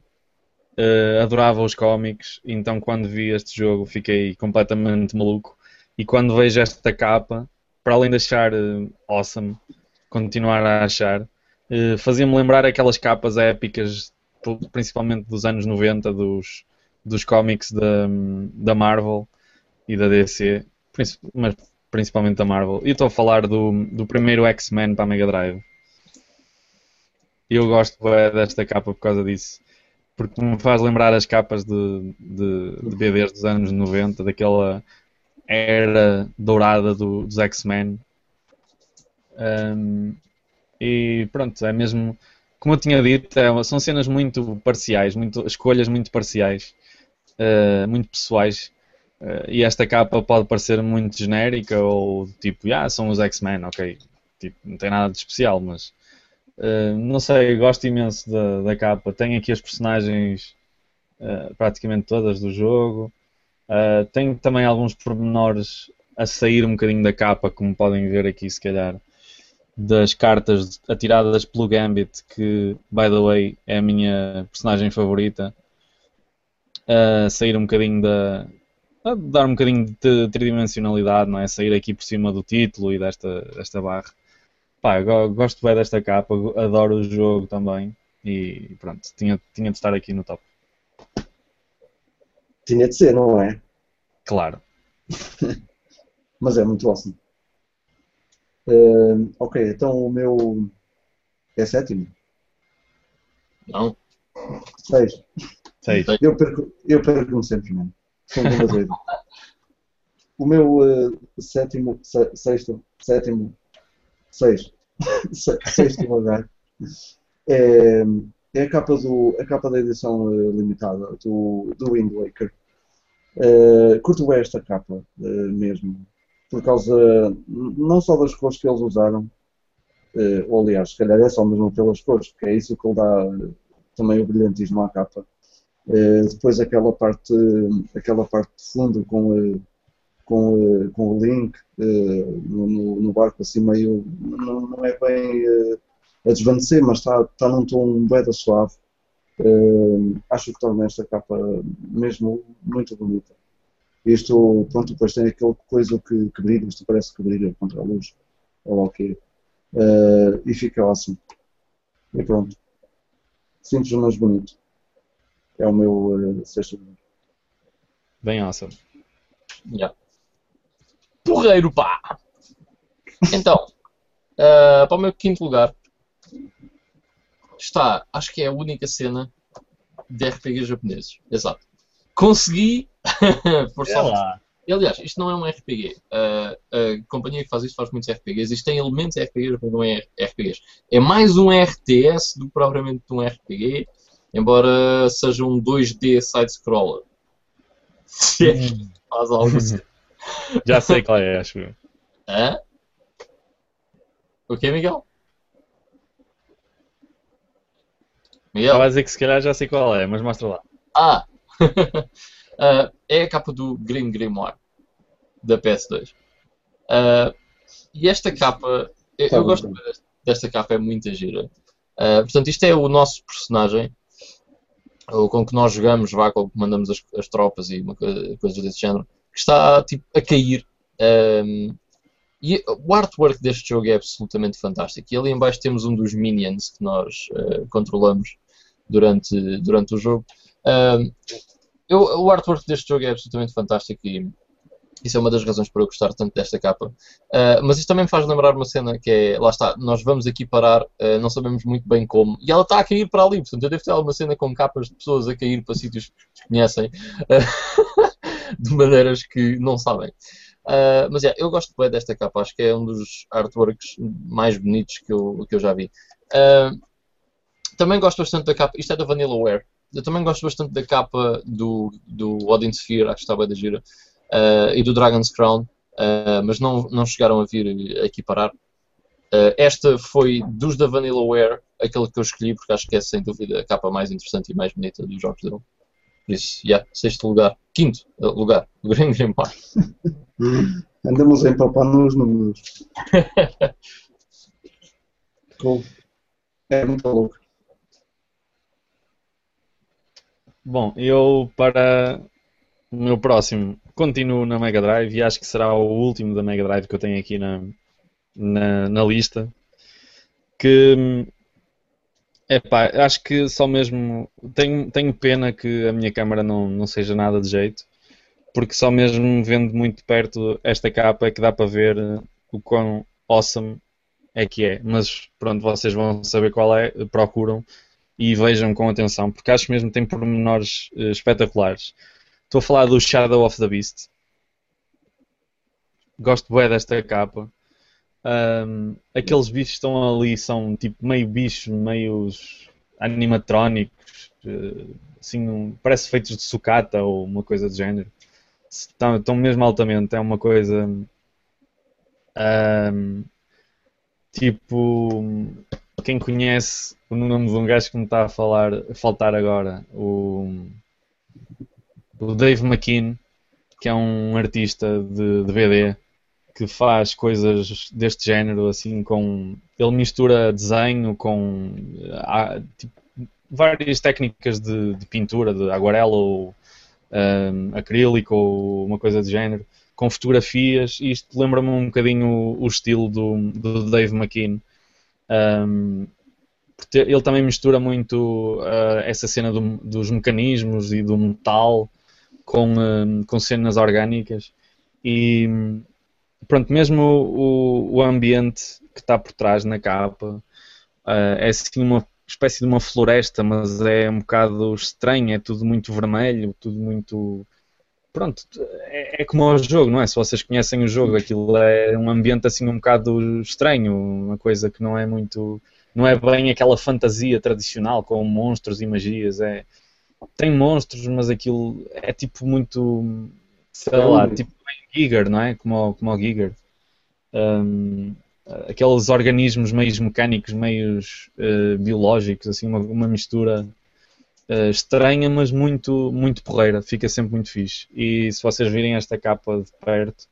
Uh, adorava os cómics, então quando vi este jogo fiquei completamente maluco. E quando vejo esta capa, para além de achar uh, awesome, continuar a achar, uh, fazia-me lembrar aquelas capas épicas, principalmente dos anos 90, dos, dos cómics da, da Marvel e da DC, mas principalmente da Marvel. E estou a falar do, do primeiro X-Men para a Mega Drive. Eu gosto desta capa por causa disso porque me faz lembrar as capas de, de, de BDs dos anos 90, daquela era dourada do- dos X-Men. Um, e pronto, é mesmo, como eu tinha dito, é são cenas muito parciais, muito, escolhas muito parciais, uh, muito pessoais. Uh, e esta capa pode parecer muito genérica ou tipo, ah, são os X-Men, ok, tipo, não tem nada de especial, mas Uh, não sei, gosto imenso da, da capa. Tenho aqui as personagens praticamente todas do jogo. Uh, tenho também alguns pormenores a sair um bocadinho da capa, como podem ver aqui, se calhar, das cartas atiradas pelo Gambit, que, by the way, é a minha personagem favorita. A sair um bocadinho da. dar um bocadinho de tridimensionalidade, não é? Sair aqui por cima do título e desta, desta barra. Pá, gosto bem desta capa, adoro o jogo também e pronto, tinha, tinha de estar aqui no top. Tinha de ser, não é? Claro. (laughs) Mas é muito awesome. Eh, ok, então o meu é sétimo. Não? Seis. Sei. Eu perco, eu perco-me sempre, mano. (laughs) O meu eh, sétimo, se- sexto, sétimo, seis, (laughs) se- sexto lugar é, é a capa do a capa da edição eh, limitada do, do Wind Waker. Uh, curto bem esta capa, uh, mesmo. Por causa, não só das cores que eles usaram, uh, ou aliás, se calhar é só mesmo pelas cores, porque é isso que ele dá também o brilhantismo à capa. depois aquela parte, aquela parte de fundo com, com, com o link no, no, barco assim meio, não, não é bem a desvanecer, mas está, está num tom bem suave. Uh, acho que torna esta capa mesmo muito bonita. Isto, pronto, depois tem aquele coisa que, que brilha, isto parece que brilha contra a luz, ou ok. Uh, e fica awesome. E pronto. Simples, mas bonito. É o meu uh, sexto lugar. Bem awesome. Yeah. Porreiro, pá! (laughs) Então, uh, para o meu quinto lugar, está, acho que é a única cena de RPG japoneses. Exato. Consegui, (laughs) por sorte. Aliás, isto não é um RPG. Uh, a companhia que faz isto faz muitos RPGs. Isto tem elementos RPGs, mas não é RPGs. É mais um RTS do que propriamente um RPG, embora seja um 2D side-scroller. Se é que faz algo assim. Já sei qual é, acho. Hã? O que, Miguel? Miguel? Estava a dizer que se calhar já sei qual é, mas mostra lá. Ah! uh, (laughs) é a capa do Grim Grimoire da PS2. Uh, ah, e esta capa, eu, eu gosto desta, desta capa, é muito gira. Uh, portanto, isto é o nosso personagem, ou com que nós jogamos, vá, com que mandamos as, as tropas e uma, coisas desse género, que está tipo, a cair. Um, e o artwork deste jogo é absolutamente fantástico. E ali embaixo temos um dos minions que nós uh, controlamos durante, durante o jogo. Uh, eu, o artwork deste jogo é absolutamente fantástico e isso é uma das razões para eu gostar tanto desta capa. Uh, mas isto também me faz lembrar uma cena que é, lá está, nós vamos aqui parar, uh, não sabemos muito bem como, e ela está a cair para ali, portanto eu devo ter alguma cena com capas de pessoas a cair para sítios que desconhecem, uh, (laughs) de maneiras que não sabem. mas é, eu gosto bem desta capa, acho que é um dos artworks mais bonitos que eu, que eu já vi. Também gosto bastante da capa, isto é da Vanillaware, eu também gosto bastante da capa do, do Odin Sphere, acho que está bem da gira, uh, e do Dragon's Crown, uh, mas não, não chegaram a vir aqui parar. Uh, esta foi dos da Vanillaware, aquele que eu escolhi, porque acho que é sem dúvida a capa mais interessante e mais bonita dos jogos dele. Por isso, yeah, sexto lugar. Quinto lugar, o (laughs) Green Green Park. (laughs) Andamos a empapar nos números. (laughs) cool. É muito louco. Bom, eu para o meu próximo continuo na Mega Drive e acho que será o último da Mega Drive que eu tenho aqui na, na, na lista. Que Epá, acho que só mesmo. Tenho, tenho pena que a minha câmera não, não seja nada de jeito, porque só mesmo vendo muito perto esta capa é que dá para ver o quão awesome é que é. Mas pronto, vocês vão saber qual é, procuram e vejam com atenção, porque acho mesmo que tem pormenores uh, espetaculares. Estou a falar do Shadow of the Beast. Gosto bem desta capa. Um, aqueles bichos que estão ali são tipo meio bichos, meios animatrónicos, uh, assim, um, parece feitos de sucata ou uma coisa do género. Estão, estão mesmo altamente, é uma coisa um, tipo quem conhece o nome de um gajo que me está a falar, a faltar agora, o, o Dave McKean, que é um artista de, de BD que faz coisas deste género, assim, com. Ele mistura desenho com há, tipo, várias técnicas de, de, pintura, de aguarela ou um, acrílico ou uma coisa do género, com fotografias. Isto lembra-me um bocadinho o, o estilo do, do Dave McKean. Um, ele também mistura muito uh, essa cena do, dos mecanismos e do metal com, uh, com cenas orgânicas. E pronto, mesmo o, o ambiente que está por trás na capa uh, é assim uma espécie de uma floresta, mas é um bocado estranho, é tudo muito vermelho, tudo muito pronto, é, é, como o jogo, não é? Se vocês conhecem o jogo, aquilo é um ambiente assim um bocado estranho, uma coisa que não é muito, não é bem aquela fantasia tradicional com monstros e magias, é, tem monstros, mas aquilo é tipo muito. sei lá, tipo Giger, não é? Como, como o Giger. Hum, aqueles organismos meios mecânicos, meios eh, biológicos, assim, uma, uma mistura eh, estranha, mas muito, muito porreira. Fica sempre muito fixe. E se vocês virem esta capa de perto,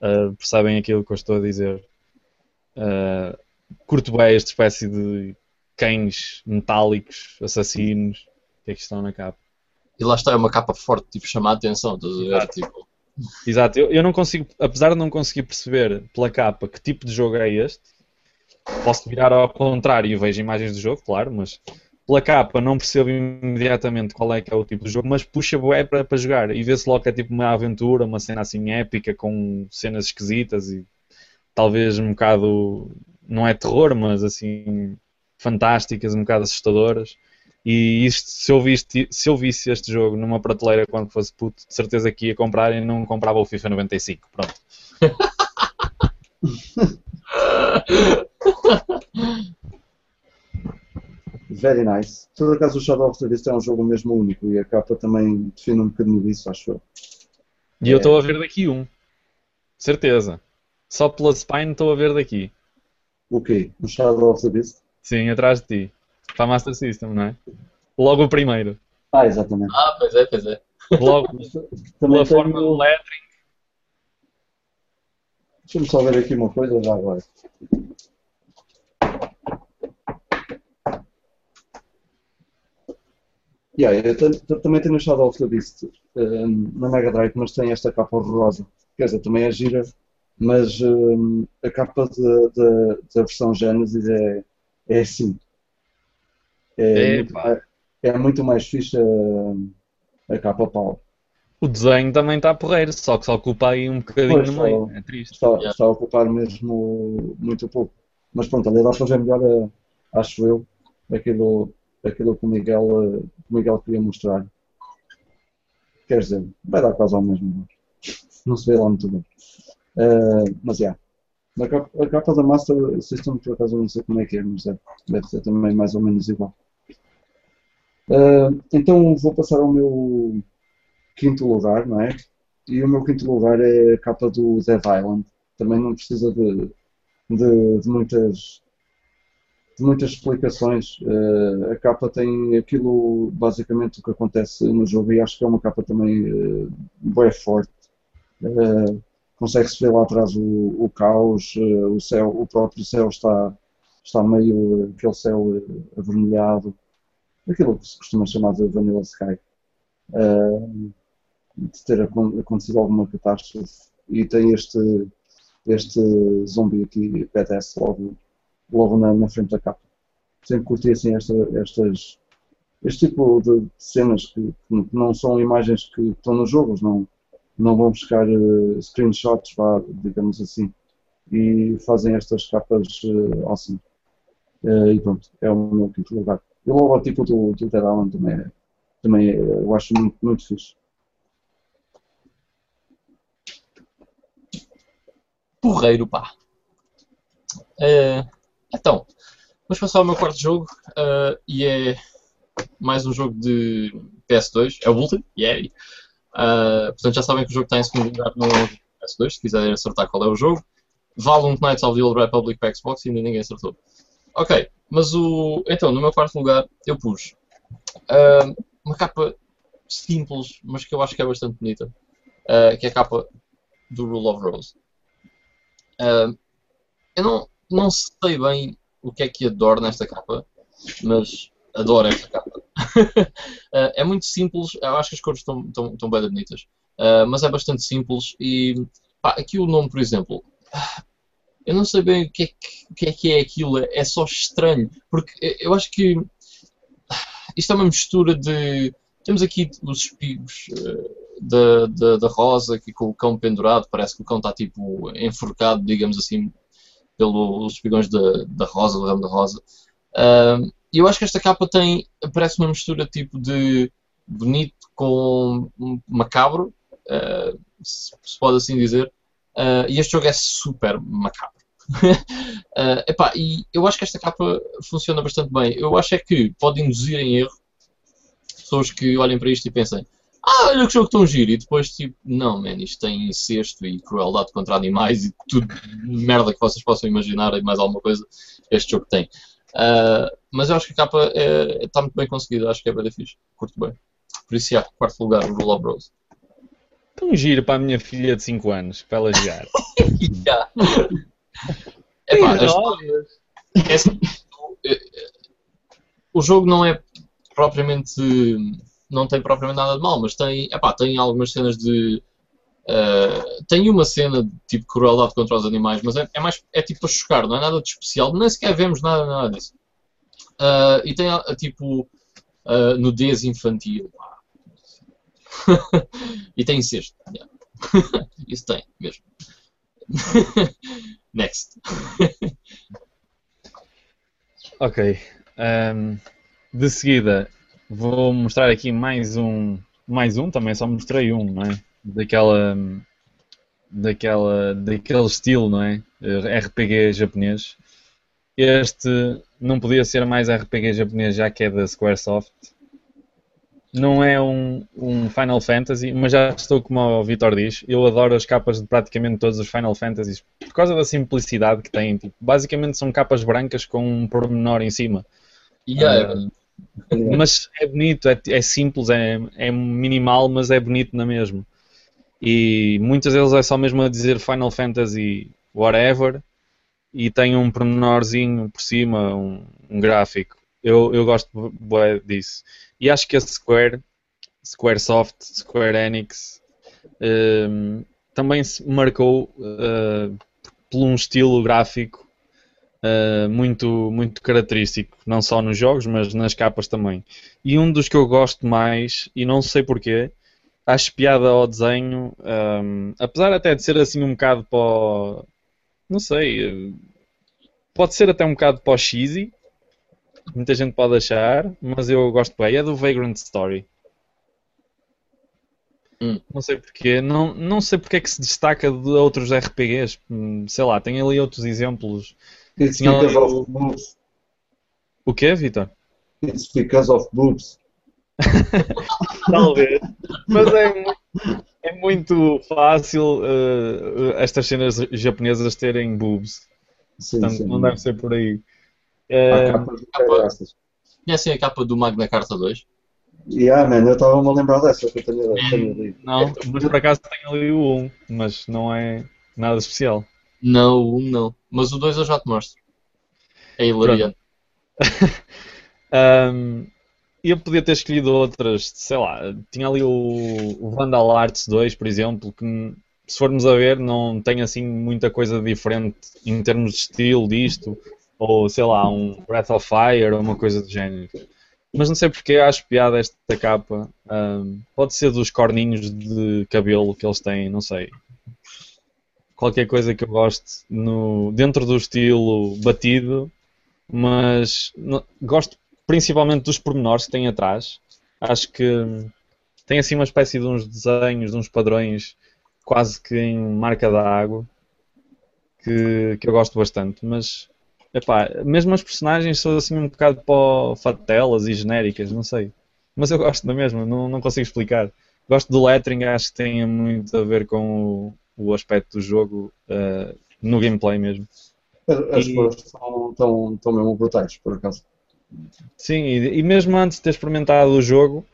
eh, percebem aquilo que eu estou a dizer. Eh, curto bem esta espécie de cães metálicos, assassinos, que é que estão na capa. E lá está, é uma capa forte, tipo, chama a atenção, estás a ver? Exato. Tipo, Exato, eu, eu não consigo, apesar de não conseguir perceber pela capa que tipo de jogo é este, posso virar ao contrário e vejo imagens do jogo, claro, mas pela capa não percebo imediatamente qual é que é o tipo de jogo, mas puxa para, para jogar e vê-se logo que é tipo uma aventura, uma cena assim épica com cenas esquisitas e talvez um bocado, não é terror, mas assim fantásticas, um bocado assustadoras. E isto, se eu, viste, se eu visse este jogo numa prateleira quando fosse puto, de certeza que ia comprar e não comprava o FIFA 95. Pronto. (laughs) Very nice. Por acaso o Shadow of the Beast é um jogo mesmo único e a capa também define um bocadinho disso, acho eu. E eu É. estou a ver daqui um. Certeza. Só pela Spine estou a ver daqui. O quê? O Shadow of the Beast? Sim, atrás de ti. Para a Master System, não é? Logo o primeiro. Ah, exatamente. ah, pois é, pois é. Logo (laughs) Também pela forma do lettering. Deixa-me só ver aqui uma coisa já agora. Yeah, eu tam- tam- também tenho o Shadow of the Beast um, na Mega Drive, mas tem esta capa horrorosa. Quer dizer, também é gira, mas um, a capa de- de- da versão Genesis é, é assim. É, muito, Epá. mais- é muito mais fixe a, a capa pau. O desenho também está porreiro, só que só ocupa aí um bocadinho Pois, no só- meio. É triste. está, Yeah. está a ocupar mesmo muito pouco. Mas pronto, ali dá para ver melhor, eh, acho eu, aquilo, aquilo que o Miguel, eh, que o Miguel queria mostrar. Quer dizer, vai dar quase ao mesmo. Não se vê lá muito bem. Eh, mas já. A capa, a capa da Master System, por acaso, não sei como é que é, mas deve, deve ser também mais ou menos igual. Eh, então vou passar ao meu quinto lugar, não é? E o meu quinto lugar é a capa do Dead Island. Também não precisa de, de, de muitas, muitas explicações. Eh, a capa tem aquilo, basicamente, o que acontece no jogo, e acho que é uma capa também uh, bem forte. Eh, Consegue-se ver lá atrás o, o caos, eh, o céu, o próprio céu está, está meio, eh, aquele céu eh, avermelhado, aquilo que se costuma chamar de Vanilla Sky. Eh, de ter acon- acontecido alguma catástrofe e tem este, este zombi aqui, badass, logo, logo na, na frente da capa. Sempre curti assim esta, estas, este tipo de cenas que, que não são imagens que estão nos jogos, não, não vão buscar eh, screenshots, vá, digamos assim, e fazem estas capas uh, awesome. Eh, e pronto, é o meu quinto lugar. E o logotipo do, do Dead Island também, é, também é, eu acho muito, muito fixe. Porreiro, pá. Então, vamos passar ao meu quarto jogo eh, e é mais um jogo de PS2, é o último, yay. Eh, portanto, já sabem que o jogo está em segundo lugar no PS2, se quiserem acertar qual é o jogo. Valiant Knights of the Old Republic para Xbox e ainda ninguém acertou. Ok, mas o. Então, no meu quarto lugar, eu pus eh, uma capa simples, mas que eu acho que é bastante bonita, eh, que é a capa do Rule of Rose. Ah, eu não, não sei bem o que é que adoro nesta capa, mas adoro esta capa. Ah, (laughs) é muito simples, eu acho que as cores estão, bem bonitas, Ah, mas é bastante simples e pá, aqui o nome, por exemplo, (sighs) eu não sei bem o que é que, o que, é, que é aquilo, é só estranho, porque eu acho que (sighs) isto é uma mistura de. Temos aqui os espigos da, da, da rosa, aqui com o cão pendurado, parece que o cão está tipo enforcado, digamos assim, pelos espigões da, da rosa, do ramo da rosa. E eu acho que esta capa tem, parece uma mistura tipo de bonito com macabro, uh, se, pode assim dizer, uh, e este jogo é super macabro. uh, (laughs) epá, e eu acho que esta capa funciona bastante bem. Eu acho é que pode induzir em erro pessoas que olhem para isto e pensem ah, olha que jogo tão giro, e depois tipo, não, man, isto tem incesto e crueldade contra animais e tudo merda que vocês possam imaginar e mais alguma coisa este jogo tem. Uh, mas eu acho que a capa está é, tá muito bem conseguida, acho que é bem fixe, curto bem. Por isso, já, quarto lugar, o Rule of Rose. Tão giro para a minha filha de 5 anos, para ela jogar. (laughs) yeah. Epá, é assim, o jogo não é propriamente não tem propriamente nada de mal, mas tem, epá, tem algumas cenas de. Uh, tem uma cena de tipo crueldade contra os animais, mas é, é, mais é tipo a chocar, não é nada de especial, nem sequer vemos nada, nada disso. Uh, e tem tipo uh, nudez infantil. (laughs) e tem incesto. Yeah. (laughs) Isso tem mesmo. (laughs) Next. ok. Um, de seguida, Vou mostrar aqui mais um, mais um, também só mostrei um, não é? Daquela, daquela, daquele estilo, não é? RPG japonês. Este não podia ser mais RPG japonês já que é da Squaresoft. Não é um, um Final Fantasy, mas já estou como o Vitor diz. Eu adoro as capas de praticamente todos os Final Fantasies por causa da simplicidade que têm. Tipo, basicamente são capas brancas com um pormenor em cima. Yeah, uh, mas é bonito, é, é simples, é, é, minimal, mas é bonito na mesma. E muitas vezes é só mesmo a dizer Final Fantasy whatever e tem um pormenorzinho por cima, um, um gráfico. Eu, eu gosto disso. E acho que a Square, Squaresoft, Square Enix, um, também se marcou uh, por um estilo gráfico uh, muito, muito característico, não só nos jogos, mas nas capas também. E um dos que eu gosto mais, e não sei porquê, acho piada ao desenho, um, apesar até de ser assim um bocado para o, não sei, pode ser até um bocado para o cheesy, muita gente pode achar, mas eu gosto bem, é do Vagrant Story. Hum. Não sei porquê, não, não sei porque é que se destaca de outros RPGs, hum, sei lá, tem ali outros exemplos It's Tinha because ali... of boobs. O que, Vitor? It's because of boobs. (laughs) Talvez. Mas é muito, é muito fácil uh, estas cenas japonesas terem boobs. Sim, Portanto, sim. não deve ser por aí. Uh, capa, Conhecem a capa do Magna Carta 2? Yeah, man, eu estava-me a lembrar dessa que eu tenho, tenho ali. Não, mas por acaso tenho ali o 1, mas não é nada especial. Não, o 1 não. Mas o 2 eu já te mostro. É hilariante. um, (laughs) eu podia ter escolhido outras, sei lá, tinha ali o, o Vandal Arts 2, por exemplo, que se formos a ver não tem assim muita coisa diferente em termos de estilo disto, ou sei lá, um Breath of Fire ou uma coisa do género. Mas não sei porque acho piada esta capa. Um, pode ser dos corninhos de cabelo que eles têm, não sei qualquer coisa que eu goste no, dentro do estilo batido, mas no, gosto principalmente dos pormenores que tem atrás. Acho que tem assim uma espécie de uns desenhos, de uns padrões quase que em marca da água que, que eu gosto bastante, mas epá, mesmo as personagens são assim um bocado para fatelas e genéricas, não sei. Mas eu gosto da mesma, não, não consigo explicar. Gosto do lettering, acho que tem muito a ver com o, o aspecto do jogo uh, no gameplay mesmo. As estão, estão, mesmo brutais, por acaso. Sim, e, e mesmo antes de ter experimentado o jogo,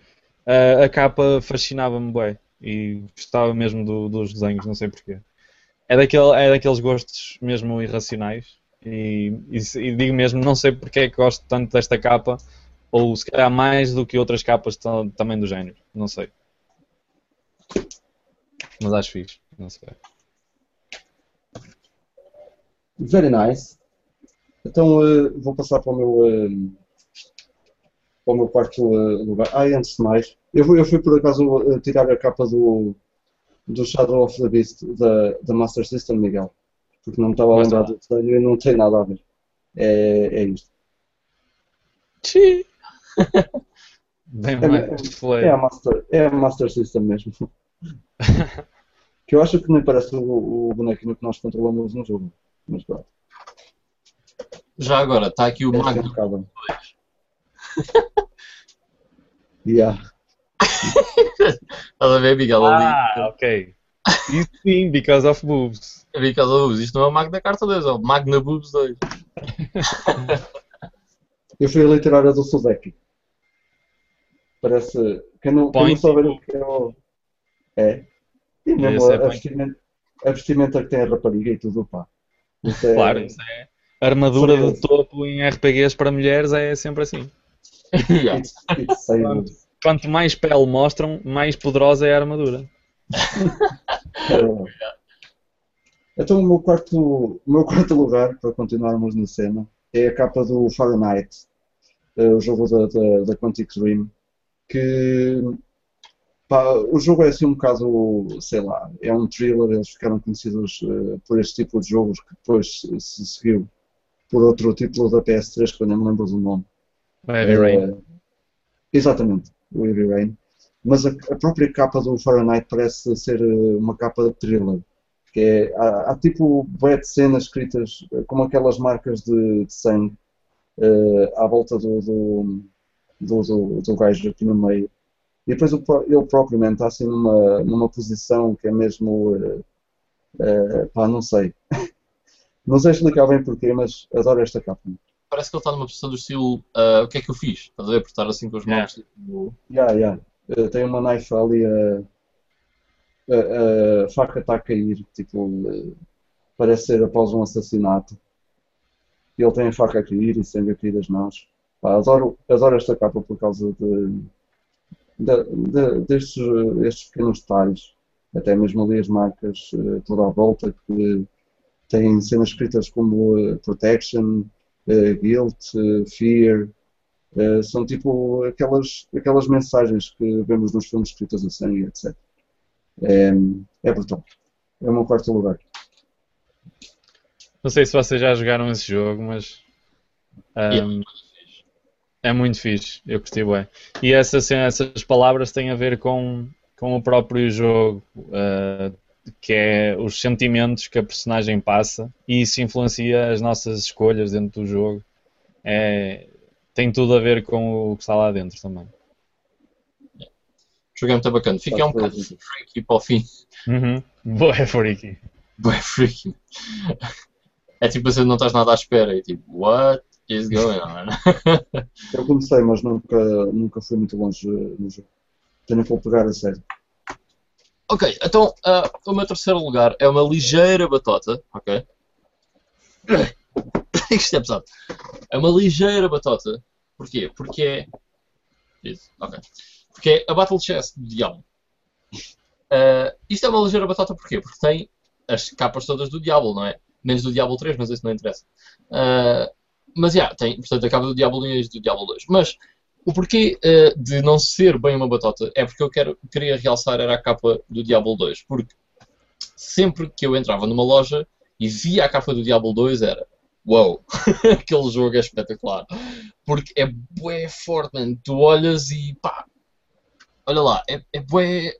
uh, a capa fascinava-me bem e gostava mesmo do, dos desenhos, não sei porquê. É, daquele, é daqueles gostos mesmo irracionais e, e, e, digo mesmo, não sei porque é que gosto tanto desta capa ou se calhar mais do que outras capas também do género, não sei. Mas acho fixe. Não sei. Very nice. Então uh, vou passar para o meu, uh, para o meu quarto uh, lugar. Ah, antes de mais, eu fui, eu fui por acaso tirar a capa do, do Shadow of the Beast da, da Master System, Miguel. Porque não me estava a lembrar do desenho e não tem nada a ver. É, é isto. Sim. (laughs) Bem é, mais é, é, a Master, é a Master System mesmo. (laughs) Que eu acho que nem parece o, o bonequinho que nós controlamos no jogo. Mas pronto. Já agora, está aqui o é Magno 2. (laughs) Yeah. Estás a ver, Miguel? Ali. Ah, ok. Isso sim, because of boobs. Because of Boobs. Isto não é o Magna Carta 2, é o Magna Boobs 2. (laughs) Eu fui a literária do Suzeki. Parece. Quem não, quem não souber o que é o. É. E mesmo é a, vestimenta, a vestimenta que tem a rapariga e tudo, pá. Isso é, Claro, isso é. Armadura Foi de topo em RPGs para mulheres é sempre assim. Yeah. It's, it's. Quanto mais pele mostram, mais poderosa é a armadura. (laughs) É. Então o meu quarto, o meu (laughs) quarto lugar, para continuarmos na cena, é a capa do Fahrenheit, eh, o jogo da, da, da Quantic Dream, que pá, o jogo é assim um bocado, sei lá, é um thriller, eles ficaram conhecidos eh, por este tipo de jogos que depois se, se seguiu por outro título da PS3 que eu nem me lembro do nome. Heavy Rain. Eh, exatamente, o Heavy Rain. Mas a, a própria capa do Fahrenheit parece ser eh, uma capa de thriller. Que é, há, há tipo de cenas escritas como aquelas marcas de, de sangue eh, à volta do, do, do, do, do gajo aqui no meio. E depois ele próprio está assim numa, numa posição que é mesmo. eh, eh, pá, não sei. (laughs) não sei explicar bem porquê, mas adoro esta capa. Parece que ele está numa posição do estilo ah, o que é que eu fiz? Estás a ver? Por estar assim com os Yeah. mãos. Tipo, Yeah, yeah. Tem uma knife ali a, faca está a cair, tipo, parece ser após um assassinato. E ele tem a faca a cair e sangue a cair das mãos. Pá, adoro, adoro esta capa por causa de, de- de- destes, eh, estes pequenos detalhes. Até mesmo ali as marcas eh, toda à volta que têm cenas escritas como eh, protection, eh, guilt, fear. São tipo aquelas, aquelas mensagens que vemos nos filmes escritas a sangue, etc. É, é brutal. É o meu quarto lugar. Não sei se vocês já jogaram esse jogo, mas ahm, é muito fixe. Eu curti bem. E essa, cena- essas palavras têm a ver com, com o próprio jogo, ah, que é os sentimentos que a personagem passa e isso influencia as nossas escolhas dentro do jogo. É, tem tudo a ver com o que está lá dentro também. O jogo é muito bacana. Fica um bocado Faz freaky para o fim. Uhum. Boa, é freaky. Bué freaky. É tipo assim, não estás nada à espera e tipo, what is going on? Eu comecei, mas nunca, nunca fui muito longe no jogo. Tenho que pegar a sério. ok, então ah, o meu terceiro lugar é uma ligeira batota, ok? (coughs) Isto é pesado. É uma ligeira batota. Porquê? Porque é. Isso, ok. Porque é a Battle Chess do Diablo. Ah, isto é uma ligeira batota porquê? Porque tem as capas todas do Diablo, não é? Menos do Diablo 3, mas isso não interessa. Ah, mas já, tem, portanto, a capa do Diablo 1 e do Diablo 2. Mas o porquê ah, de não ser bem uma batota é porque eu quero, queria realçar era a capa do Diablo 2. Porque sempre que eu entrava numa loja e via a capa do Diablo 2 era Uau, (laughs) aquele jogo é espetacular. Porque é bué forte, man. Tu olhas e pá, olha lá, é, é bué.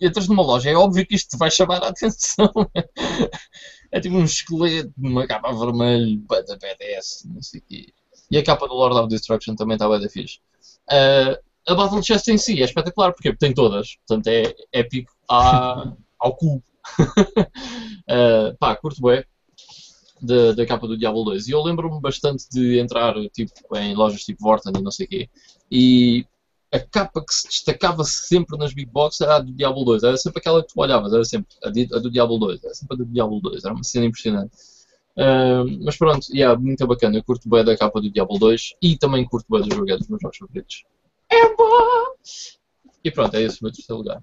Entras numa loja, é óbvio que isto vai chamar a (laughs) atenção. É tipo um esqueleto numa capa vermelha, bada BDS, não sei o quê. E a capa do Lord of Destruction também está bem da fixe. Ah, a Battle Chest em si é espetacular, porque tem todas. Portanto, é épico à, (laughs) ao cubo. (laughs) Ah, pá, curto bem da, da capa do Diablo 2. E eu lembro-me bastante de entrar tipo, em lojas tipo Vorten e não sei o quê. E a capa que se destacava sempre nas Big Box era a do Diablo 2. Era sempre aquela que tu olhavas, era sempre a, di- a do Diablo 2. Era sempre a do Diablo 2. Era uma cena impressionante. Ah, mas pronto, yeah, muito bacana. Eu curto bem da capa do Diablo 2 e também curto bem do jogo, é dos meus jogos favoritos. É bom! E pronto, é esse o meu terceiro lugar.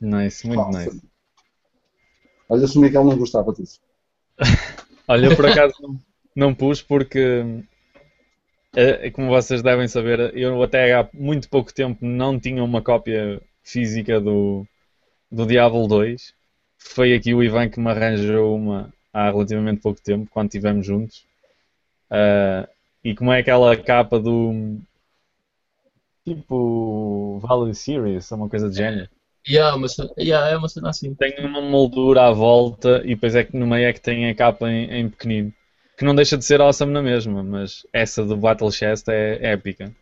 Nice, muito Nossa. nice. Olha, se o Miguel não gostava disso. (laughs) Olha, eu por acaso não, não pus porque, como vocês devem saber, eu até há muito pouco tempo não tinha uma cópia física do, do Diablo 2. Foi aqui o Ivan que me arranjou uma há relativamente pouco tempo, quando estivemos juntos. Ah, e como é aquela capa do tipo Value Series, uma coisa de género. Yeah, uma yeah, é uma cena assim. Tem uma moldura à volta e depois é que no meio é que tem a capa em, em pequenino. Que não deixa de ser awesome na mesma, mas essa do Battle Chest é épica.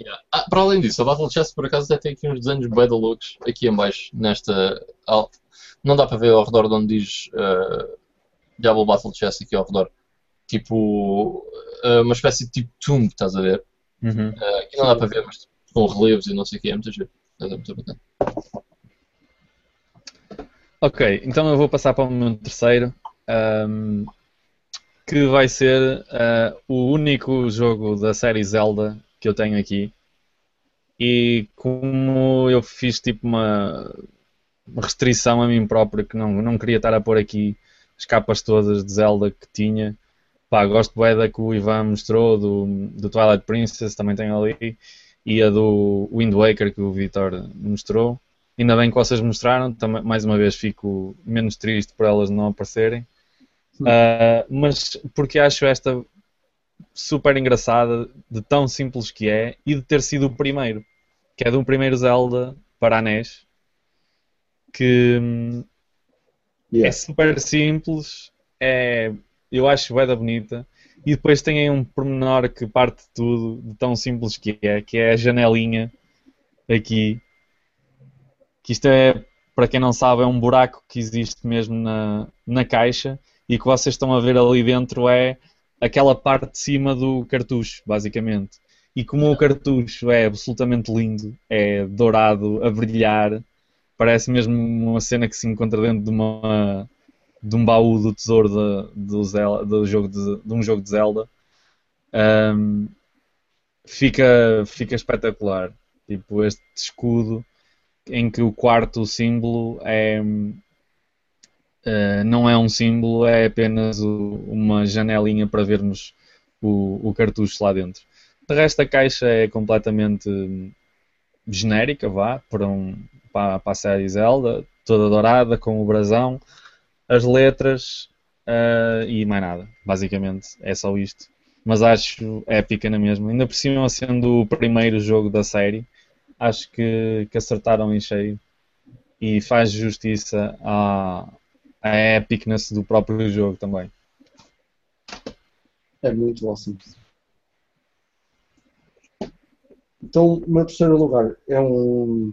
Yeah. Ah, para além disso, a Battle Chess por acaso até tem aqui uns desenhos bem da loucos aqui em baixo, nesta... al- Não dá para ver ao redor de onde diz uh, Diablo Battle Chess aqui ao redor. Tipo, uh, uma espécie de tipo tomb, estás a ver? Uhum. Uh, aqui não dá para ver, mas com relevos e não sei o que, é muito giro. É muito bacana. Ok, então eu vou passar para o meu terceiro, ahm, que vai ser ah, o único jogo da série Zelda que eu tenho aqui. E como eu fiz tipo uma, restrição a mim próprio, que não, não queria estar a pôr aqui as capas todas de Zelda que tinha. Pá, gosto bué da que o Ivan mostrou, do, do Twilight Princess, também tenho ali, e a do Wind Waker que o Vitor mostrou. Ainda bem que vocês mostraram, também, mais uma vez fico menos triste por elas não aparecerem. Ah, mas porque acho esta super engraçada, de tão simples que é, e de ter sido o primeiro, que é de um primeiro Zelda para a NES, que hum, é Yeah. super simples, é, eu acho bem da bonita, e depois tem aí um pormenor que parte de tudo, de tão simples que é, que é a janelinha aqui, que isto é, para quem não sabe, é um buraco que existe mesmo na, na caixa, e que vocês estão a ver ali dentro é aquela parte de cima do cartucho, basicamente. E como o cartucho é absolutamente lindo, é dourado, a brilhar, parece mesmo uma cena que se encontra dentro de, uma, de um baú do tesouro de, do Zelda, do jogo de, de um jogo de Zelda. Ahm, fica, fica espetacular. Tipo, este escudo em que o quarto símbolo é, eh, não é um símbolo, é apenas o- uma janelinha para vermos o, o cartucho lá dentro. De resto, a caixa é completamente hum, genérica, vá, para, um, para, para a série Zelda, toda dourada, com o brasão, as letras eh, e mais nada. Basicamente, é só isto. Mas acho épica na mesma. Ainda por cima, sendo o primeiro jogo da série, acho que, que acertaram em cheio e faz justiça à, à epicness do próprio jogo também. É muito awesome. Então, o meu terceiro lugar é um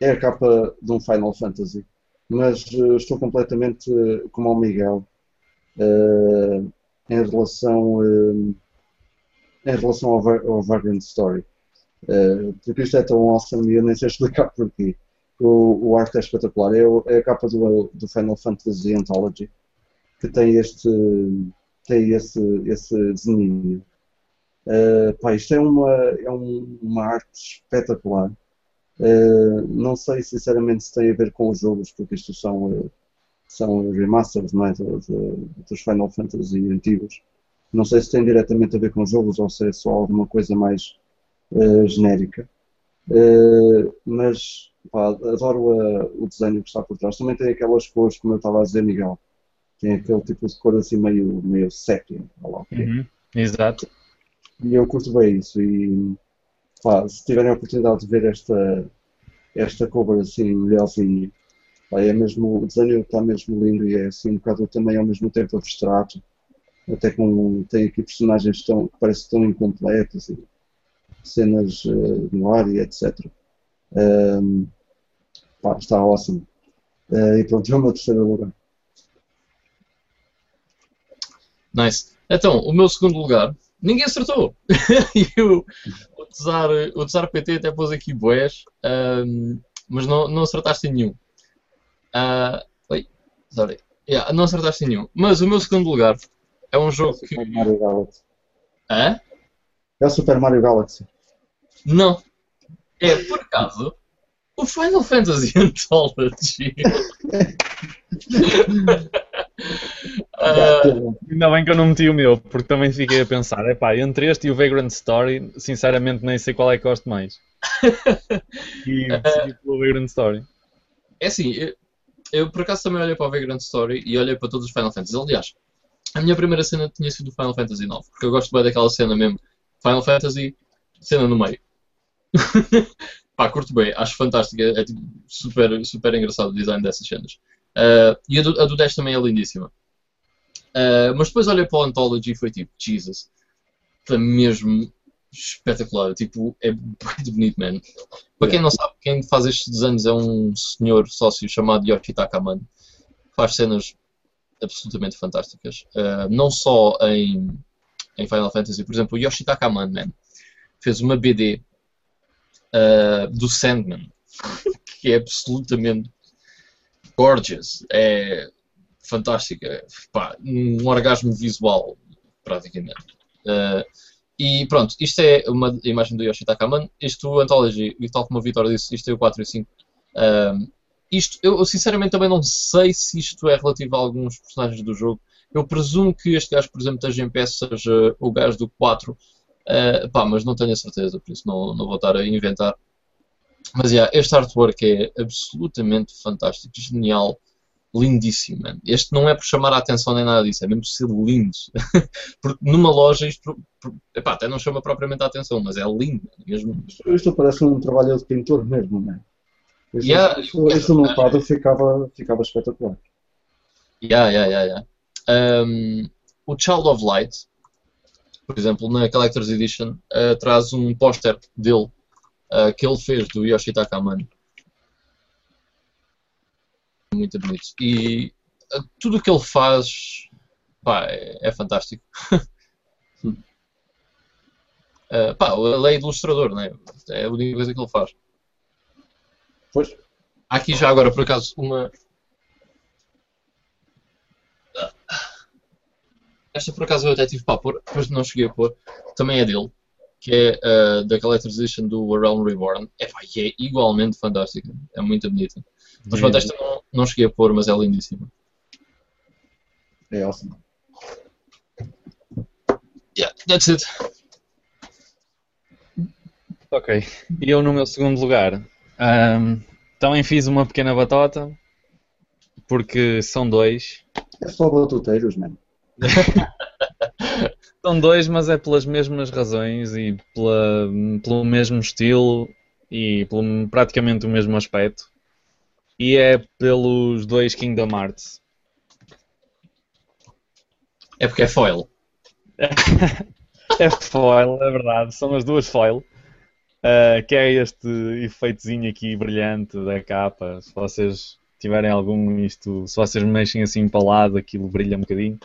é a capa de um Final Fantasy, mas eh, estou completamente eh, como o Miguel eh, em relação em relação ao, ao Vagrant Story, porque isto é tão awesome e eu nem sei explicar porquê. O, o arte é espetacular. É, é a capa do, do Final Fantasy Anthology que tem este tem esse, esse desenho. Uh, pá, isto é uma, é um- uma arte espetacular. Uh, não sei sinceramente se tem a ver com os jogos, porque isto são, uh, são remasters não é? dos, dos Final Fantasy antigos. Não sei se tem diretamente a ver com os jogos ou se é só alguma coisa mais genérica. Mas pá, adoro uh, o desenho que está por trás. Também tem aquelas cores, como eu estava a dizer, Miguel. Tem aquele tipo de cor assim meio, meio que é. Exato. E eu curto bem isso. E pá, se tiverem a oportunidade de ver esta, esta cover assim, melhorzinha, pá, é mesmo, o desenho está mesmo lindo e é assim um bocado também ao mesmo tempo abstrato. Até com tem aqui personagens tão, que parecem tão incompletas e cenas eh, no ar e etc. Ahm, pá, está awesome. Eh, e pronto, é o meu terceiro lugar. Nice. Então, o meu segundo lugar, ninguém acertou. (laughs) e o, o, o Tsar PT até pôs aqui boés, ahm, mas não, não acertaste em nenhum. Ah, oi? Sorry. Yeah, não acertaste em nenhum. Mas o meu segundo lugar é um jogo que. Super Mario Galaxy. Hã? É o Super Mario Galaxy. Não. É, por acaso, o Final Fantasy (laughs) Anthology. (laughs) Ah, Ainda bem que eu não meti o meu, porque também fiquei a pensar, epá, entre este e o Vagrant Story, sinceramente nem sei qual é que gosto mais. (laughs) E decidi pelo Vagrant Story. É assim, eu, eu por acaso também olhei para o Vagrant Story e olhei para todos os Final Fantasy. Aliás, a minha primeira cena tinha sido o Final Fantasy IX, porque eu gosto bem daquela cena mesmo. Final Fantasy, cena no meio. Pá, curto bem, acho fantástica, é tipo, super, super engraçado o design dessas cenas. Ah, e a do, a do 10 também é lindíssima. Ah, mas depois olhei para o Anthology e foi tipo, Jesus, está mesmo espetacular. Tipo, é muito bonito, man. Para quem não sabe, quem faz estes desenhos é um senhor sócio chamado Yoshitaka Man. Faz cenas absolutamente fantásticas. Uh, não só em, em Final Fantasy, por exemplo, o Yoshitaka Man, man fez uma BD uh, do Sandman que é absolutamente gorgeous. É fantástica. Pá, um orgasmo visual, praticamente. Uh, e pronto, isto é uma imagem do Yoshitaka Man. Isto, Anthology, e tal como a Vitória disse, isto é o 4 e 5. Uh, isto, eu sinceramente também não sei se isto é relativo a alguns personagens do jogo. Eu presumo que este gajo, por exemplo, esteja em peça seja o gajo do 4. Uh, pá, mas não tenho a certeza, por isso não, não vou estar a inventar. Mas yeah, este artwork é absolutamente fantástico, genial, lindíssimo. Man. Este não é por chamar a atenção nem nada disso, é mesmo por ser lindo. (laughs) Porque numa loja isto epá, até não chama propriamente a atenção, mas é lindo mesmo. Isto, parece um trabalho de pintor mesmo, não é? Yeah, isto, isto num quadro ficava, ficava espetacular. Yeah, yeah, yeah, yeah. Um, o Child of Light, por exemplo, na Collector's Edition, uh, traz um póster dele uh, que ele fez do Yoshitaka Amano. Muito bonito. E uh, tudo o que ele faz pá, é, é fantástico. (laughs) pá, ele é ilustrador, né? é a única coisa que ele faz. Pois. Há aqui já agora, por acaso, uma. Esta por acaso eu até tive para pôr, depois não cheguei a pôr. Também é dele que é uh, da Collector's Edition do A Realm Reborn, é, pá, é igualmente fantástica, é muito bonita. Mas pronto, esta não, não cheguei a pôr, mas é lindíssima. É awesome. Yeah, that's it. Ok, e eu no meu segundo lugar um, também fiz uma pequena batota, porque são dois. É só batuteiros, mesmo. (laughs) São dois, mas é pelas mesmas razões e pela, pelo mesmo estilo e pelo praticamente o mesmo aspecto. E é pelos dois Kingdom Hearts. É porque é foil. (laughs) é foil, é verdade. São as duas foil. Uh, que é este efeitozinho aqui brilhante da capa. Se vocês tiverem algum isto, se vocês mexem assim para o lado, aquilo brilha um bocadinho.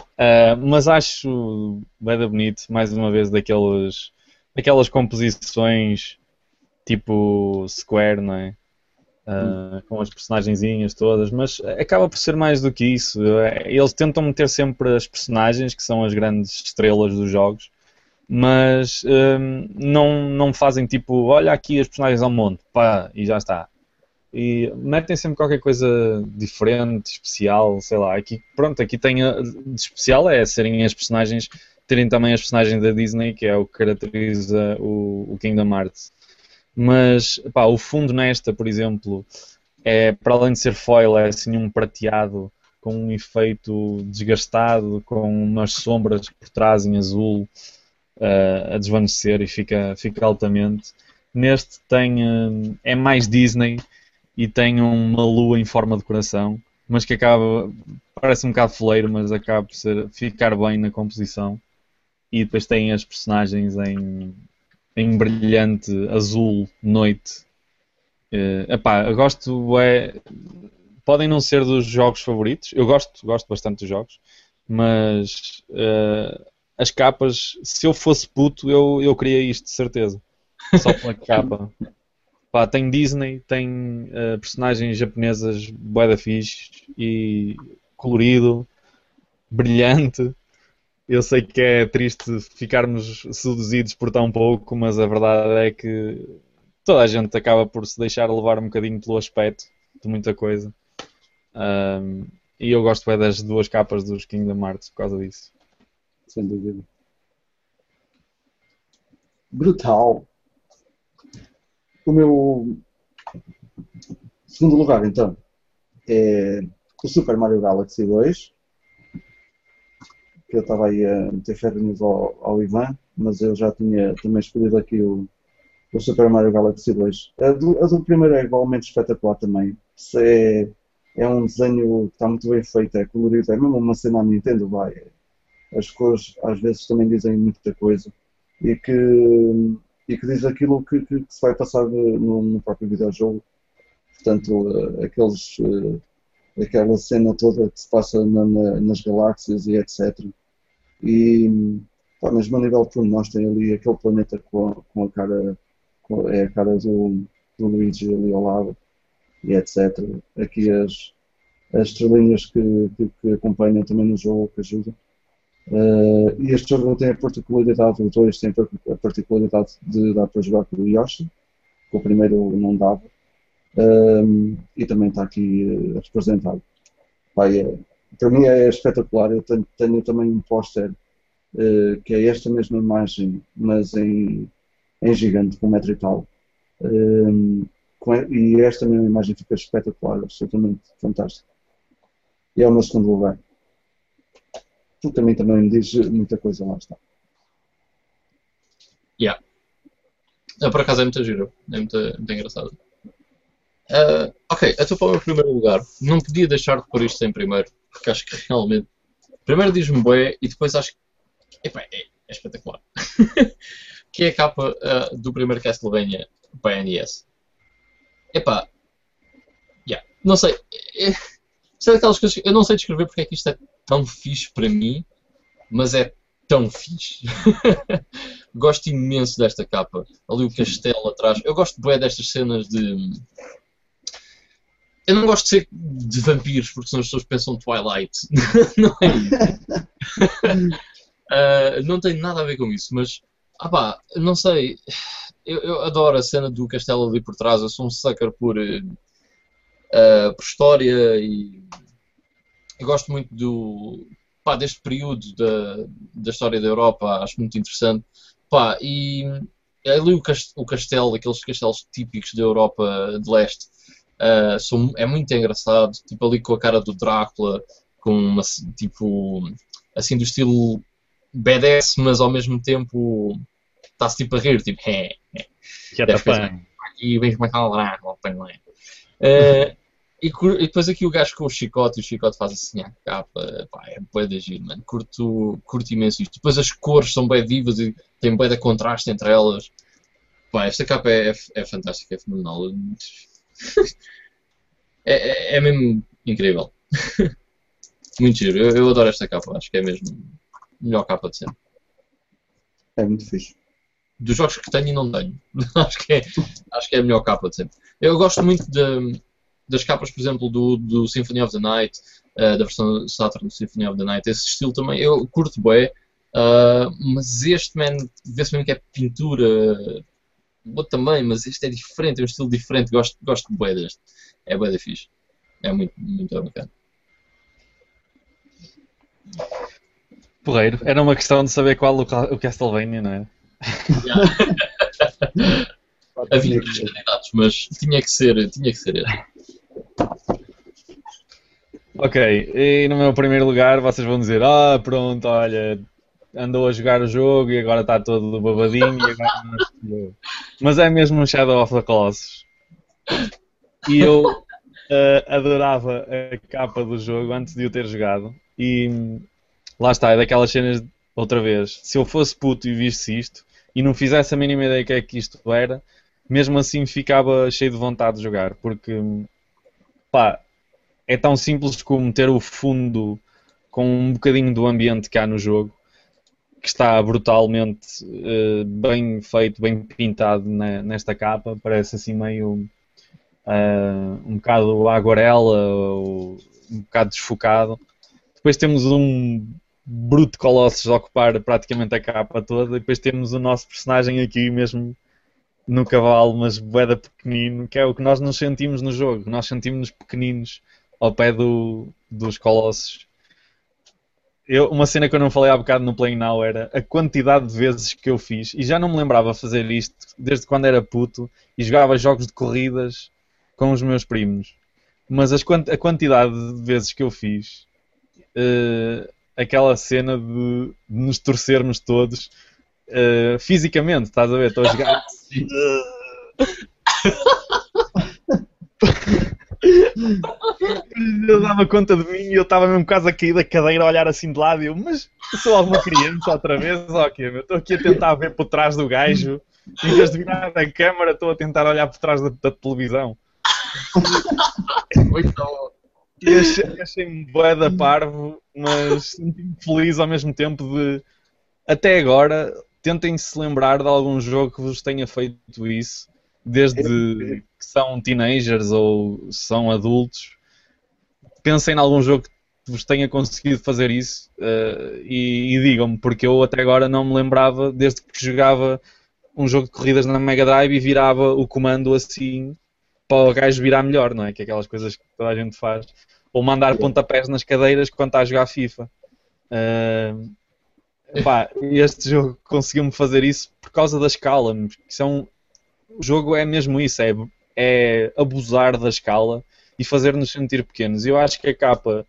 Uh, mas acho bem bonito, mais uma vez, daquelas, daquelas composições tipo Square, não é? Uh, com as personagenzinhas todas, mas acaba por ser mais do que isso. Eles tentam meter sempre as personagens, que são as grandes estrelas dos jogos, mas um, não, não fazem tipo, olha aqui as personagens ao monte, pá, e já está e metem sempre qualquer coisa diferente, especial, sei lá. Aqui, pronto, aqui tem a, de especial é serem as personagens, terem também as personagens da Disney, que é o que caracteriza o, o Kingdom Hearts. Mas, pá, o fundo nesta, por exemplo, é, para além de ser foil, é assim um prateado com um efeito desgastado, com umas sombras por trás em azul uh, a desvanecer e fica, fica altamente. Neste tem, uh, é mais Disney, e tem uma lua em forma de coração, mas que acaba, parece um bocado foleiro, mas acaba por ser, ficar bem na composição. E depois tem as personagens em, em brilhante azul noite. Uh, epá, eu gosto, é, podem não ser dos jogos favoritos, eu gosto, gosto bastante dos jogos, mas uh, as capas, se eu fosse puto, eu, eu queria isto, de certeza. Só pela (laughs) capa. Pá, tem Disney, tem uh, personagens japonesas bué da fixe e colorido, brilhante. Eu sei que é triste ficarmos seduzidos por tão pouco, mas a verdade é que toda a gente acaba por se deixar levar um bocadinho pelo aspecto de muita coisa. Um, e eu gosto bem das duas capas dos Kingdom Hearts por causa disso. Sem dúvida. Brutal. O meu segundo lugar, então, é o Super Mario Galaxy 2. Que eu estava aí a meter ferro ao, ao Ivan, mas eu já tinha também escolhido aqui o, o Super Mario Galaxy 2. A do, a do primeiro é igualmente espetacular também. É, é um desenho que está muito bem feito, é colorido, é mesmo uma cena Nintendo, vai. As cores às vezes também dizem muita coisa. e que, e que diz aquilo que, que, que se vai passar no, no próprio videojogo. Portanto, uh, aqueles, uh, aquela cena toda que se passa na, na, nas galáxias e etc. E, pá, mesmo a nível de nós tem ali aquele planeta com com a cara, com, é a cara do, do Luigi ali ao lado e etc. Aqui as, as estrelinhas que, que, que acompanham também no jogo, que ajudam. Uh, e este jogo tem a particularidade, o 2 tem a particularidade de dar para jogar com o Yoshi, que o primeiro não dava, um, e também está aqui uh, representado. É, para mim é espetacular, eu tenho, tenho também um póster uh, que é esta mesma imagem, mas em, em gigante, com metro e tal. Um, e esta mesma imagem fica espetacular, absolutamente fantástico. E é o meu segundo lugar também, também me diz muita coisa, lá está. Yeah. Ah, por acaso é muito giro, é muito, muito engraçado. Uh, ok, então para o meu primeiro lugar, não podia deixar de pôr isto em primeiro, porque acho que realmente. Primeiro diz-me bué e depois acho que. Epá, é, é espetacular. (laughs) que é a capa uh, do primeiro Castlevania para NES. Epá, yeah, não sei. É, é daquelas coisas eu não sei descrever porque é que isto é tão fixe para mim, mas é tão fixe. (laughs) gosto imenso desta capa. Ali o castelo atrás. Eu gosto bem destas cenas de. Eu não gosto de ser de vampiros porque senão as pessoas pensam Twilight. (laughs) não é isso. uh, (laughs) não tem nada a ver com isso, mas. Ah pá, não sei. Eu, eu, adoro a cena do castelo ali por trás. Eu sou um sucker por, uh, por história e eu gosto muito do, pá, deste período da, da história da Europa, acho muito interessante. Pá, e ali o, o castelo, aqueles castelos típicos da Europa de leste, uh, são, é muito engraçado. Tipo, ali com a cara do Drácula, com uma, tipo, assim, do estilo badass, mas ao mesmo tempo está-se tipo a rir, tipo, é, é. Que é Aqui vem como é que ela Drácula, e, e, depois aqui o gajo com o chicote, e o chicote faz assim a capa, pá, é bem de agir, mano. Curto, curto imenso isto. Depois as cores são bem vivas e tem bem de contraste entre elas. Pá, esta capa é, é, é fantástica, é fenomenal. (laughs) é, é, é, mesmo incrível. (laughs) muito giro, eu, eu, adoro esta capa, acho que é mesmo a melhor capa de sempre. É muito fixe. Dos jogos que tenho e não tenho. (laughs) acho, que é, acho que é a melhor capa de sempre. Eu gosto muito de das capas, por exemplo, do, do Symphony of the Night, uh, da versão Saturn do Symphony of the Night, esse estilo também, eu curto bem, uh, mas este, man, vê-se mesmo que é pintura, outro também, mas este é diferente, é um estilo diferente, gosto, gosto bem deste, é bem da fixe, é muito, muito bacana. Porreiro, era uma questão de saber qual o Castlevania, não é? (laughs) Havia muitos candidatos, mas tinha que ser, tinha que ser este. Ok, e no meu primeiro lugar vocês vão dizer: Ah, pronto, olha, andou a jogar o jogo e agora está todo babadinho. e agora Mas é mesmo um Shadow of the Colossus. E eu uh, adorava a capa do jogo antes de o ter jogado. E lá está, é daquelas cenas, outra vez, se eu fosse puto e visse isto e não fizesse a mínima ideia que é que isto era, mesmo assim ficava cheio de vontade de jogar, porque pá, é tão simples como ter o fundo com um bocadinho do ambiente que há no jogo, que está brutalmente uh, bem feito, bem pintado nesta capa, parece assim meio uh, um bocado aguarela, ou um bocado desfocado. Depois temos um bruto Colossus a ocupar praticamente a capa toda, e depois temos o nosso personagem aqui mesmo no cavalo, mas boeda pequenino, que é o que nós nos sentimos no jogo. Nós sentimos-nos pequeninos ao pé do, dos colossos. Eu, uma cena que eu não falei há bocado no Play Now era a quantidade de vezes que eu fiz, e já não me lembrava fazer isto desde quando era puto e jogava jogos de corridas com os meus primos. Mas as, a quantidade de vezes que eu fiz, uh, aquela cena de, de nos torcermos todos uh, fisicamente, estás a ver? Estou a jogar. (laughs) Eu dava conta de mim e eu estava mesmo quase a cair da cadeira a olhar assim de lado e eu, mas sou alguma criança outra vez? Ok, eu estou aqui a tentar ver por trás do gajo. Em vez de virar da câmara, estou a tentar olhar por trás da, da televisão. Muito bom. E achei- achei-me bué da parvo, mas senti-me feliz ao mesmo tempo de, até agora, tentem se lembrar de algum jogo que vos tenha feito isso, desde que são teenagers ou são adultos. Pensem em algum jogo que vos tenha conseguido fazer isso eh, e, e digam-me, porque eu até agora não me lembrava, desde que jogava um jogo de corridas na Mega Drive e virava o comando assim para o gajo virar melhor, não é? Que é aquelas coisas que toda a gente faz. Ou mandar pontapés nas cadeiras quando está a jogar FIFA. Ah, pá, este jogo conseguiu-me fazer isso por causa da escala. São, o jogo é mesmo isso, é, é abusar da escala e fazer-nos sentir pequenos. Eu acho que a capa,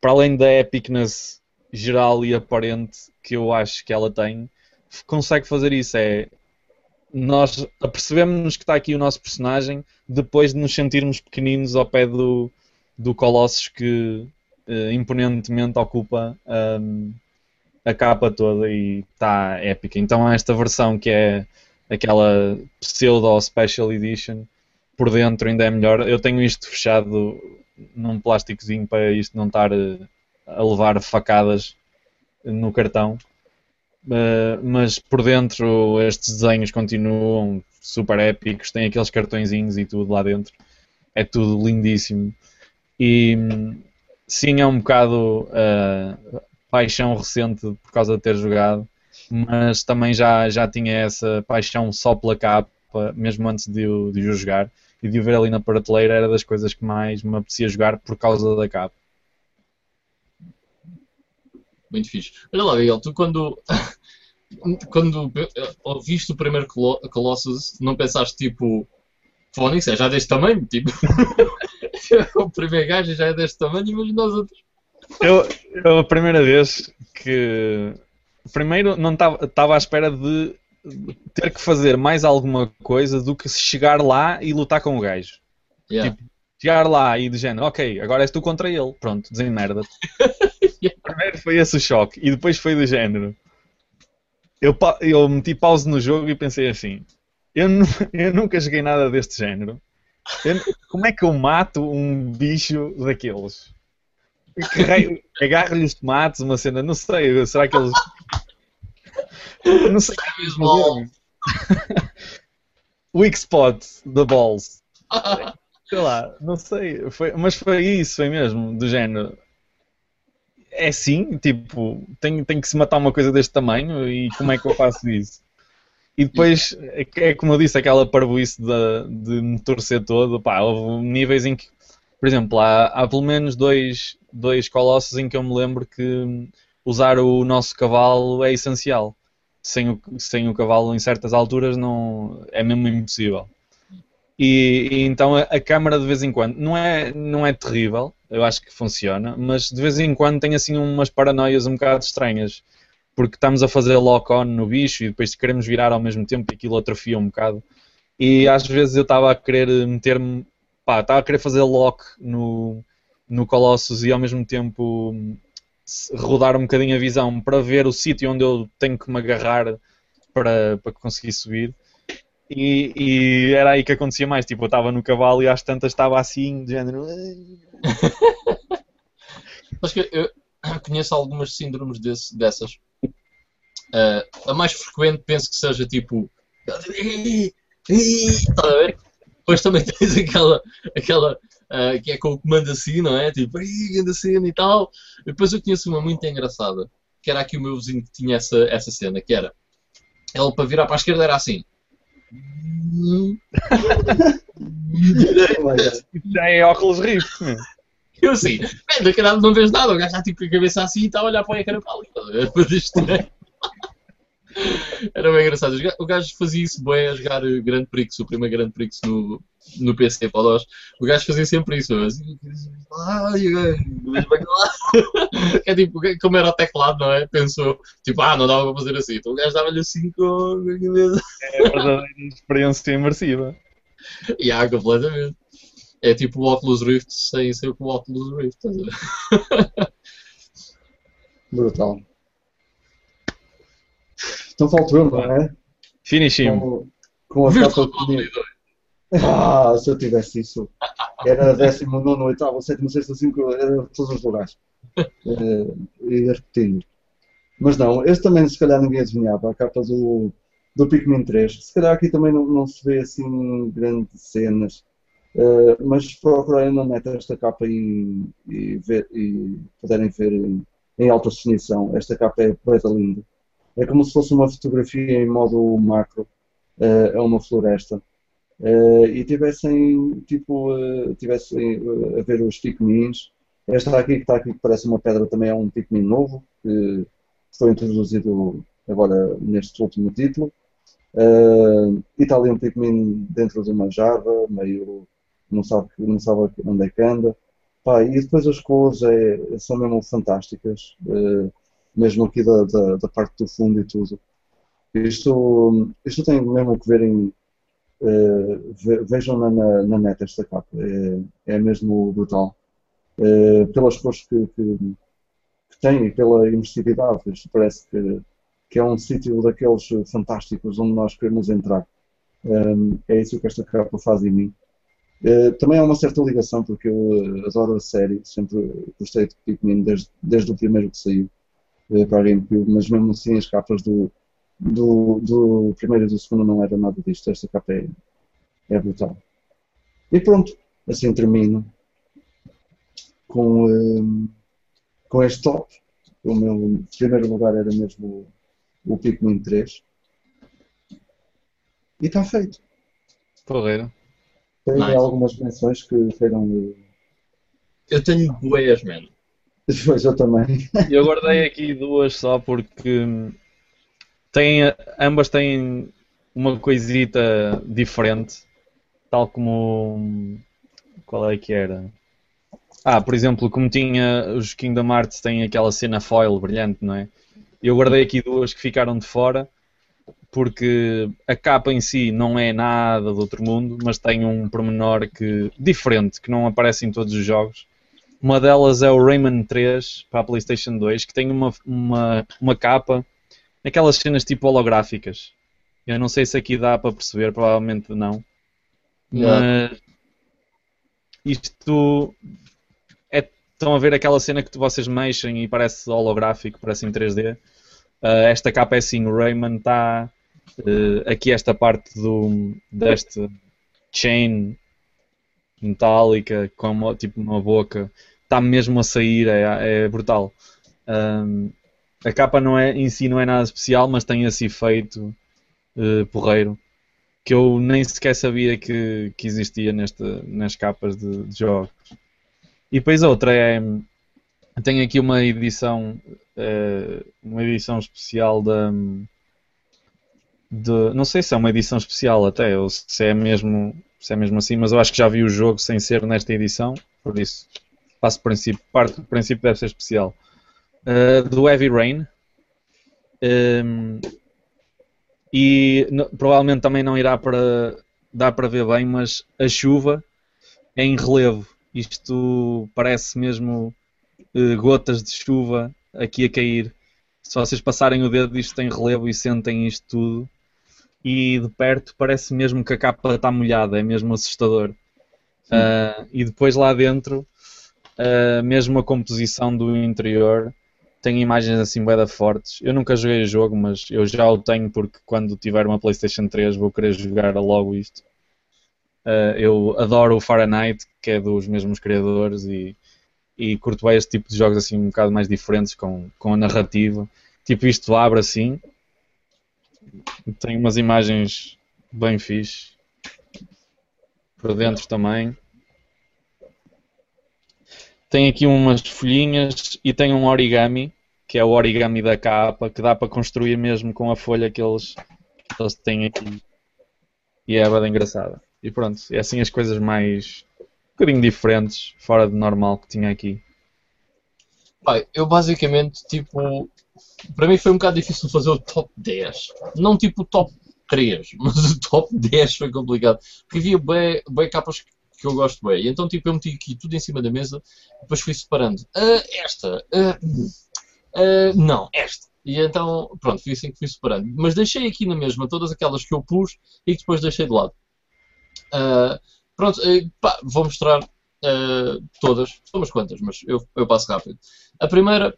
para além da epicness geral e aparente que eu acho que ela tem, consegue fazer isso. É nós apercebemos-nos que está aqui o nosso personagem depois de nos sentirmos pequeninos ao pé do, do Colossus que eh, imponentemente ocupa ahm, a capa toda e está épica. Então esta versão que é aquela pseudo special edition por dentro ainda é melhor. Eu tenho isto fechado num plásticozinho para isto não estar eh, a levar facadas no cartão. Uh, mas por dentro estes desenhos continuam super épicos, tem aqueles cartõezinhos e tudo lá dentro. É tudo lindíssimo. E hum, sim, é um bocado uh, paixão recente por causa de ter jogado, mas também já, já tinha essa paixão só pela capa, mesmo antes de o, de o jogar. E de o ver ali na prateleira era das coisas que mais me apetecia jogar por causa da capa. Muito fixe. Olha lá, Miguel, tu quando, (laughs) quando ouviste o primeiro Colo- Colossus, não pensaste tipo, Fónix é já deste tamanho? Tipo, (laughs) o primeiro gajo já é deste tamanho, imagina os outros. Eu, eu a primeira vez que. Primeiro, não estava à espera de ter que fazer mais alguma coisa do que chegar lá e lutar com o gajo. Yeah. Chegar lá e de género, ok, agora és tu contra ele. Pronto, desenmerda-te. (laughs) Primeiro foi esse o choque e depois foi do género. Eu, eu meti pause no jogo e pensei assim: eu, (laughs) eu nunca joguei nada deste género. Eu- como é que eu mato um bicho daqueles? Que Agarro-lhe os tomates, uma cena, não sei, será que eles. Não sei o que é eles fazerem. (laughs) Weak spot the balls. Sei lá, não sei, foi, mas foi isso, foi mesmo, do género. É sim, tipo, tem, tem que se matar uma coisa deste tamanho e como é que eu faço isso? E depois, é que- é como eu disse, aquela parvoíce de, de me torcer todo, pá, houve níveis em que, por exemplo, há, há pelo menos dois, dois colossos em que eu me lembro que usar o nosso cavalo é essencial. Sem o, sem o cavalo em certas alturas não é mesmo impossível. E, e então a, a câmara de vez em quando não é, não é terrível, eu acho que funciona, mas de vez em quando tem assim umas paranoias um bocado estranhas, porque estamos a fazer lock-on no bicho e depois queremos virar ao mesmo tempo e aquilo atrofia um bocado. E às vezes eu estava a querer meter-me, pá, estava a querer fazer lock no, no Colossus e ao mesmo tempo se- rodar um bocadinho a visão para ver o sítio onde eu tenho que me agarrar para, para conseguir subir. E, e era aí que acontecia mais, tipo, eu estava no cavalo e às tantas estava assim, de género. (laughs) Mas que eu conheço algumas síndromes desse- dessas. Ah, a mais frequente penso que seja tipo. A ver? Depois também (laughs) tens aquela, aquela ah, que é com o comando assim, não é? Tipo, "Ih, anda cena e tal. E depois eu conheço uma muito engraçada, que era aqui o meu vizinho que tinha essa, essa cena, que era ele para virar para a esquerda era assim. (laughs) Já é óculos Rift. Eu assim, da caralho não vês nada, o gajo está tipo com a cabeça assim e está a olhar para o ecrã para ali. estás a ver? (laughs) Era bem engraçado. O gajo fazia isso bem a jogar Grande Prix, o primeiro Grande Prix no, no PC para nós. O gajo fazia sempre isso. Assim, lá. (laughs) É tipo, como era o teclado, não é? Pensou, tipo, ah, não dava para fazer assim. Então o gajo dava-lhe assim com a cabeça. É a verdadeira experiência imersiva. (laughs) E ah, completamente. É tipo o Oculus Rift sem ser o Oculus Rift. (laughs) Brutal. Então falta eu, não é? Finish him. Com, com a capa Boundary de... 2. Ah, se eu tivesse isso. Era décimo, nono, oitavo, sétimo, sexto, cinco, era todos os lugares. (laughs) Eh, E repetindo. Mas não, este também se calhar ninguém adivinhava, a capa do, do Pikmin 3. Se calhar aqui também não, não se vê assim grandes cenas. Eh, mas procurarem na net esta capa e, e, ver, e puderem ver em, em alta definição, esta capa é preta linda. É como se fosse uma fotografia em modo macro. Eh, é uma floresta. Eh, e tivessem, tipo, eh, tivessem a ver os Pikmins. Esta aqui que está aqui, que parece uma pedra, também é um Pikmin novo, que foi introduzido agora neste último título. Eh, e está ali um Pikmin dentro de uma Java, meio. não sabe, não sabe onde é que anda. Pá, e depois as cores é, são mesmo fantásticas, eh, mesmo aqui da, da, da parte do fundo e tudo. Isto, isto tem mesmo que ver em. eh, ve- vejam na, na, na net esta capa, é, é mesmo brutal. Eh, pelas cores que, que, que tem e pela imersividade, isto parece que, que é um sítio daqueles fantásticos onde nós queremos entrar. Eh, é isso que esta capa faz em mim. Eh, também há uma certa ligação, porque eu adoro a série, sempre gostei de Pikmin desde, desde o primeiro que saiu para a GameCube, mas mesmo assim as capas do, do, do primeiro e do segundo não era nada disto. Esta capa é, é brutal. E pronto, assim termino com, eh, com este top. O meu primeiro lugar era mesmo o, o Pikmin 3. E está feito. Porreiro. Tem Nice. algumas menções que queiram. eh, Eu tenho boias, man. (laughs) Depois eu também. Eu guardei aqui duas só porque têm, ambas têm uma coisita diferente, tal como qual é que era? Ah, por exemplo, como tinha os Kingdom Hearts têm aquela cena foil brilhante, não é? Eu guardei aqui duas que ficaram de fora porque a capa em si não é nada do outro mundo, mas tem um pormenor que diferente que não aparece em todos os jogos. Uma delas é o Rayman 3 para a PlayStation 2, que tem uma, uma, uma capa, aquelas cenas tipo holográficas. Eu não sei se aqui dá para perceber, provavelmente não. Mas isto é. Estão a ver aquela cena que vocês mexem e parece holográfico, parece em 3D. Ah, esta capa é assim, o Rayman está aqui esta parte do, deste chain metálica com uma, tipo uma boca está mesmo a sair, é, é brutal. Um, a capa não é, em si não é nada especial, mas tem esse efeito uh, porreiro que eu nem sequer sabia que, que existia nesta, nas capas de, de jogos. E depois outra é tem aqui uma edição uh, uma edição especial da de, não sei se é uma edição especial até, ou se é mesmo se é mesmo assim, mas eu acho que já vi o jogo sem ser nesta edição, por isso passo princípio, parte do princípio deve ser especial. Uh, do Heavy Rain. Um, e no, provavelmente também não irá para dar para ver bem, mas a chuva é em relevo. Isto parece mesmo uh, gotas de chuva aqui a cair. Se vocês passarem o dedo, isto tem relevo e sentem isto tudo. E de perto parece mesmo que a capa está molhada, é mesmo assustador. Uh, e depois lá dentro, uh, mesmo a composição do interior tem imagens assim bem fortes. Eu nunca joguei o jogo, mas eu já o tenho porque quando tiver uma PlayStation 3 vou querer jogar logo isto. Uh, eu adoro o Fahrenheit, que é dos mesmos criadores, e, e curto bem este tipo de jogos assim um bocado mais diferentes com, com a narrativa. Tipo, isto abre assim. Tem umas imagens bem fixe. Por dentro também. Tem aqui umas folhinhas e tem um origami, que é o origami da capa, que dá para construir mesmo com a folha que eles, que eles têm aqui. E é bem engraçada. E pronto, é assim as coisas mais um bocadinho diferentes, fora do normal que tinha aqui. Pai, eu basicamente, tipo, para mim foi um bocado difícil fazer o top 10. Não tipo o top 3, (laughs) mas o top 10 foi complicado. Porque havia bem, bem capas que eu gosto bem. E então, tipo, eu meti aqui tudo em cima da mesa, depois fui separando. Ah, esta, ah, ah, não, esta. E então, pronto, fui assim que fui separando. Mas deixei aqui na mesma todas aquelas que eu pus e que depois deixei de lado. Pronto, eh, pá, vou mostrar ah, todas, são umas quantas, mas eu, eu passo rápido. A primeira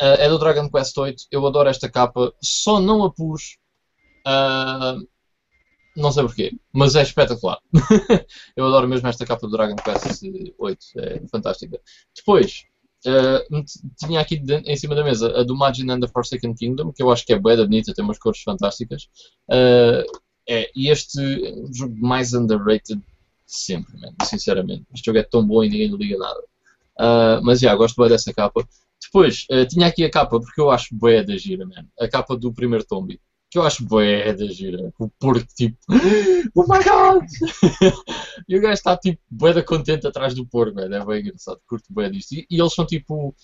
ah, é do Dragon Quest VIII. Eu adoro esta capa, só não a pus. ah, não sei porquê, mas é espetacular. (laughs) eu adoro mesmo esta capa do Dragon Quest VIII, é fantástica. Depois, tinha aqui de- em cima da mesa a do Majin and the Forsaken Kingdom, que eu acho que é bem bonita, tem umas cores fantásticas. É, e este jogo mais underrated de sempre, man, sinceramente. Este jogo é tão bom e ninguém lhe liga nada. Ah, mas já, gosto bem dessa capa. Depois, eh, tinha aqui a capa, porque eu acho bué da gira, man. A capa do primeiro Tombi. Que eu acho bué da gira. O porco, tipo, (gasps) oh my god! (laughs) e o gajo está, tipo, bué da contente atrás do porco, man. É bem engraçado. Curto bué disto. E, e eles são, tipo,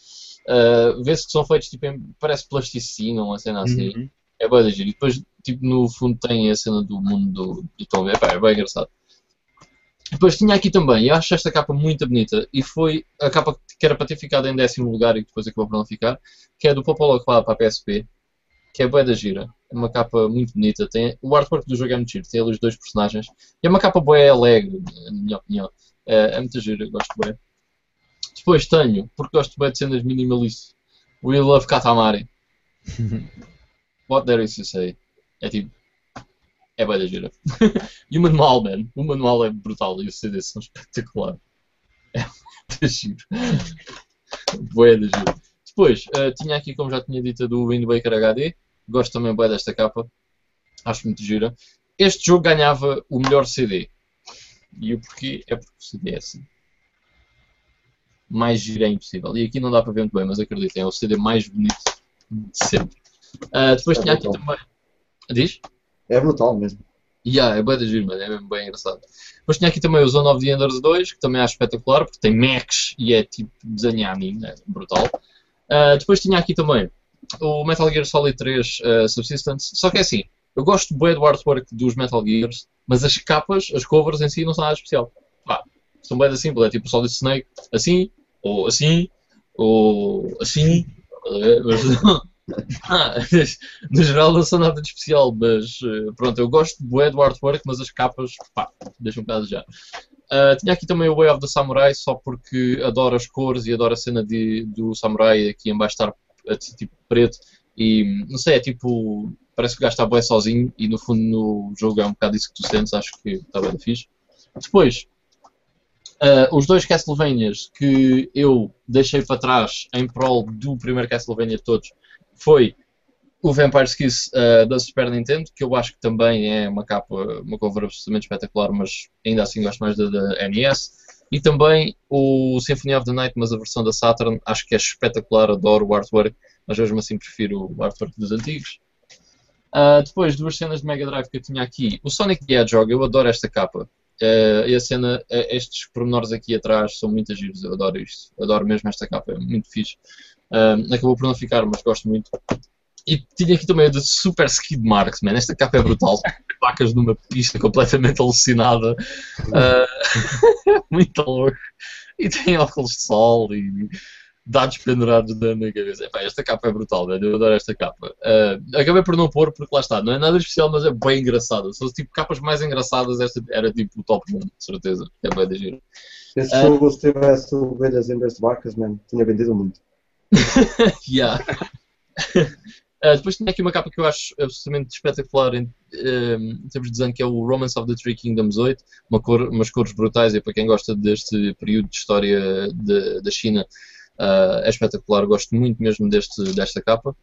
ah, vê-se que são feitos, tipo, em, parece plasticina, uma cena assim. Uhum. É bem da gira. E depois, tipo, no fundo tem a cena do mundo do, do Tombi. É, pá, é bem engraçado. Depois tinha aqui também, eu acho esta capa muito bonita, e foi a capa que era para ter ficado em décimo lugar e que depois acabou por não ficar, que é do Popolo para a PSP, que é bué da gira. É uma capa muito bonita, tem, o artwork do jogo é muito giro, tem ali os dois personagens, e é uma capa bué alegre, na minha opinião. É, é muito gira, gosto bué. Depois tenho, porque gosto bué de cenas minimalistas, We Love Katamari. (laughs) What there is to say? É tipo, é bué da gira. (laughs) e o manual, man, o manual é brutal e os CDs são espetaculares. (laughs) É muito giro. Bué da gira. Depois, eh, tinha aqui, como já tinha dito, do Wind Waker HD. Gosto também bué desta capa. Acho muito gira. Este jogo ganhava o melhor CD. E o porquê? É porque o CD é assim. Mais giro é impossível. E aqui não dá para ver muito bem, mas acreditem, é o CD mais bonito de sempre. Ah, depois É tinha aqui brutal. também. Diz? É brutal mesmo. Yeah, é bem giro, mano. É mesmo bem engraçado. Depois tinha aqui também o Zone of the Enders 2, que também acho espetacular, porque tem mechs e é tipo desenhar anime, é brutal. Ah, depois tinha aqui também o Metal Gear Solid 3 ah, Subsistence. Só que é assim, eu gosto bem do artwork dos Metal Gears, mas as capas, as covers em si não são nada especial. Pá, são bem simples, é tipo o Solid Snake, assim, ou assim, ou assim. mas- (laughs) Ah, (laughs) no geral não são nada de especial, mas eh, pronto, eu gosto do artwork, mas as capas, pá, deixam um bocado já. Ah, tinha aqui também o Way of the Samurai, só porque adoro as cores e adoro a cena de, do samurai aqui em baixo estar ti- tipo preto e não sei, é tipo, parece que o gajo está bué sozinho e no fundo no jogo é um bocado isso que tu sentes, acho que está bem fixe. Depois, ah, os dois Castlevanias que eu deixei para trás em prol do primeiro Castlevania de todos foi o Vampire's Kiss uh, da Super Nintendo, que eu acho que também é uma capa, uma cover absolutamente espetacular, mas ainda assim gosto mais da, da NES. E também o Symphony of the Night, mas a versão da Saturn, acho que é espetacular, adoro o artwork, mas mesmo assim prefiro o artwork dos antigos. Uh, depois, duas cenas de Mega Drive que eu tinha aqui. O Sonic the Hedgehog, eu adoro esta capa. Uh, e a cena, uh, estes pormenores aqui atrás são muito giros, eu adoro isto. Adoro mesmo esta capa, é muito fixe. Um, acabou por não ficar, mas gosto muito. E tinha aqui também a de Super Skid Marks, man. Esta capa é brutal. (laughs) Vacas numa pista completamente alucinada. Uh, (laughs) muito louco. E tem óculos de sol e dados pendurados na minha cabeça. Epá, esta capa é brutal, man. eu adoro esta capa. Uh, acabei por não pôr porque lá está, não é nada especial, mas é bem engraçada. São tipo capas mais engraçadas, esta era tipo o top 1, de certeza. É bem de giro. Esse Ah. jogo, se tivesse ovelhas em vez de vacas, man, tinha vendido muito. (laughs) Yeah. Uh, (laughs) depois tinha aqui uma capa que eu acho absolutamente espetacular em, um, em termos de desenho, que é o Romance of the Three Kingdoms 8, uma cor, umas cores brutais, e para quem gosta deste período de história de- da China, uh, é espetacular, gosto muito mesmo deste, desta capa.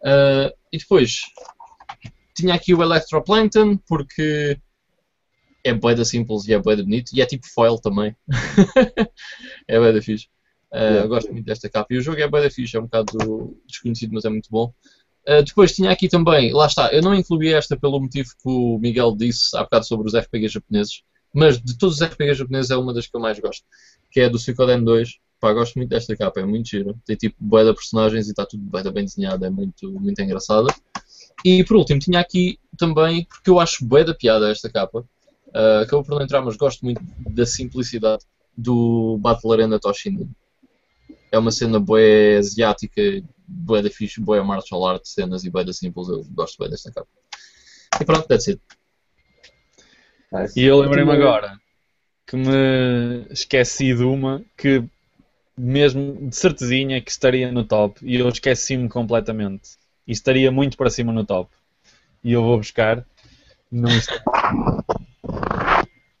Uh, e depois tinha aqui o Electroplankton, porque é bué da simples e é bué da bonito, e é tipo foil também. (laughs) é bué da fixe. Uh. Gosto muito desta capa. E o jogo é bué da fixe, é um bocado desconhecido, mas é muito bom. Uh, depois tinha aqui também, lá está, eu não incluí esta pelo motivo que o Miguel disse há bocado sobre os RPG japoneses, mas de todos os RPG japoneses é uma das que eu mais gosto, que é do Suikoden 2. Pá, gosto muito desta capa, é muito giro. Tem tipo bué de personagens e está tudo bué bem desenhado, é muito, muito engraçada. E por último, tinha aqui também, porque eu acho bué da piada esta capa, Uh, acabou por não entrar, mas gosto muito da simplicidade do Battle Arena Toshinden. É uma cena boa asiática, boa da fixe, boa martial art, cenas e boa da simples. Eu gosto bem desta capa. E pronto, that's it. Nice. E eu lembrei-me agora que me esqueci de uma que mesmo de certezinha que estaria no top e eu esqueci-me completamente. E estaria muito para cima no top. E eu vou buscar no instante.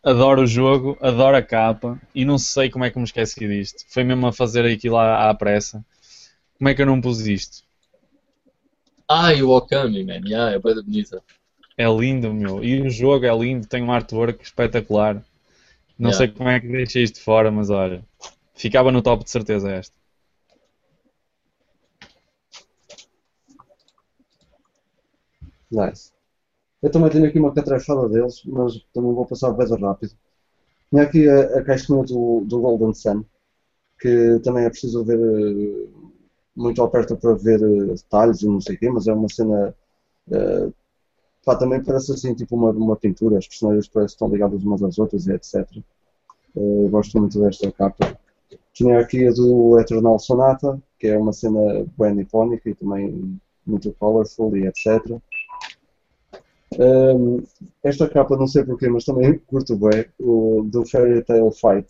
Adoro o jogo, adoro a capa e não sei como é que me esqueci disto. Foi mesmo a fazer aquilo à, à pressa. Como é que eu não pus isto? Ai, o Okami, man. Yeah, é bem bonita. É lindo, meu. E o jogo é lindo, tem um artwork espetacular. Não Yeah. sei como é que deixei isto fora, mas olha, ficava no top de certeza esta. Nice. Eu também tenho aqui uma catrafada deles, mas também vou passar bem rápido. Tinha aqui a, a caixinha do, do Golden Sun, que também é preciso ver eh, muito ao perto para ver eh, detalhes e não sei o quê, mas é uma cena. eh, pá, também parece assim tipo uma, uma pintura, as personagens parecem estão ligadas umas às outras e etc. Eh, gosto muito desta capa. Tinha aqui a do Eternal Sonata, que é uma cena bem nipónica e também muito colorful e etc. Um, esta capa não sei porquê, mas também curto bem, o do Fairy Tail Fight.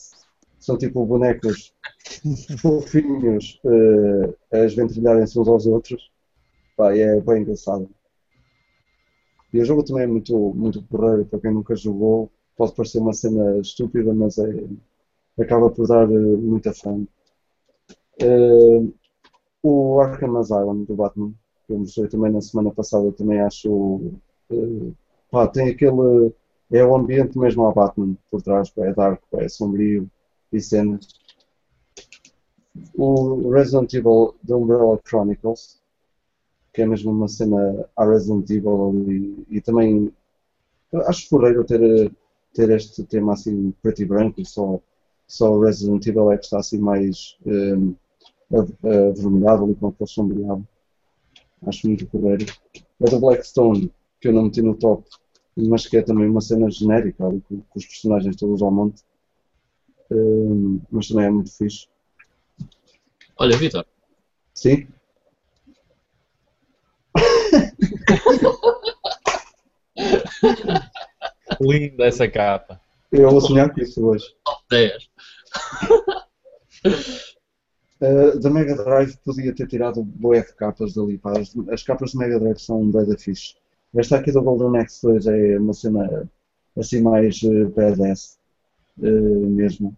São tipo bonecos (laughs) fofinhos eh, a esventrilharem-se uns aos outros. Pá, é bem engraçado. E o jogo também é muito, muito porreiro, para quem nunca jogou. Pode parecer uma cena estúpida, mas é, acaba por dar eh, muita fã. Eh, o Arkham Asylum do Batman, que eu mostrei também na semana passada, também acho Uh, pá, tem aquele. É o ambiente mesmo ao Batman por trás, é dark, é sombrio e cenas. O Resident Evil The Umbrella Chronicles, que é mesmo uma cena a Resident Evil ali, e também acho porreiro ter, ter este tema assim preto e branco, só, só o Resident Evil é que está assim mais um, av- avermelhado ali com aquele sombreado. Acho muito porreiro. A do Blackstone, que eu não meti no top, mas que é também uma cena genérica, ali, com, com os personagens todos ao monte. Hum, mas também é muito fixe. Olha, Vitor, Sim? Linda essa capa. Eu vou sonhar com isso hoje. top 10. Uh, da Mega Drive podia ter tirado boé de capas dali. Pá. As, as capas de Mega Drive são um da fixe. Esta aqui do Golden Axe 2 é uma cena assim mais uh, badass uh, mesmo.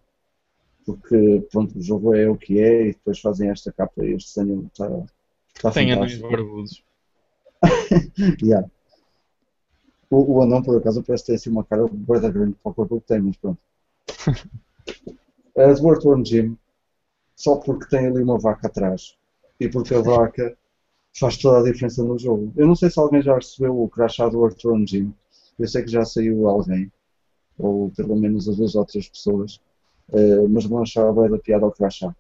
Porque pronto, o jogo é o que é e depois fazem esta capa e este desenho está tá Tem anões barbudos. (laughs) Yeah. O, o anão, por acaso, parece ter assim uma cara bué da grande para o corpo que tem, mas pronto. A do Earthworm Jim, só porque tem ali uma vaca atrás e porque a vaca faz toda a diferença no jogo. Eu não sei se alguém já recebeu o do Earthworm Jim. Eu sei que já saiu alguém, ou pelo menos as duas ou três pessoas, eh, mas não achava bem da piada ao crachá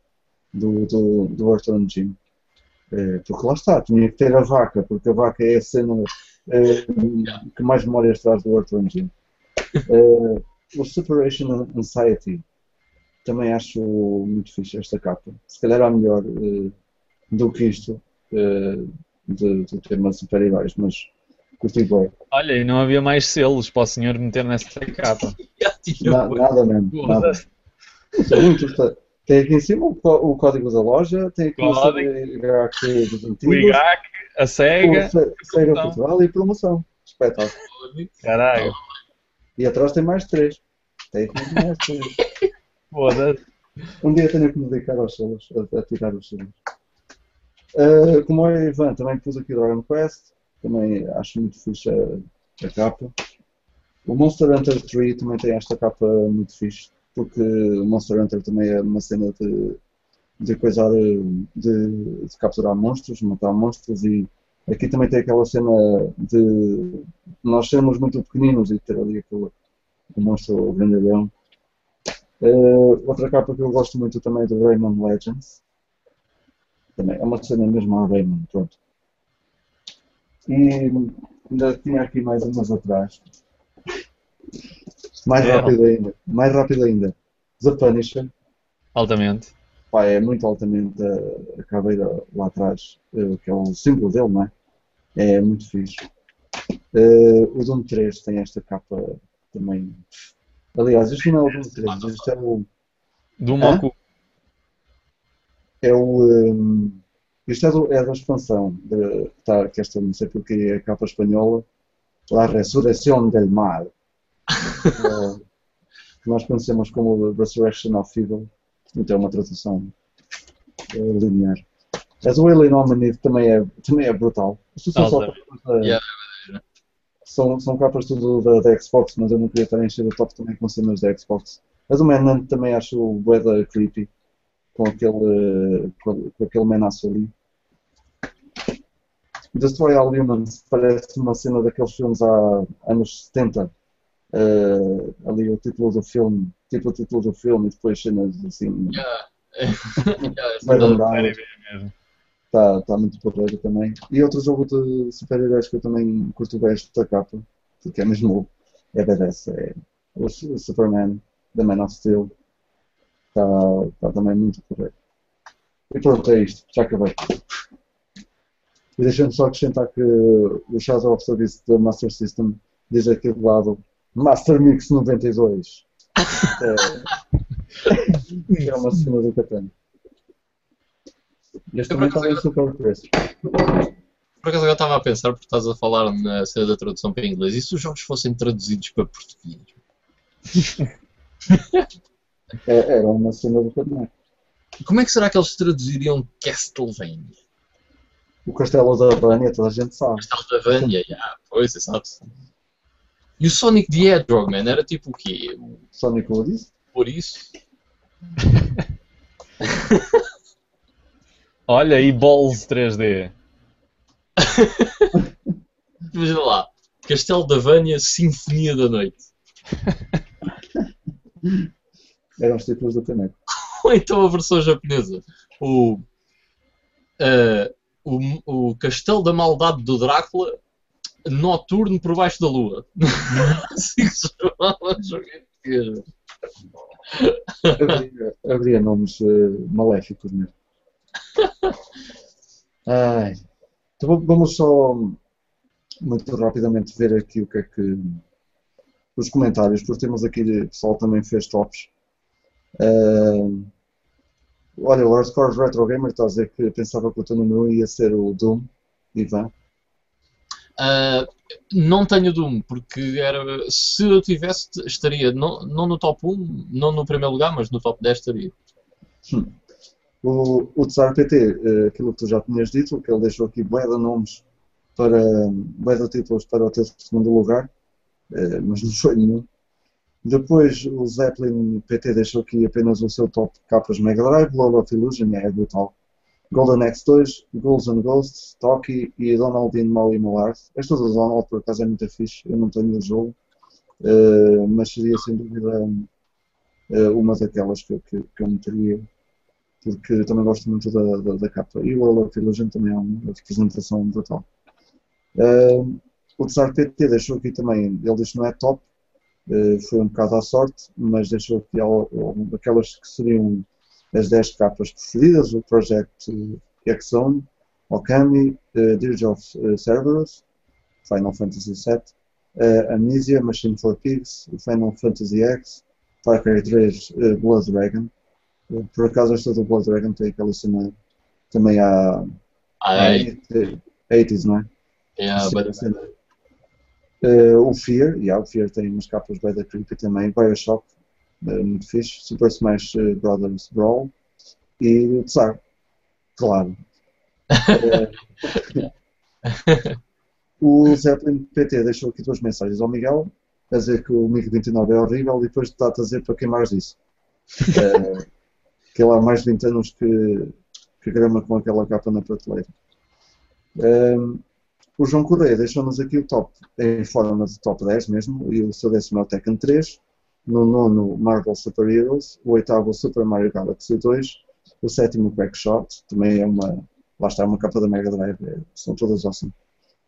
do, do, do Earthworm Jim. Eh, porque lá está, tinha que ter a vaca, porque a vaca é a cena eh, que mais memórias traz do Jim. Eh, o Separation Anxiety também acho muito fixe esta capa. Se calhar há melhor do que isto de, de de super-heróis, mas curti bem. Olha, e não havia mais selos para o senhor meter nessa (laughs) capa. Na- nada mesmo. Nada. Muito. Tem aqui em cima o, có- o código da loja, tem aqui o Código. IGAC, a SEGA. Feira promoção. Portugal e promoção. Espetáculo. Caralho, E atrás tem mais três. Tem aqui mais três. (laughs) foda-se. Um dia tenho que me dedicar aos selos, a, a tirar os selos. Uh, como é Ivan, também pus aqui Dragon Quest, também acho muito fixe a, a capa. O Monster Hunter 3 também tem esta capa muito fixe, porque o Monster Hunter também é uma cena de, de de, de capturar monstros, matar monstros e aqui também tem aquela cena de nós sermos muito pequeninos e ter ali aquele monstro grandalhão. Uh, outra capa que eu gosto muito também é do Rayman Legends. Também é uma cena mesmo a Rayman, pronto. E ainda tinha aqui mais umas atrás. Mais É. rápido ainda. Mais rápido ainda. The Punisher. Altamente. Pá, é muito altamente a, a caveira lá atrás, eh, que é o símbolo dele, não é? É muito fixe. Eh, o Doom 3 tem esta capa também. Aliás, isto não é o Doom 3, isto é o. Do Hã? Moku. É o ehm, isto é, do- é da expansão, de, tá, que esta não sei porque é a capa espanhola, La Resurrección del Mal. Eh, que nós conhecemos como Resurrection of Evil, então é uma tradução eh, linear. A do Alien Omni também é, também é brutal. Isto são, só da- Yeah. são, são capas tudo da, da Xbox, mas eu não queria estar a encher o top também com cenas da Xbox. A do Manhunt também acho o Weather creepy, com aquele, com, com aquele menaço ali. Destroy All Humans parece uma cena daqueles filmes há anos 70. Eh, ali o título do filme, tipo o título do filme e depois cenas assim. Yeah. (laughs) Yeah, é-. Está tá muito porreiro também. E outro jogo de super-heróis que eu também curto bem esta capa, porque é mesmo é badass, é o Su- Superman, The Man of Steel. Está tá também muito porreiro. E pronto, é isto, já acabei. E deixando só acrescentar que o Shadow of Service da Master System diz aqui do lado Master Mix 92. É, (laughs) é uma cena do Catano. Este também está em super preço. Por acaso agora estava a pensar, porque estás a falar na cena da tradução para inglês, e se os jogos fossem traduzidos para português? (laughs) É, era uma cena do Catano. Como é que será que eles traduziriam Castlevania? O Castelo da Vânia, toda a gente sabe. Castlevania, yeah, pois, exato. E o Sonic the Hedgehog, man, era tipo o quê? Sonic Woodies. Por isso? (laughs) Olha, e Balls 3D. Imagina lá, Castelo da Vânia, Sinfonia da Noite. (laughs) Eram os títulos do Caneco. (laughs) Ou então a versão japonesa. O, eh, o, o Castelo da Maldade do Drácula, Noturno por baixo da Lua. (laughs) assim se chamava o jogo em haveria nomes eh, maléficos mesmo. (laughs) Ai. Então vamos- só muito rapidamente ver aqui o que é que. os comentários, porque temos aqui o pessoal também fez tops. Ah, olha, o Hardcore Retro Gamer está a dizer que pensava que o teu número 1 ia ser o Doom, Ivan. Ah, não tenho Doom, porque era, se eu tivesse, estaria não, não no top 1, não no primeiro lugar, mas no top 10 estaria. O, o Tsar PT, eh, aquilo que tu já tinhas dito, que ele deixou aqui bué de nomes para bué de títulos para o teu segundo lugar, eh, mas não foi nenhum. Depois o Zeppelin PT deixou aqui apenas o seu top capas Mega Drive, Lord of Illusion, é brutal. Golden X2, Ghouls and Ghosts, Toki e Donald in Molly Molar. Esta do Donald por acaso é muito fixe, eu não tenho o jogo, eh, mas seria sem dúvida eh, uma daquelas que, que, que eu meteria porque eu também gosto muito da, da, da capa. E o World of Illusion também é uma representação brutal. Uh, o Tsar PT deixou aqui também, ele disse que não é top, uh, foi um bocado à sorte, mas deixou aqui aquelas que seriam as 10 capas preferidas, o Project X-Zone, Okami, uh, Dirge of uh, Cerberus, Final Fantasy VII, uh, Amnesia, Machine for Pigs, Final Fantasy X, Far Cry 3, uh, Blood Dragon, por acaso esta do Blood Dragon tem aquela cena também há, há Ai, 80s, não é? yeah, Sim, but- Eh, o Fear, yeah, o Fear tem umas capas bem da creepy também, Bioshock, eh, muito fixe, Super Smash eh, Brothers Brawl e o Tsar, claro. (laughs) O Zeppelin PT deixou aqui duas mensagens ao Miguel, a dizer que o MiG 29 é horrível e depois está a dizer para queimares disso. Eh, que ele há mais de 20 anos que, que grama com aquela capa na prateleira. Ehm, o João Correia deixou-nos aqui o top em forma de top 10 mesmo, e o seu décimo é o Tekken 3, no nono Marvel Super Heroes, o oitavo Super Mario Galaxy 2, o sétimo Quackshot, também é uma, lá está, uma capa da Mega Drive, são todas awesome.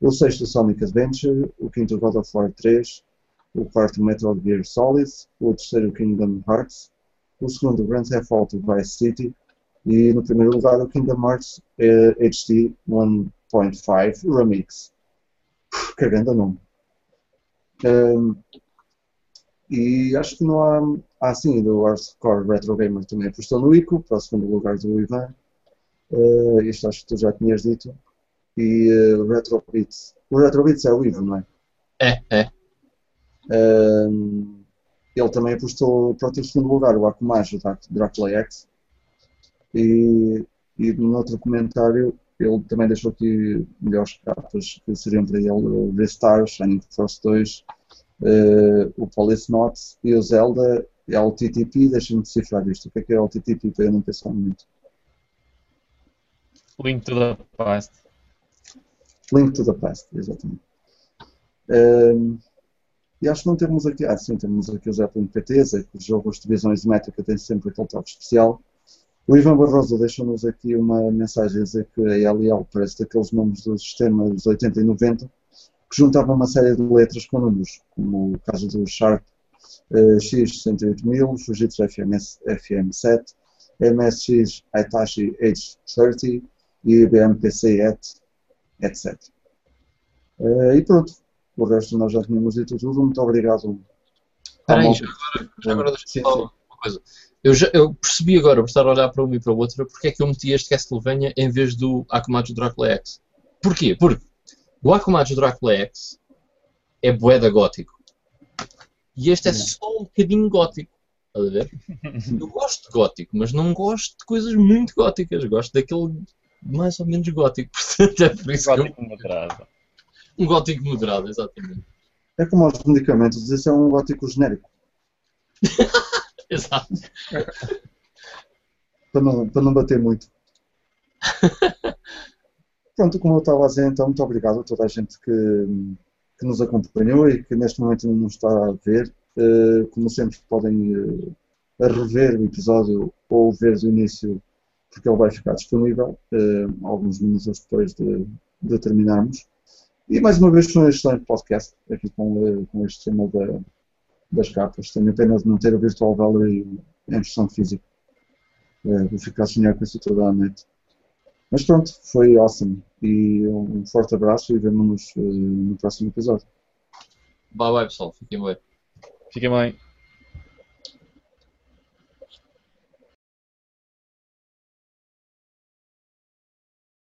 O sexto Sonic Adventure, o quinto God of War 3, o quarto Metal Gear Solid, o terceiro Kingdom Hearts, o segundo Grand Theft Auto Vice City. E no primeiro lugar o Kingdom Hearts eh, HD 1.5 Remix. Uf, Que grande nome. Ehm, e acho que não há. Ah, sim, o Hardcore Retro Gamer também apostou no ICO, para o segundo lugar do Ivan. Eh, isto acho que tu já tinhas dito. E eh, o Retro Beats. O Retro Beats é o Ivo, não é? É, é. Ehm, ele também apostou para o teu segundo lugar, o Akumajo, da Dracula X. E, e no outro comentário, ele também deixou aqui melhores capas que seriam para ele o Restars, Shining Force 2, eh, o Police Notes e o Zelda LTTP. Deixa-me decifrar isto. O que é que é LTTP para eu não pensar muito? Link to the past. Link to the Past, exatamente. Ehm, e acho que não temos aqui, ah sim, temos aqui o Zeppelin PTs, é que os jogos de visão isométrica têm sempre aquele toque especial. O Ivan Barroso deixou-nos aqui uma mensagem a dizer que a LL parece daqueles nomes dos sistemas 80 e 90 que juntavam uma série de letras com números, como o caso do Sharp eh, X68000, Fujitsu FMS, FM7, MSX Hitachi H30 e BMPC ET, etc. Eh, e pronto, o resto nós já tínhamos dito tudo. Muito obrigado. Espera aí, ao já malta. agora, agora deixa-me falar uma coisa. Eu, já, eu percebi agora, por estar a olhar para uma e para a outra, porque é que eu meti este Castlevania em vez do Akumajo Dracula X. Porquê? Porque o Akumajo Dracula X é boeda gótico. E este é Não. só um bocadinho gótico. Estás a ver? (laughs) Eu gosto de gótico, mas não gosto de coisas muito góticas. Gosto daquele mais ou menos gótico. (laughs) Portanto, é por isso que eu... Gótico moderado. Um gótico moderado, exatamente. É como aos medicamentos, esse é um gótico genérico. (laughs) (laughs) Exato. para não, não bater muito. (laughs) Pronto, como eu estava a dizer, então, muito obrigado a toda a gente que, que nos acompanhou e que neste momento não nos está a ver. Eh, como sempre, podem eh, rever o episódio ou ver do início, porque ele vai ficar disponível eh, alguns minutos depois de, de terminarmos. E mais uma vez, foi um excelente podcast aqui com, com este tema da, das capas. Tenho pena de não ter o Virtual Gallery em versão física. É, vou ficar a sonhar com isso toda a noite. Mas pronto, foi awesome. E um forte abraço e vemo-nos eh, no próximo episódio. Bye bye pessoal, fiquem bem. Fiquem bem.